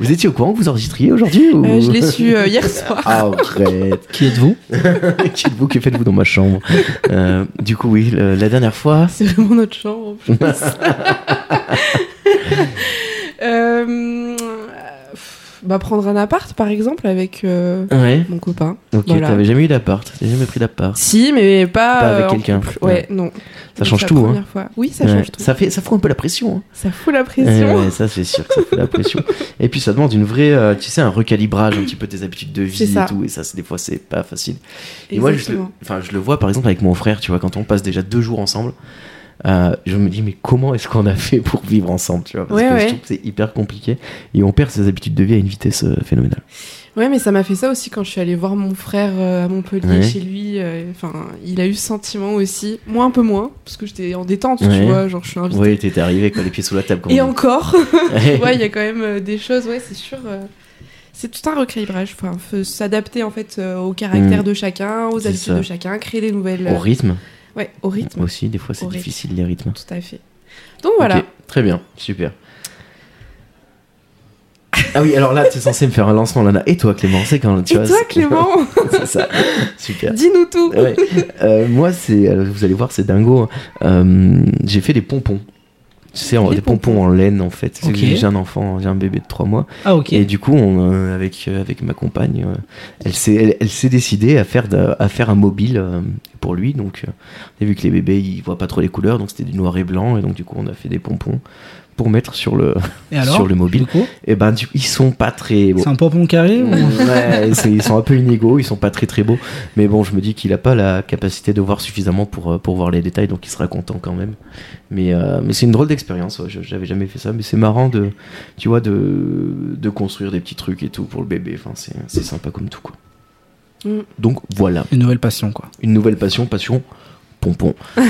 Vous étiez au courant que vous enregistriez aujourd'hui ou... euh, je l'ai su euh, hier soir. Ah, arrête Qui êtes-vous Qui êtes-vous Que faites-vous dans ma chambre Euh, Du coup, oui, le- la dernière fois. C'est vraiment notre chambre en plus. Bah, prendre un appart par exemple avec euh, Ouais. mon copain. Ok, Voilà. t'avais jamais eu d'appart, t'avais jamais pris d'appart. Si, mais pas, Pas avec euh, quelqu'un. Ouais, non. Ça Donc, change tout, hein. fois. Oui, ça Ouais, change tout. Ça, fait, ça fout un peu la pression. hein. Ça fout la pression. ouais, ça c'est sûr que ça fout la pression. Et puis ça demande une vraie, euh, tu sais, un recalibrage un petit peu des habitudes de vie et tout. Et ça, c'est des fois, c'est pas facile. Et moi, je enfin, je le vois par exemple avec mon frère, tu vois, quand on passe déjà deux jours ensemble, euh, je me dis, mais comment est-ce qu'on a fait pour vivre ensemble, tu vois Parce Ouais, que ouais. je trouve que c'est hyper compliqué et on perd ses habitudes de vie à une vitesse euh, phénoménale. Ouais, mais ça m'a fait ça aussi quand je suis allée voir mon frère euh, à Montpellier Ouais. chez lui. Enfin, il a eu ce sentiment aussi. Moi, un peu moins, parce que j'étais en détente, Ouais. tu vois. Genre, je suis invitée. Oui, t'étais arrivé, quoi, les pieds sous la table. Et on encore, Ouais. ouais, il y a quand même des choses, ouais, c'est sûr. c'est tout un recalibrage. Enfin, faut s'adapter en fait euh, au caractère Mm. de chacun, aux habitudes ça. de chacun, créer des nouvelles. Au rythme Ouais, au rythme. aussi, des fois c'est rythme. difficile les rythmes. Tout à fait. Donc voilà. Très bien, super. Ah oui, alors là, tu es censé me faire un lancement, Lana. Et toi, Clément, c'est quand tu Et vois, toi, Clément C'est ça, super. Dis-nous tout. Ouais. Euh, moi, c'est, alors, vous allez voir, c'est dingo. Euh, j'ai fait des pompons. Tu sais, en- Des pompons. pompons. en laine, en fait. J'ai un enfant, j'ai un bébé de 3 mois. Ah ok. Et du coup, on, euh, avec, euh, avec ma compagne, euh, elle s'est elle, elle s'est décidée à faire, de- à faire un mobile euh, pour lui. Donc, euh, on a vu que les bébés, ils voient pas trop les couleurs, donc c'était du noir et blanc. Et donc, du coup, on a fait des pompons pour mettre sur le, Et alors sur le mobile. Et ben, du- ils sont pas très beaux. C'est un pompon carré ou... Ouais, ils sont un peu inégaux, ils sont pas très très beaux. Mais bon, je me dis qu'il a pas la capacité de voir suffisamment pour, euh, pour voir les détails, donc il sera content quand même. Mais, euh, mais c'est une drôle d'expérience, ouais, j'avais jamais fait ça, mais c'est marrant de, tu vois, de, de construire des petits trucs et tout pour le bébé. Enfin, c'est sympa comme tout, quoi. Mm. Donc voilà, Une nouvelle passion, quoi. une nouvelle passion, passion pompon.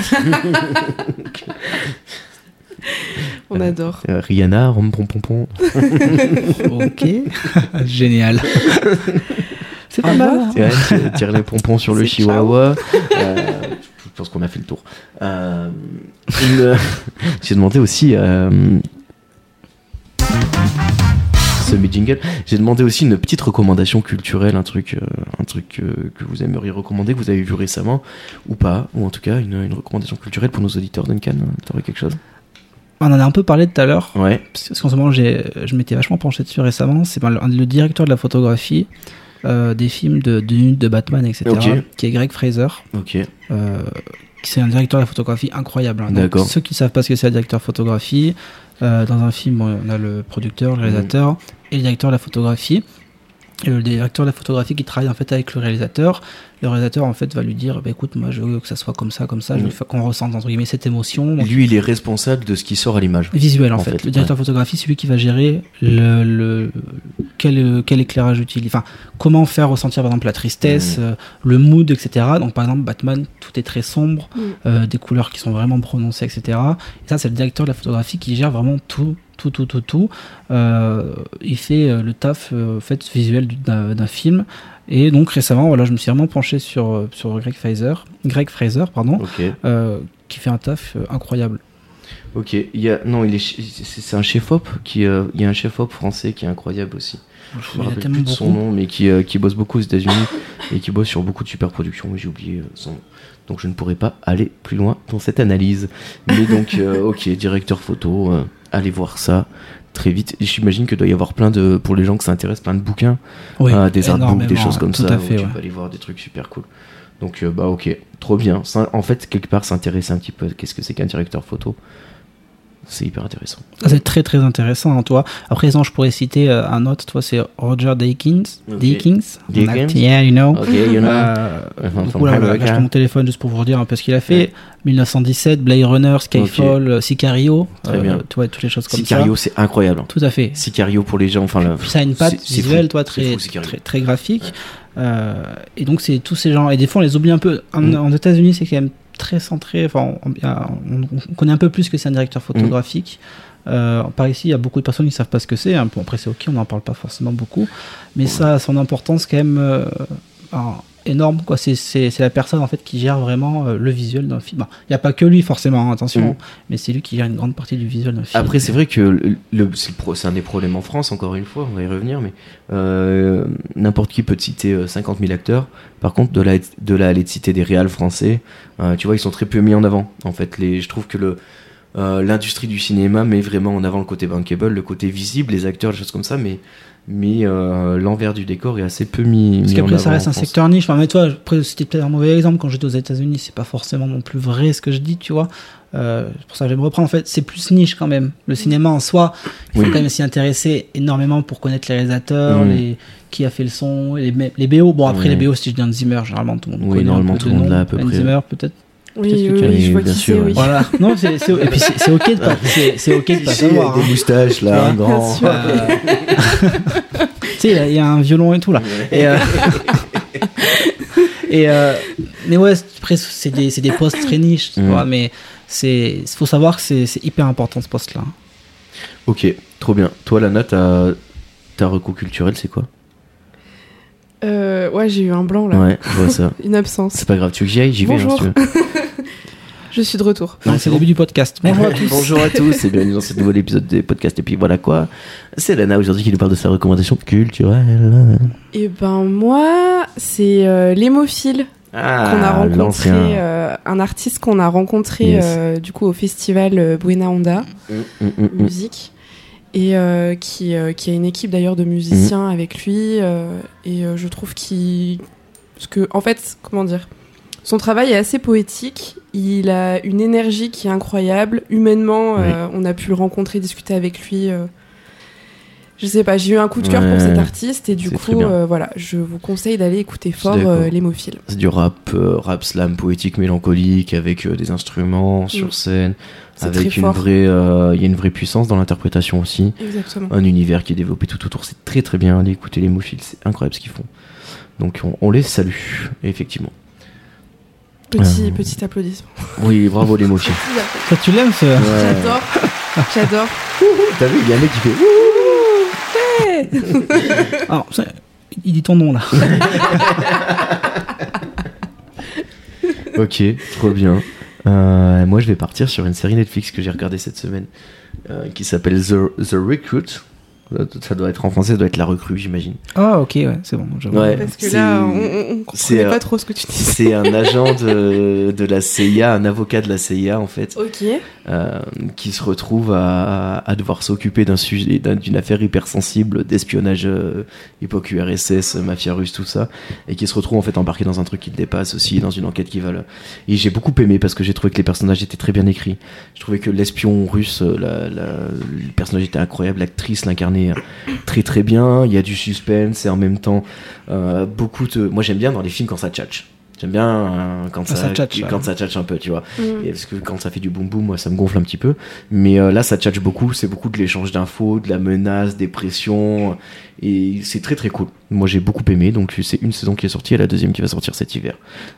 On adore. Euh, Rihanna, rom pom pom pom. ok. Génial. C'est pas mal. hein. Ouais, tire- les pompons sur le chihuahua. Euh, je pense qu'on a fait le tour. Euh, une- J'ai demandé aussi. J'ai demandé aussi une petite recommandation culturelle, un truc, euh, un truc euh, que vous aimeriez recommander, que vous avez vu récemment, ou pas, ou en tout cas une, une recommandation culturelle pour nos auditeurs. Duncan, t'aurais quelque chose? On en a un peu parlé tout à l'heure. Ouais. Parce qu'en ce moment, j'ai, je m'étais vachement penché dessus récemment. C'est le, directeur de la photographie euh, des films de, de, de Batman, etc. Ok. Qui est Greg Fraser. Ok. C'est un directeur de la photographie incroyable. hein. D'accord. Ceux qui savent pas ce que c'est un directeur de photographie, euh, dans un film, on a le producteur, le réalisateur et le directeur de la photographie. Et le directeur de la photographie qui travaille en fait avec le réalisateur. Le réalisateur en fait va lui dire, bah, écoute, moi je veux que ça soit comme ça, comme ça, je Mm. veux qu'on ressente entre guillemets cette émotion. Donc, Lui, il est responsable de ce qui sort à l'image. visuel en, En fait. fait, Le directeur de photographie, c'est lui qui va gérer le, le quel, quel éclairage utiliser, enfin comment faire ressentir par exemple la tristesse, Mhm. euh, le mood, etc. Donc par exemple Batman, tout est très sombre, Mhm. euh, des couleurs qui sont vraiment prononcées, etc. Et ça c'est le directeur de la photographie qui gère vraiment tout, tout, tout, tout, tout. Euh, il fait euh, le taf euh, fait visuel du- d'un film. Et donc récemment, voilà, je me suis vraiment penché sur sur Greg Fraser, Greg Fraser, pardon, Ok. euh, qui fait un taf incroyable. Ok, il y a non, il est c'est un chef op qui euh, il y a un chef op français qui est incroyable aussi. Je me rappelle plus de son nom, mais qui euh, qui bosse beaucoup aux États-Unis et qui bosse sur beaucoup de super productions. J'ai oublié son nom. Donc je ne pourrais pas aller plus loin dans cette analyse. Mais donc euh, ok, directeur photo, allez voir ça très vite. J'imagine que doit y avoir plein de pour les gens que ça intéresse plein de bouquins, Oui, euh, des artbooks, des choses comme ça. à où fait, tu peux aller voir des trucs super cool. Donc euh, bah ok, trop bien. Ça, en fait, quelque part, s'intéresser un petit peu. à Qu'est-ce que c'est qu'un directeur photo? C'est hyper intéressant. Ça, C'est très très intéressant, hein, toi. Après, je pourrais citer euh, un autre, toi, c'est Roger Deakins. Ok. Deakins? Deakins? Yeah, you know. Ok, you know. Euh, là, voilà, là, je prends mon téléphone juste pour vous dire un peu ce qu'il a fait. Ouais. 1917, Blade Runner, Skyfall, euh, Sicario. Très bien. Tu vois, toutes les choses comme Sicario, c'est incroyable. ça. Tout à fait. Sicario pour les gens, enfin Puis ça a une patte visuelle, fou. toi, très, fou, Sicario. très, très graphique. Euh, et donc, c'est tous ces gens. Et des fois, on les oublie un peu. En, Mm. en États-Unis, c'est quand même très centré. Enfin, on, on- on connaît un peu plus que c'est un directeur photographique. Euh, par ici, il y a beaucoup de personnes qui ne savent pas ce que c'est. hein. Bon, après, c'est ok, on n'en parle pas forcément beaucoup. Mais ça a son importance quand même euh, alors, énorme. quoi. C'est- C'est c'est la personne en fait qui gère vraiment euh, le visuel d'un film. Bon, Il n'y a pas que lui, forcément, hein, attention. Mm. Mais c'est lui qui gère une grande partie du visuel d'un film. Après, c'est vrai que le, le- c'est le pro- c'est un des problèmes en France, encore une fois, on va y revenir, mais euh, n'importe qui peut te citer euh, 50 000 acteurs. Par contre, de là, de là à aller te citer des réals français, euh, tu vois, ils sont très peu mis en avant. En fait, les, je trouve que le euh, l'industrie du cinéma met vraiment en avant le côté bankable, le côté visible, les acteurs, les choses comme ça, mais mais euh, l'envers du décor est assez peu mis, Parce qu'après, ça avant reste un France. secteur niche. Enfin, mais toi, après, c'était peut-être un mauvais exemple. Quand j'étais aux États-Unis, c'est pas forcément non plus vrai ce que je dis, tu vois. Euh, c'est pour ça que j'aime reprendre. En fait, c'est plus niche quand même. Le cinéma en soi, il faut Oui. quand même s'y intéresser énormément pour connaître les réalisateurs, les, qui a fait le son, les, me- les BO. Bon, après, les BO, si je dis Zimmer, généralement tout le monde Oui, connaît. normalement, un peu tout le de monde l'a à peu Hans près. Zimmer, peut-être. Oui, Qu'est-ce que oui, tu as oui, je vois Bien qui sûr, oui. Voilà. Non, c'est, c'est- et puis c'est, c'est ok de pas, c'est, c'est ok de pas savoir. des hein. moustaches là, un grand. Euh, tu sais, il y a- il y a un violon et tout là. Et, euh, et euh, mais ouais, c'est- après c'est des, c'est des postes très niches, tu Mm. vois, mais c'est faut savoir que c'est, c'est hyper important ce poste-là. Ok, trop bien. Toi, Lana, ta, ta reco culturelle, c'est quoi? Euh, ouais, j'ai eu un blanc là. Ouais, je vois ça. Une absence. C'est pas grave, tu veux que j'y aille? J'y vais, hein, si Bonjour. tu veux. Je suis de retour. Non, c'est le début du podcast. Bonjour à tous. Bonjour à tous et bienvenue dans ce nouvel épisode des podcasts. Et puis voilà quoi. C'est Lana aujourd'hui qui nous parle de sa recommandation culturelle. Et ben moi, c'est euh, l'hémophile Ah, qu'on a rencontré, euh, un artiste qu'on a rencontré Yes. euh, du coup au festival euh, Buena Onda Mm, mm, mm, musique et euh, qui, euh, qui a une équipe d'ailleurs de musiciens avec lui euh, et euh, je trouve qu'il parce que en fait comment dire Son travail est assez poétique. Il a une énergie qui est incroyable. Humainement, euh, on a pu le rencontrer, discuter avec lui. euh, je sais pas, j'ai eu un coup de cœur Ouais, pour cet artiste et du coup, euh, voilà, je vous conseille d'aller écouter fort l'hémophile. C'est du rap, rap slam poétique mélancolique avec des instruments sur Mm. scène, C'est avec très une fort. vraie, il y a une vraie puissance dans l'interprétation aussi, Exactement. un univers qui est développé tout autour. C'est très très bien. Allez écouter les Mophiles, c'est incroyable ce qu'ils font. Donc on, on les salue, effectivement. Petit, Euh. petit applaudissement. Oui, bravo les applaudissement. Toi, tu l'aimes ce. Ouais. J'adore. J'adore. T'as vu, il y a un mec qui fait. Alors, ça- il dit ton nom là. Ok, trop bien. Euh, moi, je vais partir sur une série Netflix que j'ai regardée cette semaine euh, qui s'appelle The, The Recruit. Ça doit être en français, ça doit être la recrue, j'imagine. Ah, ok, ouais, c'est bon. Ouais. Parce que là, on, c'est, comprenait euh, pas trop ce que tu disais. C'est un agent de, de la CIA, un avocat de la CIA en fait, Ok. euh, qui se retrouve à, à devoir s'occuper d'un sujet, d'un- d'une affaire hypersensible d'espionnage, euh, époque URSS, mafia russe, tout ça, et qui se retrouve en fait embarqué dans un truc qui le dépasse aussi, dans une enquête qui va le... Et j'ai beaucoup aimé parce que j'ai trouvé que les personnages étaient très bien écrits. Je trouvais que l'espion russe, euh, la, la- le personnage était incroyable, l'actrice l'incarnait très très bien. Il y a du suspense et en même temps euh, beaucoup de. Moi j'aime bien dans les films quand ça tchatche. J'aime bien euh, quand Ah, ça, ça tchatche, quand ouais. ça tchatche un peu, tu vois. Mm. Et parce que quand ça fait du boum boum, moi ça me gonfle un petit peu. Mais euh, là ça tchatche beaucoup, c'est beaucoup de l'échange d'infos, de la menace, des pressions. Et c'est très très cool. Moi j'ai beaucoup aimé, donc c'est une saison qui est sortie et la deuxième qui va sortir cet hiver.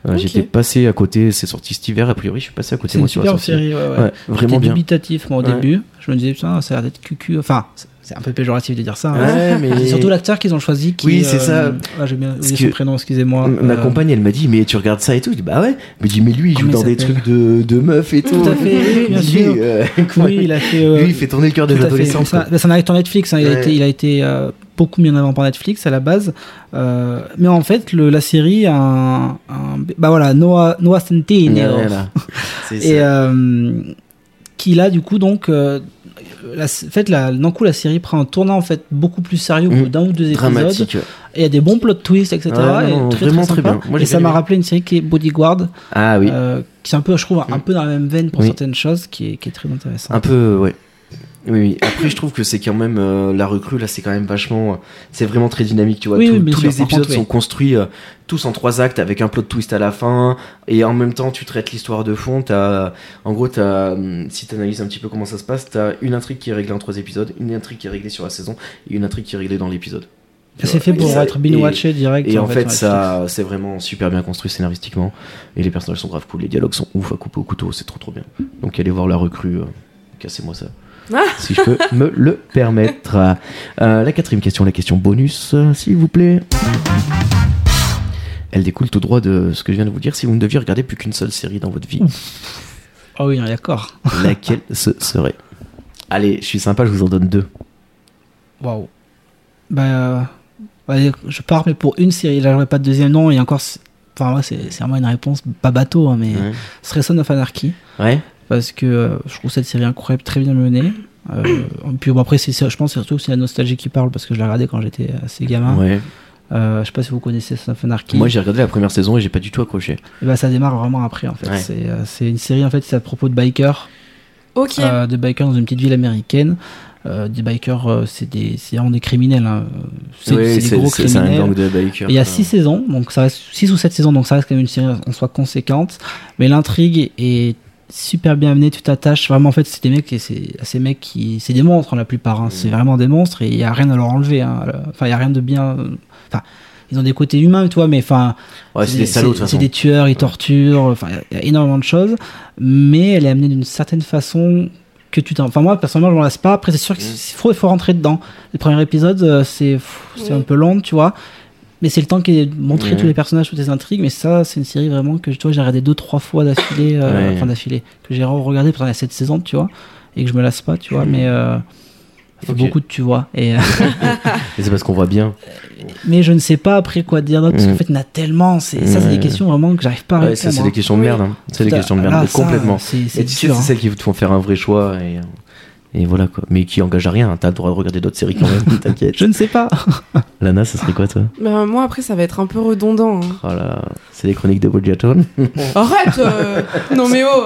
Euh. J'étais passé à côté, c'est sorti cet hiver, a priori je suis passé à côté C'est moi une sur la super série, ouais, ouais. Ouais, vraiment J'étais bien. dubitatif moi au Ouais. début. Je me disais, putain, ça a l'air d'être cucu. Enfin, c'est- un peu péjoratif de dire ça. hein. Mais. C'est surtout l'acteur qu'ils ont choisi qui. Oui, c'est euh, ça. Ah, j'ai bien oublié son prénom, excusez-moi. Ma Euh, compagne, elle m'a dit, mais tu regardes ça et tout. Je dis, bah ouais. Elle me dit, mais lui, il joue Comment dans il des trucs de, de meufs et tout. Tout à fait, oui, bien sûr. euh, Oui, il a fait. lui, il fait tourner le cœur des adolescents. Ça, un acteur Netflix. hein. Il, a été, il a été beaucoup mis en avant par Netflix à la base. Euh, mais en fait, le, la série a un, un- bah voilà, Noah, Noah Centineo. Voilà. Et ça. euh, qui là, du coup, donc, euh, la, en fait, la, d'un coup, la série prend un tournant en fait beaucoup plus sérieux au bout Mm. d'un ou deux épisodes. Et il y a des bons plot twists, etc. Et non, très, vraiment très, très sympa. bien. Moi, et j'ai ça m'a rappelé une série qui est Bodyguard, Ah oui. euh, qui est un peu, je trouve, un Mm. peu dans la même veine pour Oui. certaines choses, qui est, qui est très intéressant. Un peu, ouais. Oui, oui. Après, je trouve que c'est quand même euh, la recrue là, c'est quand même vachement, euh, c'est vraiment très dynamique, tu vois. Oui, Tous- oui, bien tous sûr. les épisodes contre, sont construits euh, tous en trois actes avec un plot twist à la fin, et en même temps, tu traites l'histoire de fond. T'as, en gros, hum, si t'analyses un petit peu comment ça se passe, t'as une intrigue qui est réglée en trois épisodes, une intrigue qui est réglée sur la saison, et une intrigue qui est réglée dans l'épisode. Tu c'est fait pour être binge-watché direct. Et en fait, sur ça, c'est vraiment super bien construit scénaristiquement. Et les personnages sont grave cool. Les dialogues sont ouf à couper au couteau. C'est trop trop bien. Donc, allez voir la recrue. Cassez-moi ça. Si je peux me le permettre. Euh, la quatrième question, la question bonus, s'il vous plaît. Elle découle tout droit de ce que je viens de vous dire. Si vous ne deviez regarder plus qu'une seule série dans votre vie, Ah oui, d'accord. laquelle ce serait? Allez, je suis sympa, je vous en donne deux. Waouh. Bah, euh, je pars, mais pour une série, là, j'aurais pas de deuxième nom, et encore, c'est- enfin, ouais, c'est vraiment une réponse pas bateau, hein, mais Ouais. ce serait Son of Anarchy, Ouais parce que euh, je trouve cette série incroyable, très bien menée. Euh, puis bon, après, c'est, je pense surtout que c'est la nostalgie qui parle, parce que je l'ai regardé quand j'étais assez gamin. Ouais. Euh, je sais pas si vous connaissez Son of Anarchy. Moi, j'ai regardé la première saison et j'ai pas du tout accroché. Et bah, ça démarre vraiment après, en fait. Ouais. C'est, euh, c'est une série, en fait, c'est à propos de bikers. Ok. euh, de bikers dans une petite ville américaine. Euh, des bikers, euh, c'est des, c'est vraiment des criminels. hein. C'est, des gros un criminels. gang de bikers. Et Il y a euh, six saisons, donc ça reste six ou sept saisons, donc ça reste quand même une série en soi conséquente. Mais l'intrigue est super bien menée, tu t'attaches vraiment. En fait, c'est des mecs, et c'est ces mecs qui, c'est des monstres hein, la plupart. hein. Mm. C'est vraiment des monstres et il y a rien à leur enlever. hein. Enfin, il y a rien de bien. Enfin, ils ont des côtés humains, toi, mais enfin, Ouais, c'est des salauds, de toute c'est des tueurs, ils torturent, enfin, il y a énormément de choses, mais elle est amenée d'une certaine façon que tu t'en. Enfin, moi, personnellement, je m'en lasse pas. Après, c'est sûr qu'il Mm. faut, il faut rentrer dedans. Le premier épisode, euh, c'est c'est Oui. un peu long, tu vois. Mais c'est le temps qui est de montrer Ouais. tous les personnages, toutes les intrigues. Mais ça, c'est une série vraiment que tu vois, j'ai regardé deux, trois fois d'affilée. euh, Ouais. Enfin, d'affilée. Que j'ai regardé pendant les sept saisons, tu vois. Et que je me lasse pas, tu vois. Mais. Euh, fait Ok. beaucoup de tu vois. Et, euh, Et c'est parce qu'on voit bien. mais je ne sais pas après quoi dire d'autre, parce Mm. qu'en fait, il y en a tellement. c'est- Ça, c'est Ouais. des questions vraiment que j'arrive pas à Ouais, répondre. ça, c'est hein. des questions de merde. hein. C'est des questions de merde. complètement. C'est hein. celles qui te font faire un vrai choix. Et... Et voilà quoi. Mais qui engage à rien. T'as le droit de regarder d'autres séries quand même. T'inquiète. Je ne sais pas. Lana, ça serait quoi toi? Bah, moi, après, ça va être un peu redondant. hein. Oh là, c'est les chroniques de Bridgerton. Arrête euh, Non, mais oh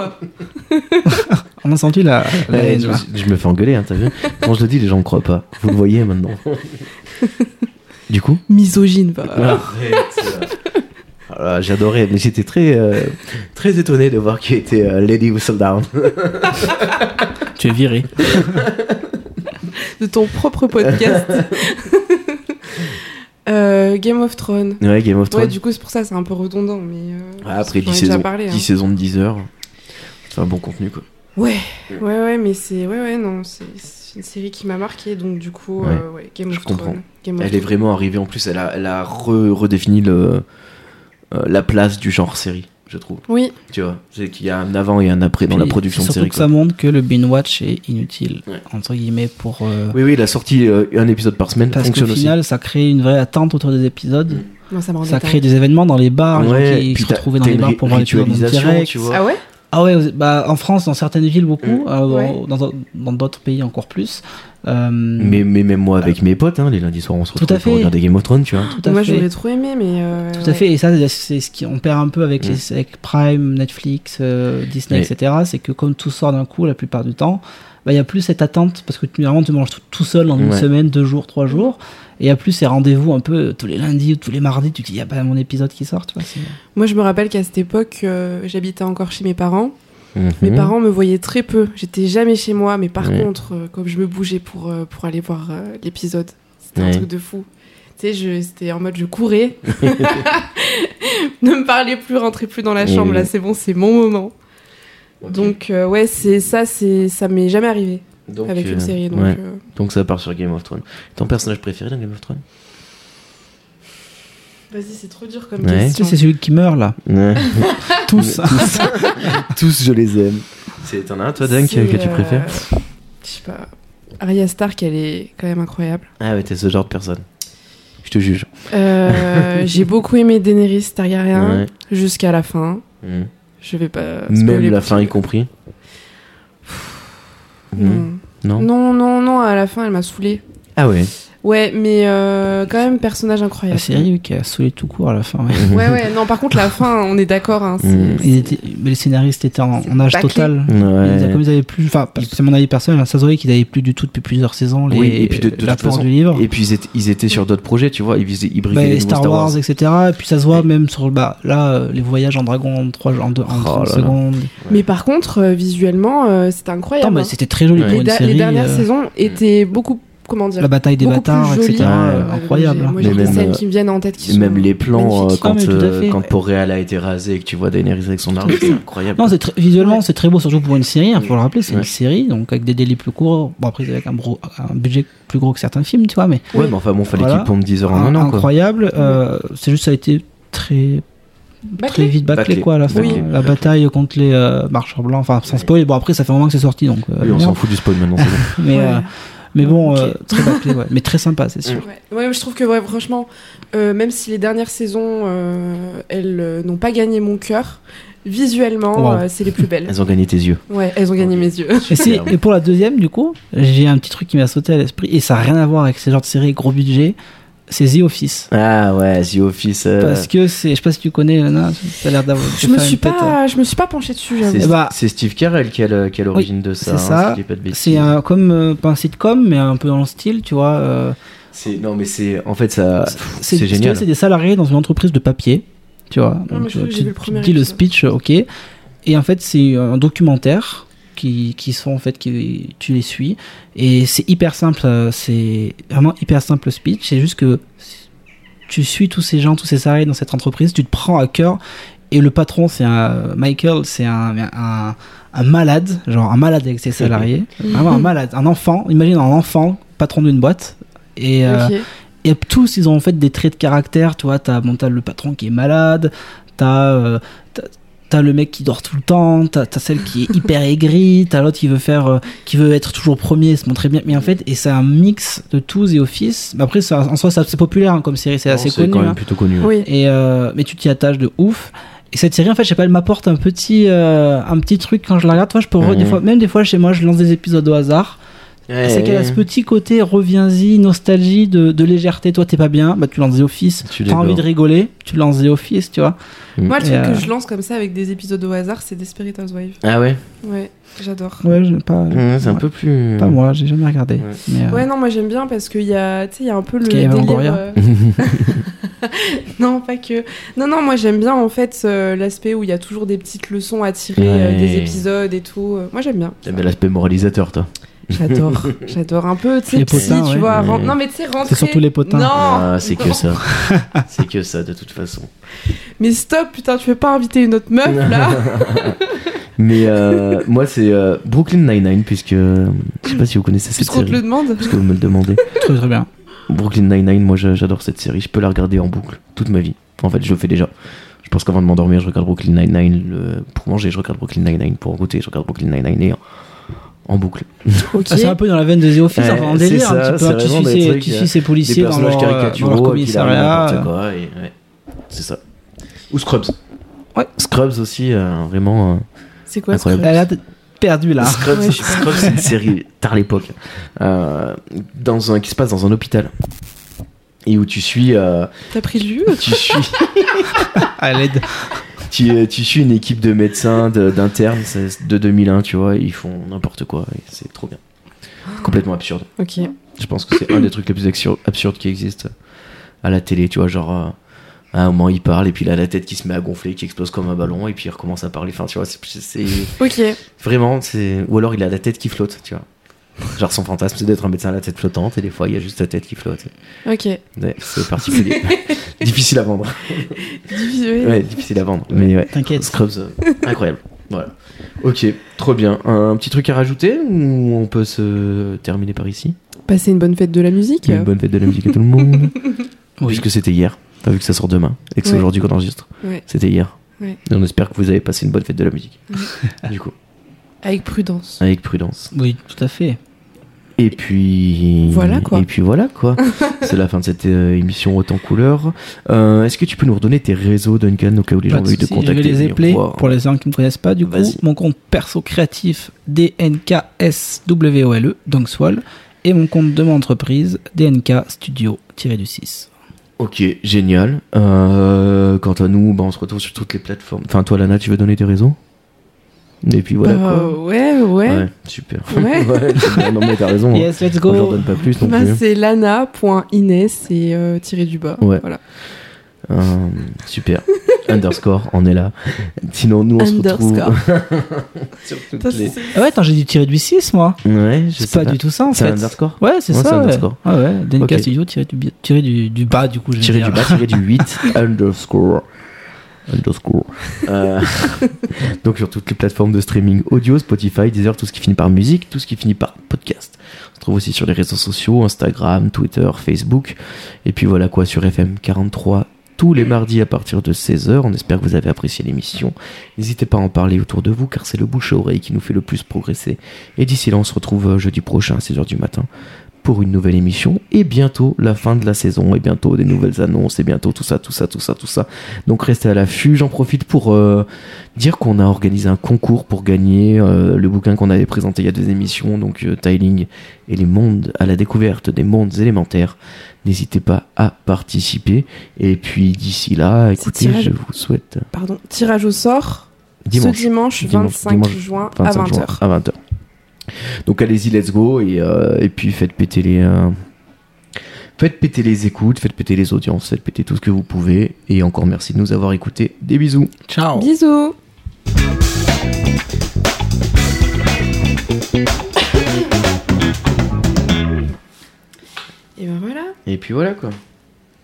On a senti la, la Ouais, haine, je, là. je me fais engueuler, hein, t'as vu? Quand je le dis, les gens ne croient pas. Vous le voyez maintenant. du coup? Misogyne, va. Ah J'adorais, mais j'étais très, euh, très étonné de voir qu'il était euh, Lady Whistledown. Tu es viré. De ton propre podcast. Euh, Game of Thrones. ouais, Game of Ouais, Thrones. du coup, c'est pour ça, c'est un peu redondant, mais. euh, Ah, après j'en ai 10 déjà saisons, parlé, hein. 10 saisons de 10 heures. C'est un bon contenu quoi. Ouais, ouais, ouais, mais c'est. Ouais, ouais, non, c'est c'est une série qui m'a marqué, donc du coup, euh, ouais, Game Je of comprends. Thrones. Game of Elle est Thrones. vraiment arrivée en plus, elle a, elle a re- redéfini le, la place du genre série, je trouve. Oui, Tu vois, c'est qu'il y a un avant et un après dans la production de surtout série. que quoi. ça montre que le binge watch est inutile Ouais. entre guillemets pour euh, Oui, oui, la sortie euh, un épisode par semaine parce fonctionne aussi. final ça crée une vraie attente autour des épisodes. moi ça crée des événements dans les bars, les Ouais, gens qui se retrouvaient dans les bars pour voir les épisodes en direct. tu vois. Ah ouais? Ah ouais, bah, en France, dans certaines villes, beaucoup. euh, Ouais. dans dans d'autres pays, encore plus. Euh, Mais, mais même moi avec mes potes, hein, les lundis soirs, on se Tout retrouve pour regarder Game of Thrones, tu vois. tout à Moi j'aurais trop aimé, mais. euh, Tout à fait, et ça, c'est ce qu'on perd un peu avec, Mm. les, avec Prime, Netflix, euh, Disney, etc. C'est que comme tout sort d'un coup, la plupart du temps, bah, il y a plus cette attente parce que tu, vraiment, tu manges tout, tout seul dans une Ouais. semaine, deux jours, trois jours. Et il y a plus ces rendez-vous un peu tous les lundis ou tous les mardis. Tu te dis, il y a pas mon épisode qui sort. Tu vois, Moi je me rappelle qu'à cette époque, euh, j'habitais encore chez mes parents. Mes Mhm. parents me voyaient très peu. J'étais jamais chez moi, mais par Ouais. contre, euh, comme je me bougeais pour, euh, pour aller voir euh, l'épisode, c'était un truc de fou. Tu sais, je- c'était en mode je courais. ne me parlez plus, rentrez plus dans la chambre, là c'est bon, c'est mon moment. Donc euh, ouais, c'est ça, c'est ça m'est jamais arrivé Donc, avec euh, une série. Donc, ouais. euh, Donc ça part sur Game of Thrones. Ton personnage préféré dans Game of Thrones? Vas-y, c'est trop dur comme Ouais. question. C'est celui qui meurt là. Ouais. Tous. tous, tous, je les aime. C'est- T'en as un, toi, Dunk, C'est, que tu euh, préfères Je sais pas. Arya Stark, elle est quand même incroyable. Ah ouais, t'es ce genre de personne. Je te juge. Euh, J'ai beaucoup aimé Daenerys Targaryen Ouais. jusqu'à la fin. Mhm. Je vais pas. Même la fin y compris. Non. Mhm. Non. non, non, non, à la fin, elle m'a saoulée. Ah ouais. Ouais, mais euh, quand même, personnage incroyable. La série oui, qui a saoulé tout court à la fin. ouais. Ouais, ouais, non, par contre, la fin, on est d'accord. Hein. Ils étaient- mais les scénaristes étaient en, en âge bâclé. total. Ouais. Ils, comme ils avaient plus, enfin, c'est mon avis personnel, ça se voyait qu'ils avaient plus du tout depuis plusieurs saisons les, Oui, et puis de- de toute l'apport façon- du livre. Et puis ils étaient, ils étaient sur d'autres projets, tu vois. Ils, ils briquaient Bah, les Star, Wars, etc. Et puis ça se voit même sur bah, là euh, les voyages en dragon en 3 en, deux, en Oh 30 là là. secondes. Mais par contre, euh, visuellement, euh, c'était incroyable. Hein. c'était très joli Ouais. pour les, une série. les dernières euh, saisons étaient beaucoup. Comment dire la bataille des bâtards, etc. euh, incroyable. Moi, Mais j'ai des même, scènes euh, qui me viennent en tête qui sont. Même les plans euh, quand, Ah, euh, quand Porréal a été rasé et que tu vois Daenerys avec son arme, c'est incroyable. Non, très- visuellement Ouais. c'est très beau, surtout pour une série. Il faut le rappeler, c'est Ouais. une série, donc avec des délais plus courts. Bon après avec un, gros, un budget plus gros que certains films, tu vois, mais Ouais, mais enfin bon, fallait Voilà. qu'il pompe 10 heures en un an, quoi. incroyable. euh, c'est juste ça a été très Bâclé. très vite bâclé, Bâclé. quoi à la fin. Oui. La bataille contre les euh, marcheurs blancs, enfin sans spoil. Bon après ça fait un moment que c'est sorti, donc. euh, Oui, on s'en fout du spoil maintenant, c'est bon. Mais Ouais. euh, mais bon, euh, très bâclé, ouais. mais très sympa, c'est sûr. Ouais. Ouais, je trouve que ouais, franchement, euh, même si les dernières saisons, euh, elles euh, n'ont pas gagné mon cœur, visuellement, Wow. euh, c'est les plus belles. Elles ont gagné tes yeux. Ouais, elles ont gagné mes yeux. Et, et pour la deuxième, du coup, j'ai un petit truc qui m'a sauté à l'esprit, et ça n'a rien à voir avec ces genres de séries gros budget, c'est The Office. Ah ouais, The Office. euh, Parce que c'est, je sais pas si tu connais, Lana, ça a l'air d'avoir. Je me suis pas, je me suis pas penchée dessus, c'est. Eh bah, c'est Steve Carell qui a le- qui a l'origine de ça. c'est hein, ça. si un, comme, euh, pas un sitcom, mais un peu dans le style, tu vois. euh, C'est- Non, mais c'est. En fait, ça. c'est, C'est génial. C'est des salariés dans une entreprise de papier, tu vois. Donc, que tu, tu dis le speech, ok. Et en fait, c'est un documentaire qui, qui sont en fait, qui, tu les suis. Et c'est hyper simple, euh, c'est vraiment hyper simple le speech. C'est juste que tu suis tous ces gens, tous ces salariés dans cette entreprise, tu te prends à cœur. Et le patron, c'est un Michael, c'est un, un, un malade, genre un malade avec ses salariés, vraiment un malade, un enfant. Imagine un enfant, patron d'une boîte. Et, euh, et tous, ils ont en fait des traits de caractère. Tu vois, t'as bon, t'as le patron qui est malade, t'as euh, t'as- le mec qui dort tout le temps, t'as as celle qui est hyper aigrie, t'as l'autre qui veut faire, euh, qui veut être toujours premier, se montrer bien. Mais en fait, et c'est un mix de tous et Office. Mais après, ça, en soi, c'est populaire hein, comme série, c'est Non, assez C'est connu. quand même hein. plutôt connu. Oui. Et euh, mais tu t'y attaches de ouf. Et cette série, en fait, je sais pas, elle m'apporte un petit, euh, un petit truc quand je la regarde. Toi, je peux Mhm. des fois, même des fois chez moi, je lance des épisodes au hasard. Ouais, c'est qu'elle a ce petit côté reviens-y, nostalgie, de, de légèreté. Toi, t'es pas bien, bah tu lances The Office. Tu T'as envie de rigoler, tu lances The Office, tu vois. Moi, le truc euh, que je lance comme ça avec des épisodes au hasard, c'est Desperate Housewives. Ah ouais Ouais, j'adore. Ouais, je- pas, Ouais, C'est un peu plus. Pas moi, j'ai jamais regardé. Ouais. Mais, euh, Ouais, non, moi j'aime bien parce qu'il y a, tu sais, il y a un peu le délire. Euh, non, pas que. Non, non, moi j'aime bien en fait euh, l'aspect où il y a toujours des petites leçons à tirer euh, des épisodes et tout. Euh, Moi j'aime bien. T'aimes bien l'aspect moralisateur, toi. J'adore, j'adore un peu, tu sais, Les psy, potins, tu ouais. vois. Ouais. Non, mais tu sais, rentrer. C'est surtout les potins. Non, Ah, c'est que ça. c'est que ça, de toute façon. Mais stop, putain, tu veux pas inviter une autre meuf là Mais euh, moi, c'est euh, Brooklyn Nine-Nine, puisque. euh, Je sais pas si vous connaissez cette Puisqu'on te série. le demande. Parce que vous me le demandez. très très bien. Brooklyn Nine-Nine, moi j'a- j'adore cette série. Je peux la regarder en boucle toute ma vie. En fait, je le fais déjà. Je pense qu'avant de m'endormir, je regarde Brooklyn Nine-Nine. le- Pour manger, je regarde Brooklyn Nine-Nine. Pour goûter, je regarde Brooklyn Nine-Nine et en- boucle. Ah, c'est un peu dans la veine de The Office, enfin, en c'est délire ça, un petit c'est peu. hein. Tu suis, ces, trucs, tu euh, suis ces Des policiers dans personnages leur, euh, dans leur commissariat. ouais. C'est ça. Ou Scrubs. Ouais. Scrubs aussi, euh, vraiment. euh, C'est quoi Incroyable. truc Elle a perdu là. Scrubs, Ouais, Scrubs, c'est une série tard l'époque, euh, dans un qui se passe dans un hôpital et où tu suis, euh, T'as pris le jus tu suis, À l'aide. Tu, tu suis une équipe de médecins, de- d'internes de 2001, tu vois, ils font n'importe quoi, et c'est trop bien, complètement absurde. Ok. Je pense que c'est un des trucs les plus absur- absurdes qui existent à la télé, tu vois, genre. euh, à un moment, il parle, et puis il a la tête qui se met à gonfler, qui explose comme un ballon, et puis il recommence à parler. Enfin, tu vois, c'est- c'est Ok. Vraiment, c'est. Ou alors il a la tête qui flotte, tu vois. Genre son fantasme c'est d'être un médecin à la tête flottante et des fois il y a juste la tête qui flotte. Ok. Ouais, c'est particulier. difficile à vendre. Difficile. Ouais, difficile à vendre. Mais ouais. T'inquiète. Scrubs, euh, incroyable. Voilà. Ok, trop bien. Un petit truc à rajouter ou on peut se terminer par ici? Passer une bonne fête de la musique. Une bonne fête de la musique à tout le monde. Oui. Puisque c'était hier. Pas vu que ça sort demain et que c'est Ouais. aujourd'hui qu'on enregistre. Ouais. C'était hier. Ouais. Et on espère que vous avez passé une bonne fête de la musique. du coup, Avec prudence. avec prudence. Oui, tout à fait. Et puis Voilà, quoi. Et puis voilà quoi. C'est la fin de cette euh, émission en couleur. Euh, Est-ce que tu peux nous redonner tes réseaux Duncan au cas où les Pas gens veulent te contacter Je vais les épeler pour les gens qui ne me connaissent pas. Du coup, mon compte perso créatif DNKSWOLE, E, donc Swall, et mon compte de mon entreprise DNK Studio-du 6. Ok, génial. Euh, quant à nous, bah, on se retrouve sur toutes les plateformes. Enfin, toi, Lana, tu veux donner tes réseaux? Et puis voilà Bah, quoi. ouais, ouais. super. Ouais. c'est bien. non mais t'as raison. hein. Yes, let's Moi, j'en go donne pas plus non Bah, plus. c'est lana.inès et euh, tiré du bas. Ouais. Voilà. Euh, super. Underscore, on est là. Sinon, nous, on se retrouve. sur toutes les- c'est- Ah ouais, attends, j'ai dit tirer du 6 moi. Ouais, je C'est sais pas, du tout ça en C'est fait. un underscore Ouais, c'est Ouais, ça. c'est ouais. underscore. Ah ouais, DNK. Studio tiré du, du, du bas, du coup, dire. du bas, tiré du 8, underscore. Underscore. Euh, donc sur toutes les plateformes de streaming audio, Spotify, Deezer, tout ce qui finit par musique, tout ce qui finit par podcast. On se trouve aussi sur les réseaux sociaux, Instagram, Twitter, Facebook. Et puis voilà quoi, sur FM 43 tous les mardis à partir de 16h. On espère que vous avez apprécié l'émission. N'hésitez pas à en parler autour de vous car c'est le bouche à oreille qui nous fait le plus progresser. Et d'ici là, on se retrouve euh, jeudi prochain à 6h du matin pour une nouvelle émission et bientôt la fin de la saison et bientôt des nouvelles annonces et bientôt tout ça, tout ça, tout ça, tout ça. Donc restez à l'affût. J'en profite pour euh, dire qu'on a organisé un concours pour gagner euh, le bouquin qu'on avait présenté il y a deux émissions, donc euh, Tiling et les mondes à la découverte des mondes élémentaires. N'hésitez pas à participer. Et puis d'ici là, écoutez, tirage. je vous souhaite Pardon. Tirage au sort dimanche. ce dimanche, Dimanche, 25 dimanche, juin à 25 juin 20h. à 20h. Donc allez-y, let's go et, euh, et puis faites péter les euh, faites péter les écoutes, faites péter les audiences, faites péter tout ce que vous pouvez et encore merci de nous avoir écoutés. Des bisous. Ciao. Bisous Et ben voilà Et puis voilà quoi.